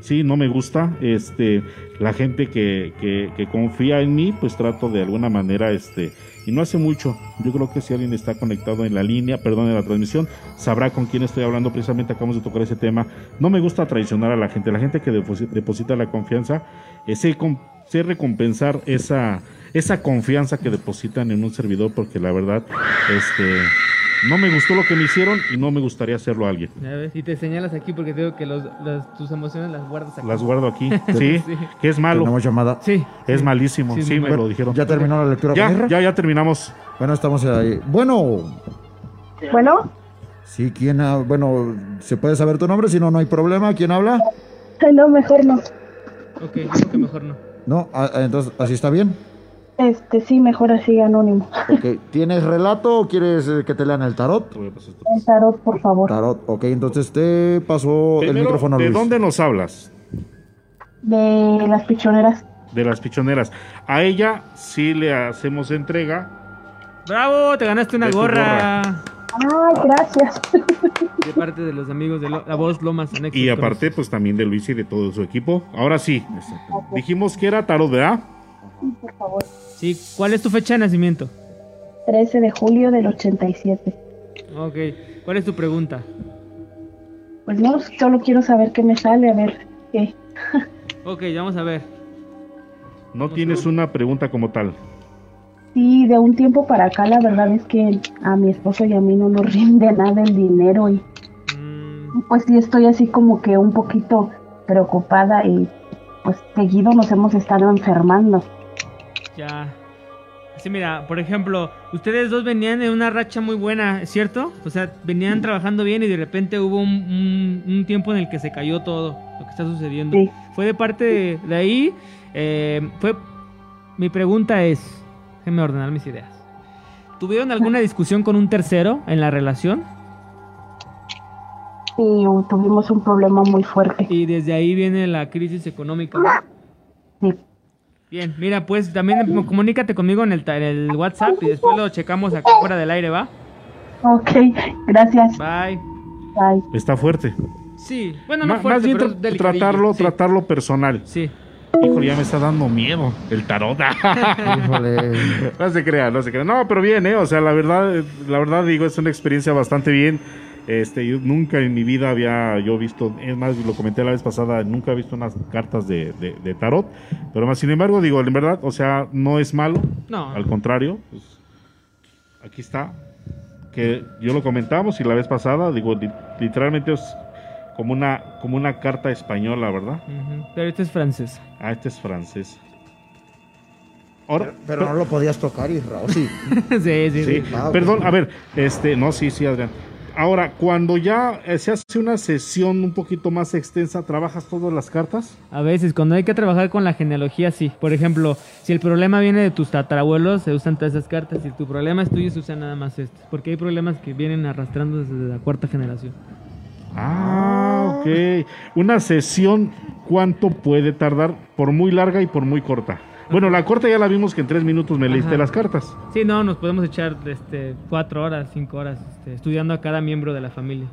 Sí, no me gusta. Este, la gente que, que, que confía en mí, pues trato de alguna manera, este, y no hace mucho. Yo creo que si alguien está conectado en la línea, perdón, en la transmisión, sabrá con quién estoy hablando. Precisamente acabamos de tocar ese tema. No me gusta traicionar a la gente. La gente que deposi- deposita la confianza, eh, sé recompensar esa, esa confianza que depositan en un servidor, porque la verdad, este, no me gustó lo que me hicieron y no me gustaría hacerlo a alguien.
Ya ves, y te señalas aquí porque te digo que los, las- tus emociones las guardas aquí.
Las guardo aquí. Sí, que es malo.
Tenemos llamada.
Sí.
Es malísimo.
Sí,
Sí, me lo dijeron.
¿Ya terminó la lectura
Ya, ya, ya terminamos.
Bueno, estamos ahí. Bueno,
Bueno,
sí, ¿quién? ha- Bueno, ¿se puede saber tu nombre? Si no, no hay problema. ¿Quién habla?
ay, no, mejor no.
Ok, creo que mejor no.
No, ah, ah, entonces, ¿así está bien?
Este, sí, mejor así, anónimo.
Ok, ¿tienes relato o quieres eh, que te lean el tarot?
El tarot, por favor.
Tarot, ok, entonces te paso el micrófono a
¿De
Luis.
dónde nos hablas?
De las pichoneras.
De las pichoneras. A ella sí le hacemos entrega.
¡Bravo! Te ganaste una
De
gorra.
Ay, gracias.
De parte de los amigos de Lo- La Voz Lomas.
Y aparte, pues también de Luis y de todo su equipo. Ahora sí. Dijimos que era tarot, ¿verdad?
Por favor.
Sí, ¿cuál es tu fecha de nacimiento?
13 de julio del 87.
Ok, ¿cuál es tu pregunta?
Pues no, solo quiero saber qué me sale, a ver qué.
Ok, vamos a ver.
No tienes una pregunta como tal.
Sí, de un tiempo para acá la verdad es que a mi esposo y a mí no nos rinde nada el dinero y pues sí estoy así como que un poquito preocupada y pues seguido nos hemos estado enfermando.
Ya. Sí, mira, por ejemplo, ustedes dos venían en una racha muy buena, ¿cierto? O sea, venían trabajando bien y de repente hubo un, un- un tiempo en el que se cayó todo lo que está sucediendo. Fue de parte de, de ahí. eh, fue. Mi pregunta es, déjenme ordenar mis ideas. ¿Tuvieron alguna discusión con un tercero en la relación?
Uh, tuvimos un problema muy fuerte.
Y desde ahí viene la crisis económica.
Sí.
Bien, mira, pues también comunícate conmigo en el, en el WhatsApp y después lo checamos acá fuera del aire, ¿va?
Ok, gracias.
Bye.
Bye.
Está fuerte.
Sí, bueno, no
Ma-
fuerte,
Más bien
pero
tra-
delicadillo,
tratarlo,
sí.
tratarlo personal.
Sí.
Híjole, ya me está dando miedo el tarot.
Híjole.
No se crea, no se crea. No, pero bien, ¿eh? O sea, la verdad, eh, la verdad digo, es una experiencia bastante bien. Este, yo nunca en mi vida había yo visto, es más, lo comenté la vez pasada, nunca he visto unas cartas de, de- de tarot. Pero más, sin embargo, digo, en verdad, o sea, no es malo.
No.
Al contrario, pues, aquí está. Que yo lo comentamos y la vez pasada, digo, li- literalmente es como una, como una carta española, ¿verdad?
Pero este es francés.
Ah, este es francés. Ahora,
Pero no lo podías tocar, Isra, ¿o sí?
sí, sí,
Sí,
sí.
Ah, ok.
perdón, a ver, este, no, sí, sí, Adrián. Ahora, cuando ya eh, se hace una sesión un poquito más extensa, ¿trabajas todas las cartas?
A veces, cuando hay que trabajar con la genealogía, sí. Por ejemplo, si el problema viene de tus tatarabuelos, se usan todas esas cartas. Si tu problema es tuyo, se usan nada más estas. Porque hay problemas que vienen arrastrando desde la cuarta generación.
Ah, ok. Una sesión, ¿cuánto puede tardar? Por muy larga y por muy corta. Bueno, la corta ya la vimos que en tres minutos me leíste
Ajá.
las cartas.
Sí, no, nos podemos echar este, cuatro horas, cinco horas este, estudiando a cada miembro de la familia.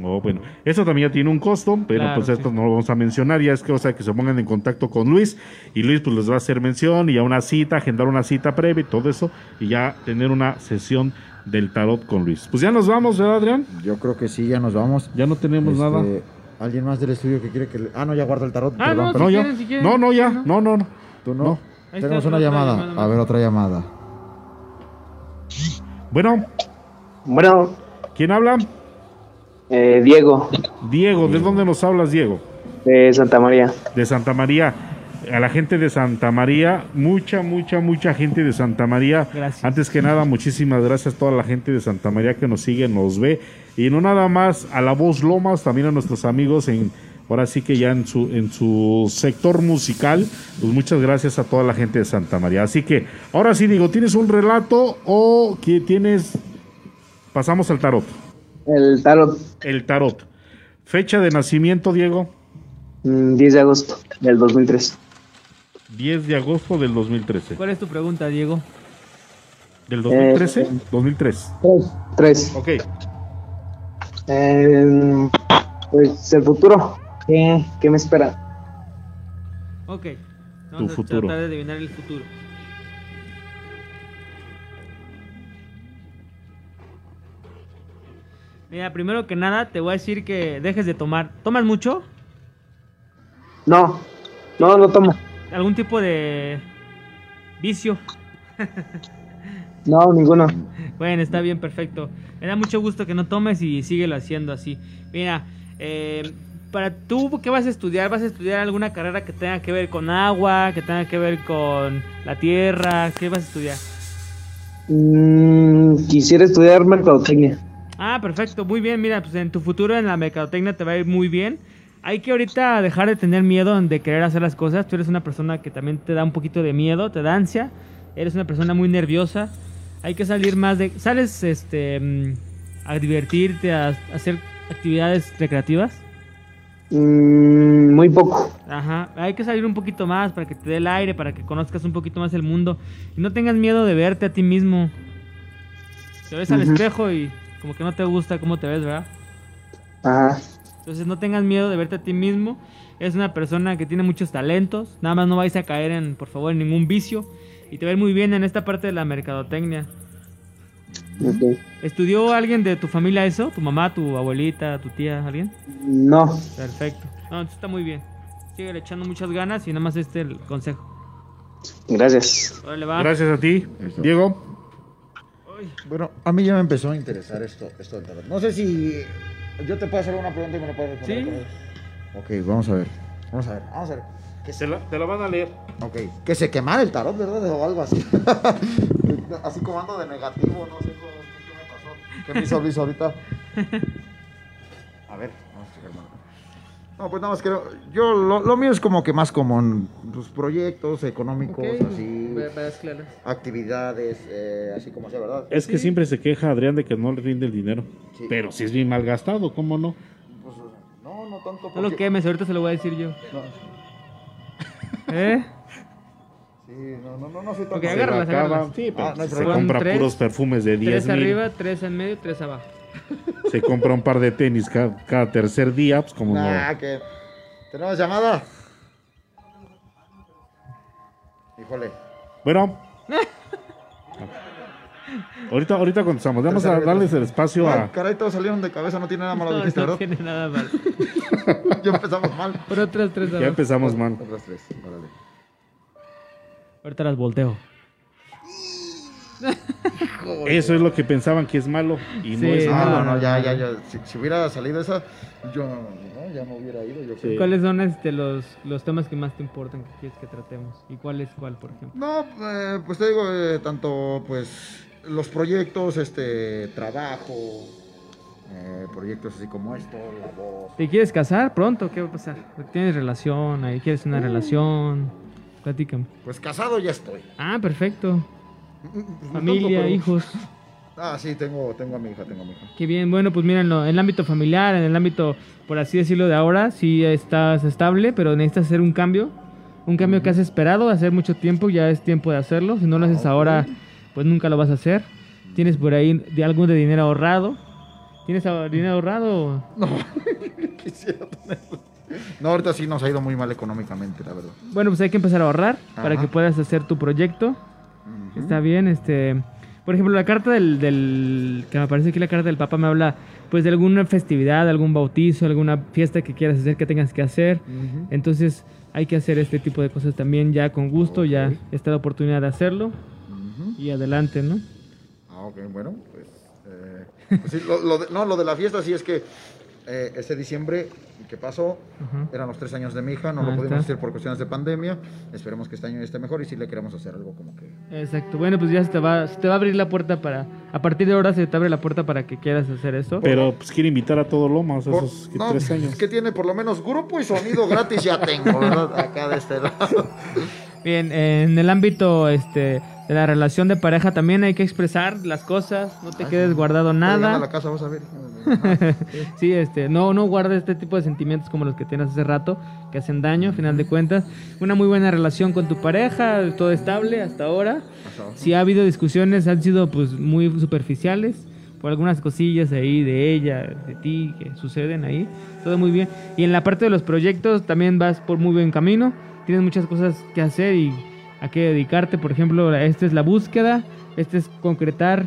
Oh, bueno, eso también ya tiene un costo, pero
Claro,
pues esto
sí.
no lo vamos a mencionar, ya es que, o sea, que se pongan en contacto con Luis y Luis pues les va a hacer mención y ya una cita, agendar una cita previa y todo eso y ya tener una sesión del tarot con Luis. Pues ya nos vamos, ¿verdad, Adrián?
Yo creo que sí, ya nos vamos.
Ya no tenemos
Este,
nada.
¿Alguien más del estudio que quiere que le... Ah, no, ya guarda el tarot.
Ah,
perdón,
no,
perdón.
si
ya.
quieren, si quieren.
No, no, ya, no, no, no.
¿Tú no?
No.
Tenemos una llamada.
llamada
A ver, otra llamada.
Bueno,
Bueno,
¿quién habla?
eh, Diego,
Diego, ¿de dónde nos hablas, Diego?
de Santa María.
De Santa María. A la gente de Santa María, mucha, mucha, mucha gente de Santa María.
Gracias.
Antes que nada, muchísimas gracias a toda la gente de Santa María que nos sigue, nos ve. Y no nada más a la voz Lomas, también a nuestros amigos en, ahora sí que ya en su, en su sector musical. Pues muchas gracias a toda la gente de Santa María. Así que, ahora sí digo, ¿tienes un relato o que tienes... Pasamos al tarot.
El tarot,
El tarot. Fecha de nacimiento, Diego.
mm, 10 de agosto del 2003.
10 de agosto del 2013.
¿Cuál es tu pregunta, Diego?
¿Del 2013?
Eh,
2003.
3.
Ok.
Eh, pues el futuro, ¿qué, qué me espera?
Ok. Vamos a
futuro.
tratar de adivinar el futuro. Mira, primero que nada te voy a decir que dejes de tomar. ¿Tomas mucho?
No, no, no tomo.
¿Algún tipo de vicio?
No, ninguno.
Bueno, está bien, perfecto. Me da mucho gusto que no tomes y síguelo haciendo así. Mira, eh, para tú, ¿qué vas a estudiar? ¿Vas a estudiar alguna carrera que tenga que ver con agua, que tenga que ver con la tierra? ¿Qué vas a estudiar?
Mm, quisiera estudiar mercadotecnia.
Ah, perfecto, muy bien. Mira, pues en tu futuro en la mercadotecnia te va a ir muy bien. Hay que ahorita dejar de tener miedo de querer hacer las cosas. Tú eres una persona que también te da un poquito de miedo, te da ansia. Eres una persona muy nerviosa. Hay que salir más de... ¿Sales este, mm, a divertirte, a, a hacer actividades recreativas?
Mm, muy poco.
Ajá, hay que salir un poquito más para que te dé el aire, para que conozcas un poquito más el mundo. Y no tengas miedo de verte a ti mismo. Te ves al espejo y como que no te gusta cómo te ves, ¿verdad?
Ajá.
Entonces no tengas miedo de verte a ti mismo. Eres una persona que tiene muchos talentos. Nada más no vais a caer en, por favor, en ningún vicio. Y te va a ir muy bien en esta parte de la mercadotecnia.
Ok.
¿Estudió alguien de tu familia eso? ¿Tu mamá, tu abuelita, tu tía, alguien?
No.
Perfecto. No, entonces está muy bien. Sigue echando muchas ganas y nada más este el consejo.
Gracias.
Órale, va.
Gracias a ti, Diego.
Bueno, a mí ya me empezó a interesar esto, esto del tarot. No sé si yo te puedo hacer una pregunta y me lo puedes responder.
Sí.
eso. Ok, vamos a ver. Vamos a ver. Vamos a ver.
Te la, te la van a leer.
Ok. Que se quemara el tarot, ¿verdad? O algo así. así como ando de negativo, no sé cómo, qué, me pasó. ¿Qué me hizo Luis ahorita? A ver, vamos a checar. bueno. No, pues nada más quiero. Yo, lo, lo mío es como que más como en, pues, proyectos económicos, así. Actividades, eh, así como sea, ¿verdad?
Es que siempre se queja Adrián de que no le rinde el dinero. Pero si es bien mal gastado, ¿cómo no?
Pues, no, no tanto.
No lo quemes, ahorita se lo voy a decir yo. ¿Eh?
Sí, no, no, no, no soy tan
Ok,
Se
agárralas, agárralas.
Sí, pero
Ah, no
se compra
Tres-
puros perfumes de 10
Tres
mil.
arriba, tres en medio, tres abajo.
Se compra un par de tenis cada, cada tercer día, pues como
Nah,
no.
que. ¿Tenemos llamada? Híjole.
Bueno. ahorita, ahorita contestamos. Vamos a darles el espacio
Ay,
a.
caray, todos salieron de cabeza, no tiene nada malo,
No,
dijiste,
no
¿verdad?
tiene nada mal.
ya empezamos mal.
Por otras tres
Ya empezamos mal.
Otras tres, órale.
Ahorita las volteo.
Eso es lo que pensaban que es malo. Y no
Sí,
es malo.
no, no, ya, ya, ya. Si, si hubiera salido esa, yo no, ya no hubiera ido. Yo creo.
¿Cuáles son este, los, los temas que más te importan que quieres que tratemos? ¿Y cuál es cuál, por ejemplo?
No, eh, pues te digo, eh, tanto pues los proyectos, este, trabajo, eh, proyectos así como esto, la voz.
¿Te quieres casar pronto? ¿Qué va a pasar? ¿Tienes relación? ahí ¿Quieres una relación? Platícame.
Pues casado ya estoy.
Ah, perfecto.
No
Familia,
pero-
hijos.
Ah, sí, tengo, tengo a mi hija, tengo a mi hija.
Qué bien, bueno, pues miren, en el ámbito familiar, en el ámbito, por así decirlo, de ahora, sí estás estable, pero necesitas hacer un cambio. Un cambio que has esperado hacer mucho tiempo, ya es tiempo de hacerlo. Si no lo haces ahora, pues nunca lo vas a hacer. ¿Tienes por ahí de algo de dinero ahorrado? ¿Tienes dinero ahorrado?
No, quisiera tenerlo. No, ahorita sí nos ha ido muy mal económicamente, la verdad.
Bueno, pues hay que empezar a ahorrar para que puedas hacer tu proyecto. Está bien, este... Por ejemplo, la carta del, del... Que me parece que la carta del Papa me habla, pues, de alguna festividad, algún bautizo, alguna fiesta que quieras hacer, que tengas que hacer. Entonces, hay que hacer este tipo de cosas también ya con gusto, ya está la oportunidad de hacerlo. Y adelante, ¿no?
Ah, ok, bueno, sí, lo, lo de, no, lo de la fiesta sí es que eh, ese diciembre que pasó, eran los tres años de mi hija, no
Ah,
lo pudimos
está.
hacer por cuestiones de pandemia. Esperemos que este año esté mejor y sí le queremos hacer algo como que.
Exacto. Bueno, pues ya se te va, se te va a abrir la puerta para... A partir de ahora se te abre la puerta para que quieras hacer eso.
Pero pues quiere invitar a todo Lomas
Por-
esos que
no,
tres años.
es que tiene por lo menos grupo y sonido gratis ya tengo, ¿verdad? Acá de este lado.
Bien, en el ámbito este, de la relación de pareja también hay que expresar las cosas, no te
Ah,
quedes guardado
llegando a
nada.
la casa, vas a ver.
sí, este, no, no guardes este tipo de sentimientos como los que tienes hace rato, que hacen daño, a final de cuentas. Una muy buena relación con tu pareja, todo estable hasta ahora. Si ha habido discusiones, han sido pues muy superficiales, por algunas cosillas ahí de ella, de ti, que suceden ahí. Todo muy bien. Y en la parte de los proyectos también vas por muy buen camino. Tienes muchas cosas que hacer y a qué dedicarte. Por ejemplo, esta es la búsqueda, este es concretar,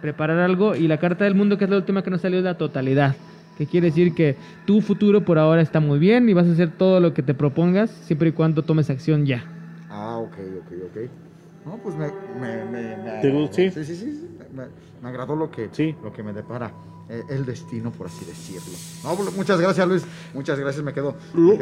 preparar algo. Y la carta del mundo, que es la última que nos salió, es la totalidad. Que quiere decir que tu futuro por ahora está muy bien y vas a hacer todo lo que te propongas, siempre y cuando tomes acción ya.
Ah, ok, ok, ok. No, pues me. me, me, me-
¿Te gusta? Sí.
Sí, sí, sí.
me, me agradó lo que, lo que me depara el destino, por así decirlo. No, pues, muchas gracias, Luis. Muchas gracias, me quedo. me.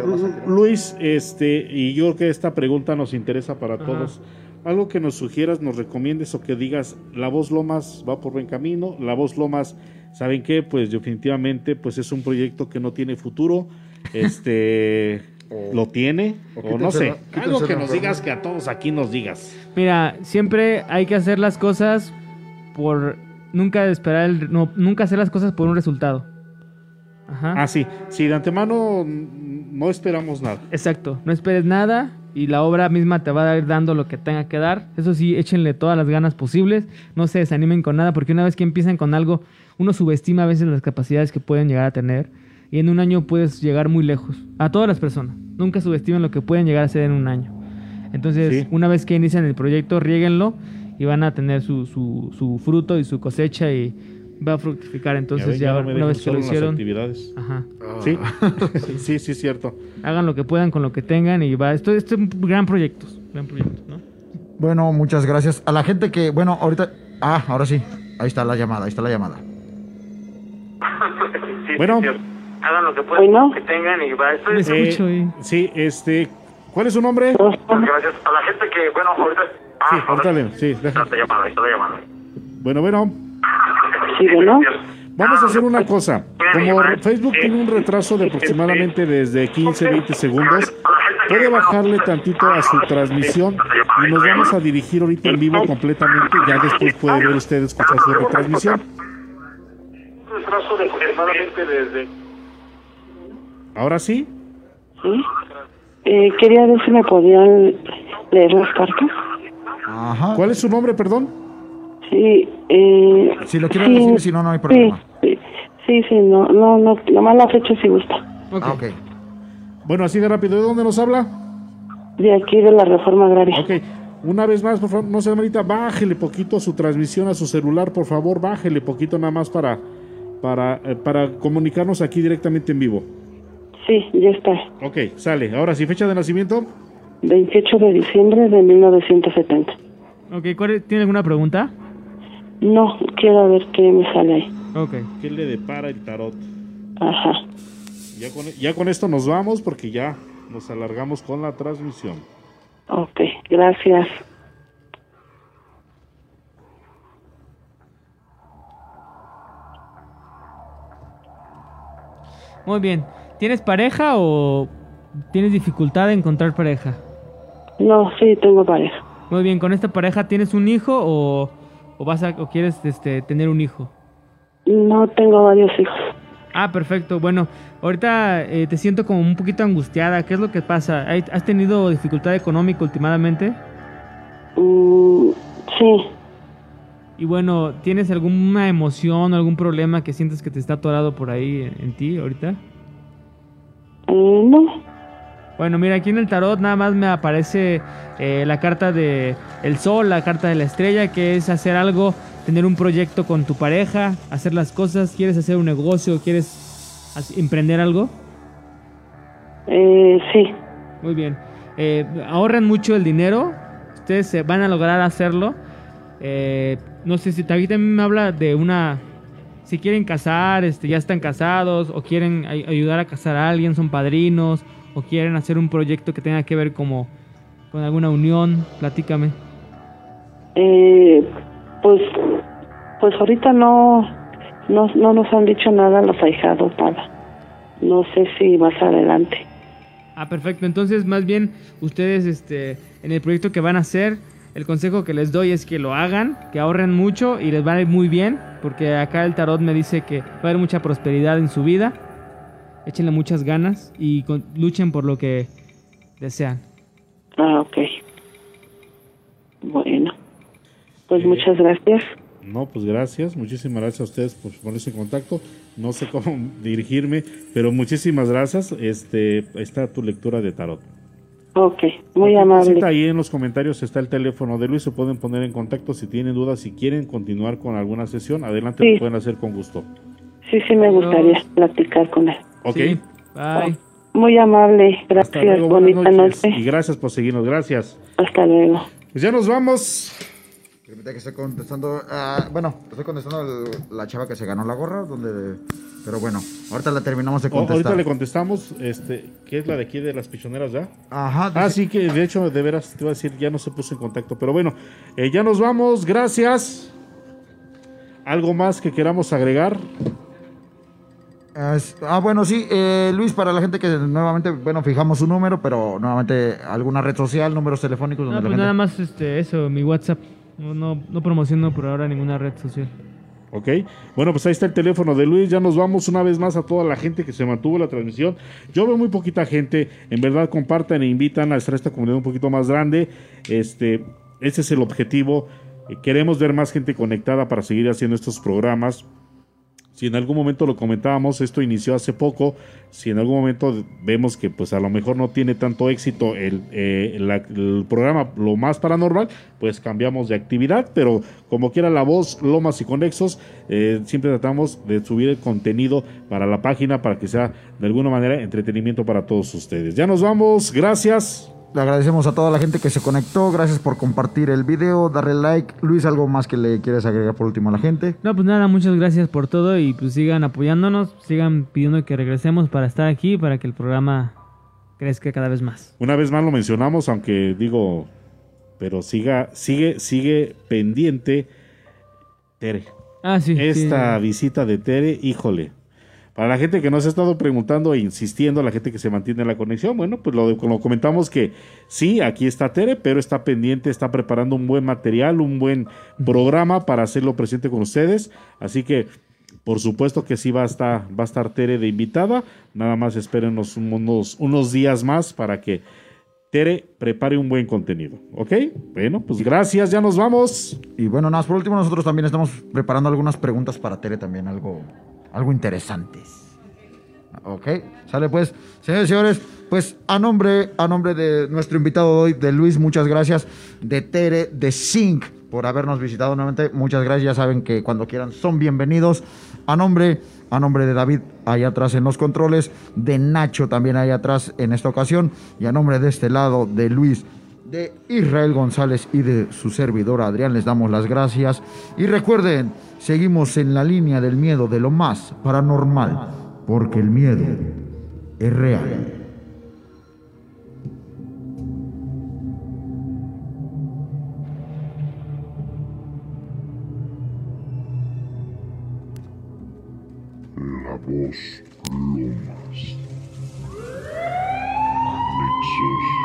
Luis, este, y yo creo que esta pregunta nos interesa para todos. Algo que nos sugieras, nos recomiendes o que digas, la voz Lomas va por buen camino, la voz Lomas, ¿saben qué? Pues definitivamente pues es un proyecto que no tiene futuro, este, lo tiene,
o
o, no sé, algo que nos digas, que a todos aquí nos digas.
Mira, siempre hay que hacer las cosas por nunca esperar el, no, nunca hacer las cosas por un resultado. Ajá.
Ah, sí, sí, de antemano no esperamos nada.
Exacto, no esperes nada y la obra misma te va a ir dando lo que tenga que dar. Eso sí, échenle todas las ganas posibles, no se desanimen con nada, porque una vez que empiezan con algo, uno subestima a veces las capacidades que pueden llegar a tener y en un año puedes llegar muy lejos. A todas las personas, nunca subestimen lo que pueden llegar a ser en un año. Entonces,
Sí.
una vez que inician el proyecto, riéguenlo y van a tener su, su, su fruto y su cosecha y va a fructificar. Entonces,
ven,
ya,
no
una vez que lo hicieron,
actividades.
Ajá.
Sí, sí, sí, es cierto.
hagan lo que puedan con lo que tengan y va. Esto, esto es un gran proyecto, gran proyecto, ¿no?
Bueno, muchas gracias. A la gente que, bueno, ahorita. Ah, ahora sí. Ahí está la llamada, ahí está la llamada.
Bueno.
Hagan lo que puedan, que tengan y va. Esto es-
Eh, sí, este, ¿cuál es su nombre?
Gracias a la gente que, bueno, ahorita.
Sí, ahorita le- sí,
Está llamada, está llamada.
Bueno, bueno.
Sí, bueno.
Vamos a hacer una cosa. Como Facebook tiene un retraso de aproximadamente desde 15, 20 segundos, puede bajarle tantito a su transmisión y nos vamos a dirigir ahorita en vivo completamente. Ya después puede ver usted escuchar su retransmisión.
Retraso de aproximadamente desde.
Ahora sí.
Sí. Eh, quería ver si me podían leer las cartas.
Ajá.
¿Cuál es su nombre, perdón?
Sí. Eh,
Si lo quiere
sí,
decir, si no, no hay problema.
Sí, sí, sí, no, no, no, nomás la fecha si gusta.
Ah, ok.
Bueno, así de rápido. ¿De dónde nos habla?
De aquí de la reforma agraria.
Ok. Una vez más, por favor, no se ahorita, bájele poquito a su transmisión a su celular, por favor, bájele poquito nada más para, para, eh, para comunicarnos aquí directamente en vivo.
Sí, ya está.
Ok, sale. Ahora sí, fecha de nacimiento.
28 de diciembre de 1970.
Ok, ¿cuál es- ¿tiene alguna pregunta?
No, quiero ver qué me sale ahí.
Ok.
¿Qué le depara el tarot?
Ajá.
Ya con, ya con esto nos vamos porque ya nos alargamos con la transmisión.
Ok, gracias.
Muy bien. ¿Tienes pareja o tienes dificultad de encontrar pareja?
No, sí, tengo pareja.
Muy bien, ¿con esta pareja tienes un hijo o, o vas a, o quieres este, tener un hijo?
No tengo varios hijos.
Ah, perfecto. Bueno, ahorita eh, te siento como un poquito angustiada. ¿Qué es lo que pasa? ¿Hay- ¿Has tenido dificultad económica últimamente?
Mm, sí.
Y bueno, ¿tienes alguna emoción, algún problema que sientes que te está atorado por ahí en, en ti ahorita?
Eh, no.
Bueno, mira, aquí en el tarot nada más me aparece eh, la carta de el sol, la carta de la estrella, que es hacer algo, tener un proyecto con tu pareja, hacer las cosas, quieres hacer un negocio, quieres emprender algo.
Eh, sí.
Muy bien. Eh, ahorran mucho el dinero, ustedes se van a lograr hacerlo. Eh, no sé si ahorita también me habla de una... Si quieren casar, este, ya están casados, o quieren ay- ayudar a casar a alguien, son padrinos, o quieren hacer un proyecto que tenga que ver como con alguna unión, platícame.
Eh, pues, pues ahorita no, no, no nos han dicho nada los ahijados, nada. No sé si más adelante.
Ah, perfecto. Entonces, más bien, ustedes, este, en el proyecto que van a hacer, el consejo que les doy es que lo hagan, que ahorren mucho y les va a ir muy bien, porque acá el tarot me dice que va a haber mucha prosperidad en su vida. Échenle muchas ganas y con- luchen por lo que desean.
Ah, ok. Bueno. Pues muchas gracias.
No, pues gracias, muchísimas gracias a ustedes por ponerse en contacto. No sé cómo dirigirme, pero muchísimas gracias. Este, está tu lectura de tarot.
Ok, muy amable.
Ahí en los comentarios está el teléfono de Luis, se pueden poner en contacto si tienen dudas, si quieren continuar con alguna sesión, adelante
Sí.
lo pueden hacer con gusto.
Sí, sí, me gustaría platicar con él.
Ok.
Bye.
Muy amable. Gracias.
luego,
Bonita
noches.
noche.
Y gracias por seguirnos, gracias.
Hasta luego.
Pues ya nos vamos.
Permite que estoy contestando. ah, bueno, estoy contestando el- la chava que se ganó la gorra. donde Pero bueno, ahorita la terminamos de
O-
contestar.
ahorita le contestamos, este, ¿qué es la de aquí de las pichoneras ya?
Ajá.
Ah, sí, que de hecho, de veras, te iba a decir, ya no se puso en contacto. Pero bueno, eh, ya nos vamos, gracias. ¿Algo más que queramos agregar?
Ah, bueno, sí, eh, Luis, para la gente que nuevamente, bueno, fijamos su número, pero nuevamente alguna red social, números telefónicos donde
No,
la
pues
gente...
nada más este, eso, mi WhatsApp. No, no, no promociono por ahora ninguna red social.
Ok, bueno, pues ahí está el teléfono de Luis. Ya nos vamos una vez más a toda la gente que se mantuvo la transmisión. Yo veo muy poquita gente. En verdad, compartan e invitan a hacer esta comunidad un poquito más grande. Este, ese es el objetivo. Eh, Queremos ver más gente conectada para seguir haciendo estos programas. Si en algún momento lo comentábamos, esto inició hace poco. Si en algún momento vemos que pues a lo mejor no tiene tanto éxito el, eh, programa Lo Más Paranormal, pues cambiamos de actividad. Pero como quiera la voz, Lomas y Conexos, eh, siempre tratamos de subir el contenido para la página para que sea de alguna manera entretenimiento para todos ustedes. Ya nos vamos, gracias.
Le agradecemos a toda la gente que se conectó. Gracias por compartir el video, darle like. Luis, ¿algo más que le quieres agregar por último a la gente?
No, pues nada, muchas gracias por todo y pues sigan apoyándonos, sigan pidiendo que regresemos para estar aquí, para que el programa crezca cada vez más.
Una vez más lo mencionamos, aunque digo, pero siga, sigue, sigue pendiente Tere.
Ah, sí.
Esta
sí.
visita de Tere, híjole. Para la gente que nos ha estado preguntando e insistiendo, la gente que se mantiene en la conexión, bueno, pues lo, lo comentamos que sí, aquí está Tere, pero está pendiente, está preparando un buen material, un buen programa para hacerlo presente con ustedes. Así que, por supuesto que sí va a estar, va a estar Tere de invitada. Nada más espérenos unos, unos días más para que Tere prepare un buen contenido. ¿Ok? Bueno, pues gracias, ya nos vamos.
Y bueno, nada, más por último, nosotros también estamos preparando algunas preguntas para Tere también, algo, algo interesantes. Ok, sale pues, señores y señores, pues a nombre, a nombre de nuestro invitado de hoy, de Luis, muchas gracias, de Tere, de Zinc, por habernos visitado nuevamente, muchas gracias, ya saben que cuando quieran son bienvenidos. A nombre, a nombre de David, allá atrás en los controles, de Nacho también allá atrás en esta ocasión, y a nombre de este lado, de Luis, de Israel González y de su servidor Adrián, les damos las gracias. Y recuerden, seguimos en la línea del miedo de lo más paranormal, porque el miedo es real.
La voz Lomas. Mixer.